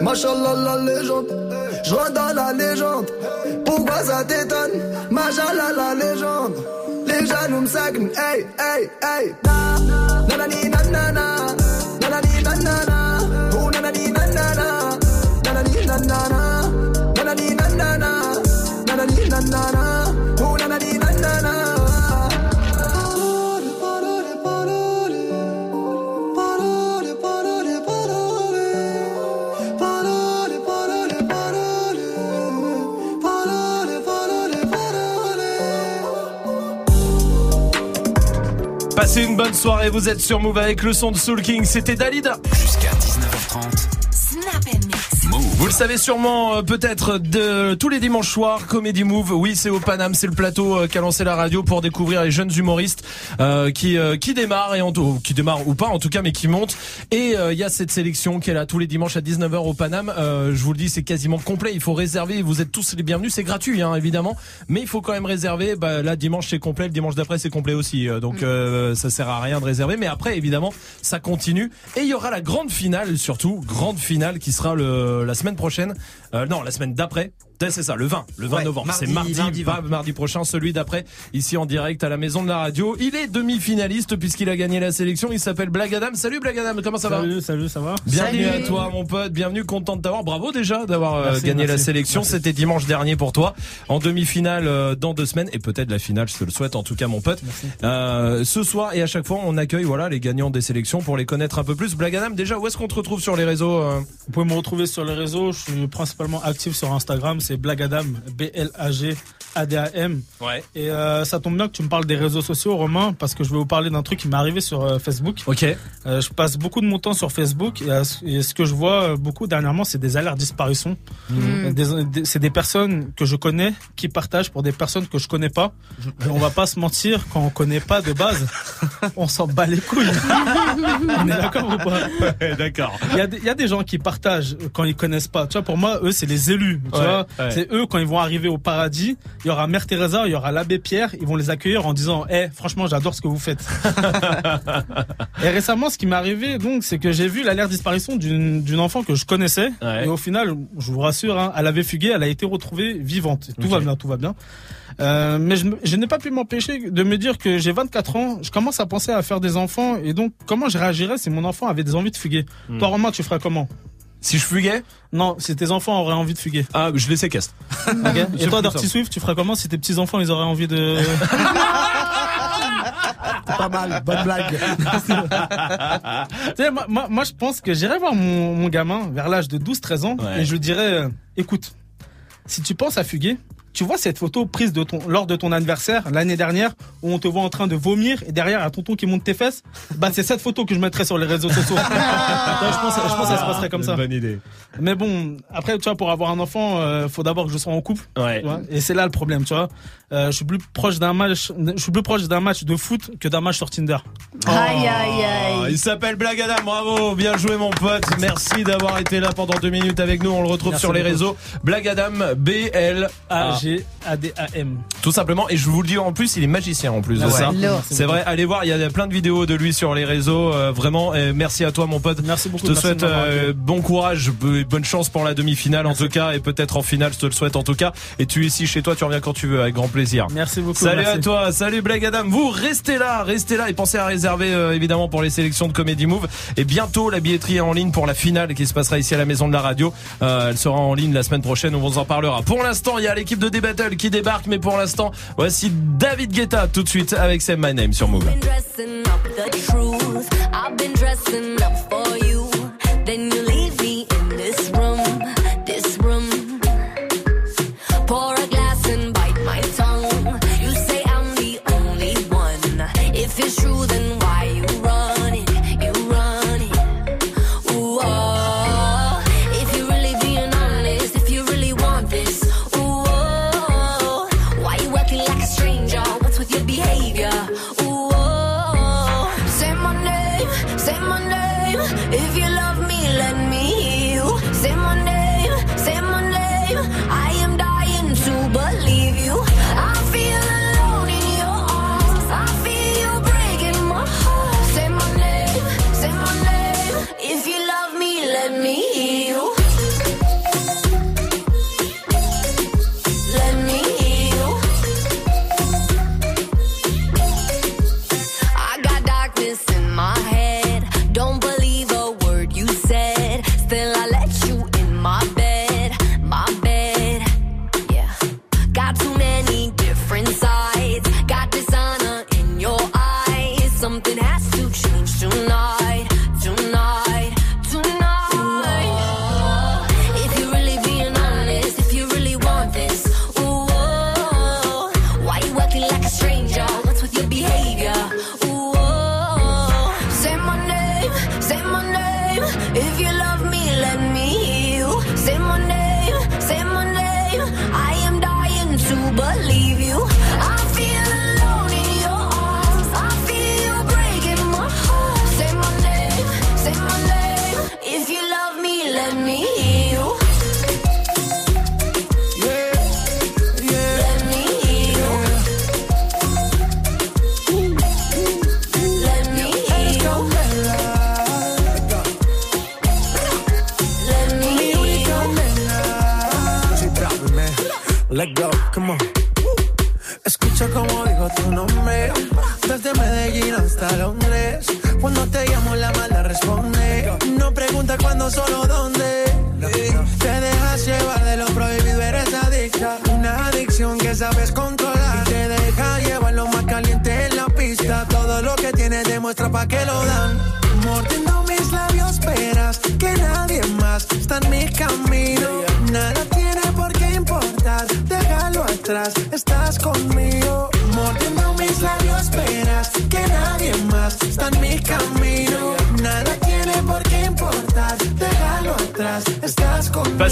Machallah la légende. Je dans la légende. Pourquoi ça t'étonne? Machallah la légende. Les jaloux me. Hey, hey, hey. Na. Nanani, nanana. Oh, Passez une bonne soirée, vous êtes sur Move avec le son de Soul King, c'était Dalida. Jusqu'à 19h30. Vous le savez sûrement euh, peut-être de tous les dimanches soirs, Comedy Move. Oui, c'est au Paname, c'est le plateau euh, qu'a lancé la radio pour découvrir les jeunes humoristes euh, qui euh, qui démarrent et en tout- qui démarrent ou pas en tout cas, mais qui montent. Et euh, il y a cette sélection qui est là tous les dimanches à 19h au Paname. Euh, je vous le dis, c'est quasiment complet. Il faut réserver. Vous êtes tous les bienvenus. C'est gratuit, hein, évidemment, mais il faut quand même réserver. Bah, là, dimanche c'est complet. Le dimanche d'après c'est complet aussi. Donc euh, ça sert à rien de réserver. Mais après, évidemment, ça continue. Et il y aura la grande finale, surtout grande finale qui sera le la semaine prochaine. Euh, non, la semaine d'après. Ouais, C'est ça, le 20, le 20 Ouais, novembre. C'est mardi, mardi mardi prochain, celui d'après, ici en direct à la maison de la radio. Il est demi-finaliste puisqu'il a gagné la sélection. Il s'appelle Black Adam. Salut Black Adam, comment ça va Salut, salut, ça va Bienvenue Salut. à toi, mon pote. Bienvenue, content de t'avoir. Bravo déjà d'avoir euh, Merci, gagné la sélection. C'était dimanche dernier pour toi. En demi-finale euh, dans deux semaines et peut-être la finale. Je te le souhaite en tout cas, mon pote. Euh, ce soir et à chaque fois, on accueille voilà les gagnants des sélections pour les connaître un peu plus. Black Adam, déjà, où est-ce qu'on te retrouve sur les réseaux euh Vous pouvez me retrouver sur les réseaux. Je suis principalement actif sur Instagram. C'est Blagadam, B-L-A-G. A-D-A-M. Ouais. Et euh, ça tombe bien que tu me parles des réseaux sociaux, Romain, parce que je vais vous parler d'un truc qui m'est arrivé sur euh, Facebook. Ok. Euh, je passe beaucoup de mon temps sur Facebook et, et ce que je vois beaucoup dernièrement, c'est des alertes disparition. Des- des- c'est des personnes que je connais qui partagent pour des personnes que je connais pas. Et on va pas se mentir, quand on connaît pas de base, [LAUGHS] on s'en bat les couilles. on est d'accord ou pas? D'accord. Il y, a des- il y a des gens qui partagent quand ils connaissent pas. Tu vois, pour moi, eux, c'est les élus. Tu Ouais, vois, ouais. c'est eux quand ils vont arriver au paradis. Il y aura Mère Teresa, il y aura l'abbé Pierre. Ils vont les accueillir en disant, eh, franchement, j'adore ce que vous faites. [LAUGHS] et récemment, ce qui m'est arrivé, donc, c'est que j'ai vu l'alerte disparition d'une enfant que je connaissais. Et au final, je vous rassure, hein, elle avait fugué, elle a été retrouvée vivante. Tout va bien, tout va bien. Euh, mais je, je n'ai pas pu m'empêcher de me dire que j'ai 24 ans, je commence à penser à faire des enfants et donc comment je réagirais si mon enfant avait des envies de fuguer? Hmm. Toi Romain, tu ferais comment? Si je fuguais Non, si tes enfants auraient envie de fuguer. Ah, je les séquestre. Ok. Et J'ai toi Dirty ça. Swift, tu ferais comment si tes petits enfants ils auraient envie de [LAUGHS] Pas mal, bonne blague. [LAUGHS] Tu sais, moi, moi, moi, je pense que j'irais voir mon, mon gamin vers l'âge de 12-13 ans Ouais. et je lui dirais, euh, écoute, si tu penses à fuguer, tu vois cette photo prise de ton, lors de ton anniversaire l'année dernière où on te voit en train de vomir et derrière un tonton qui monte tes fesses, bah c'est cette photo que je mettrais sur les réseaux sociaux. [LAUGHS] Vois, je pense, je pense que ça se passerait comme ça. Bonne idée. Mais bon, après, tu vois, pour avoir un enfant, euh, faut d'abord que je sois en couple. Ouais. tu vois, et c'est là le problème, tu vois. Euh, je suis plus proche d'un match, je suis plus proche d'un match de foot que d'un match sur Tinder. Aïe, aïe, Oh, aïe. il s'appelle Black Adam, bravo, bien joué mon pote. Merci d'avoir été là pendant deux minutes avec nous. On le retrouve Merci sur les beaucoup. réseaux. Black Adam, B L A G A D A M. Tout simplement. Et je vous le dis en plus, il est magicien en plus de Ah ouais. ça. Lourd. C'est vrai. Allez voir, il y a plein de vidéos de lui sur les réseaux. euh, vraiment, et merci à toi mon pote. Merci beaucoup. Je te merci souhaite euh, bon courage, bonne chance pour la demi-finale en tout cas, et peut-être en finale. Je te le souhaite en tout cas. Et tu es ici chez toi, tu reviens quand tu veux, avec grand plaisir. Merci beaucoup. Salut merci. à toi, salut Black Adam. Vous restez là, restez là et pensez à réserver euh, évidemment pour les sélections de Comedy Move. Et bientôt la billetterie est en ligne pour la finale qui se passera ici à la maison de la radio. Euh, elle sera en ligne la semaine prochaine, on vous en parlera. Pour l'instant, il y a l'équipe de D-Battle qui débarque, mais pour l'instant, voici David Guetta tout de suite avec Say My Name sur Move.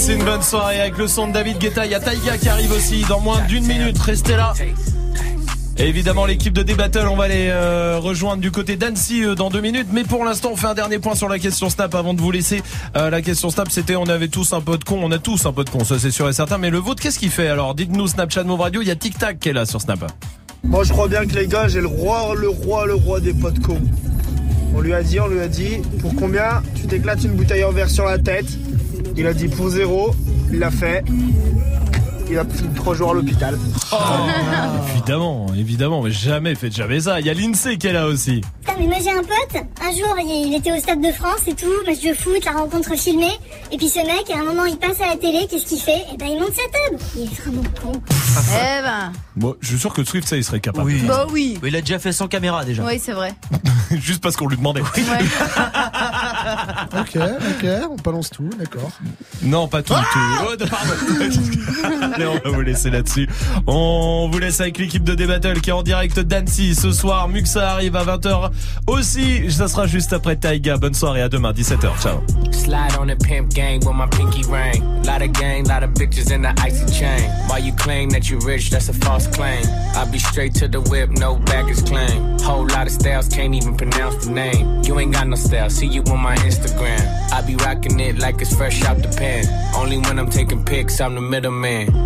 Passez une bonne soirée avec le son de David Guetta. Il y a Taïga qui arrive aussi dans moins d'une minute. Restez là. Évidemment, l'équipe de D-Battle, on va les euh, rejoindre du côté d'Annecy euh, dans deux minutes. Mais pour l'instant, on fait un dernier point sur la question Snap avant de vous laisser. Euh, la question Snap, c'était on avait tous un peu de con. On a tous un peu de con, ça c'est sûr et certain. Mais le vôtre, qu'est-ce qu'il fait? Alors, dites-nous Snapchat Move Radio. Il y a Tic Tac qui est là sur Snap. Moi, je crois bien que les gars, j'ai le roi, le roi, le roi des potes cons. On lui a dit, on lui a dit, pour combien tu t'éclates une bouteille en verre sur la tête? Il a dit pour zéro, il l'a fait. Il a pris trois jours à l'hôpital. Évidemment, évidemment, mais jamais faites jamais ça. Il y a l'INSEE qui est là aussi. Putain, mais moi j'ai un pote, un jour il était au Stade de France et tout, match de foot, la rencontre filmée, et puis ce mec, à un moment il passe à la télé, qu'est-ce qu'il fait? Et ben il monte sa table. Il est vraiment con. [LAUGHS] Eh ben. Bon, je suis sûr que Swift, ça, il serait capable. Oui. Bah oui. Il a déjà fait sans caméra déjà. Oui, c'est vrai. [LAUGHS] Juste parce qu'on lui demandait. [LAUGHS] Ok, ok, on balance tout, d'accord. Non, pas tout. tout. Oh, pardon. On va vous laisser là-dessus. On vous laisse avec l'équipe de D-Battle qui est en direct d'Annecy ce soir. Muxa arrive à 20h aussi. Ça sera juste après Taiga. Bonne soirée, à demain, 17h. Ciao. Slide on the pimp gang with my pinky ring. Lot of gang, lot of bitches in the icy chain. While you claim that you rich, that's a false claim. I be straight to the whip, no baggage claim. Whole lot of styles, can't even pronounce the name. You ain't got no style, see you on my Instagram. I be rocking it like it's fresh out the pen. Only when I'm taking pics, I'm the middleman.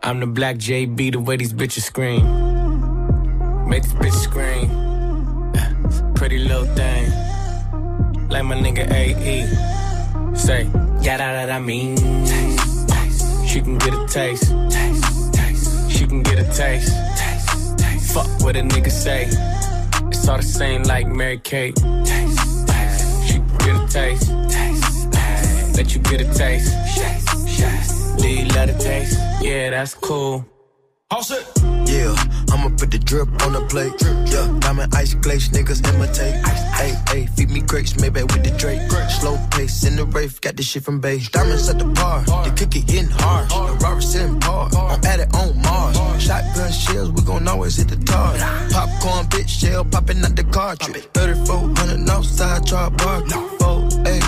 I'm the black JB, the way these bitches scream. Make this bitch scream. [LAUGHS] Pretty little thing. Like my nigga AE. Say, yeah, that, I mean. Taste, taste. She can get a taste. Taste. She can get a taste. Fuck what a nigga say. It's all the same like Mary Kate. She can get a taste. Let you get a taste. Do you love the taste? Yeah, that's cool. Yeah, I'ma put the drip on the plate. Yeah, diamond ice glaze, niggas imitate. Hey, hey, feed me grapes, maybe with the Drake. Slow pace in the rave, got this shit from base. Diamonds at the bar, the cookie hitting hard. The Robert sitting par, on at it on Mars. Shotgun shells, we gon' always hit the tar. Popcorn bitch shell popping out the cartridge. 3400 outside, try bar. Oh, hey, hey.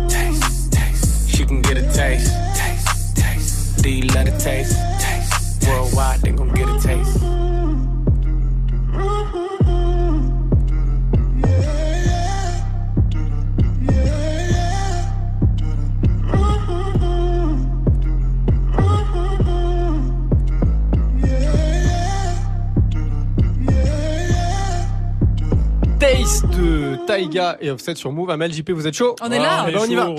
them Do you love the taste? Taste. Worldwide, they gon' get a taste. Taste de Taiga et Offset sur Move. Amel, JP, vous êtes chaud On est là. Ben, on y va.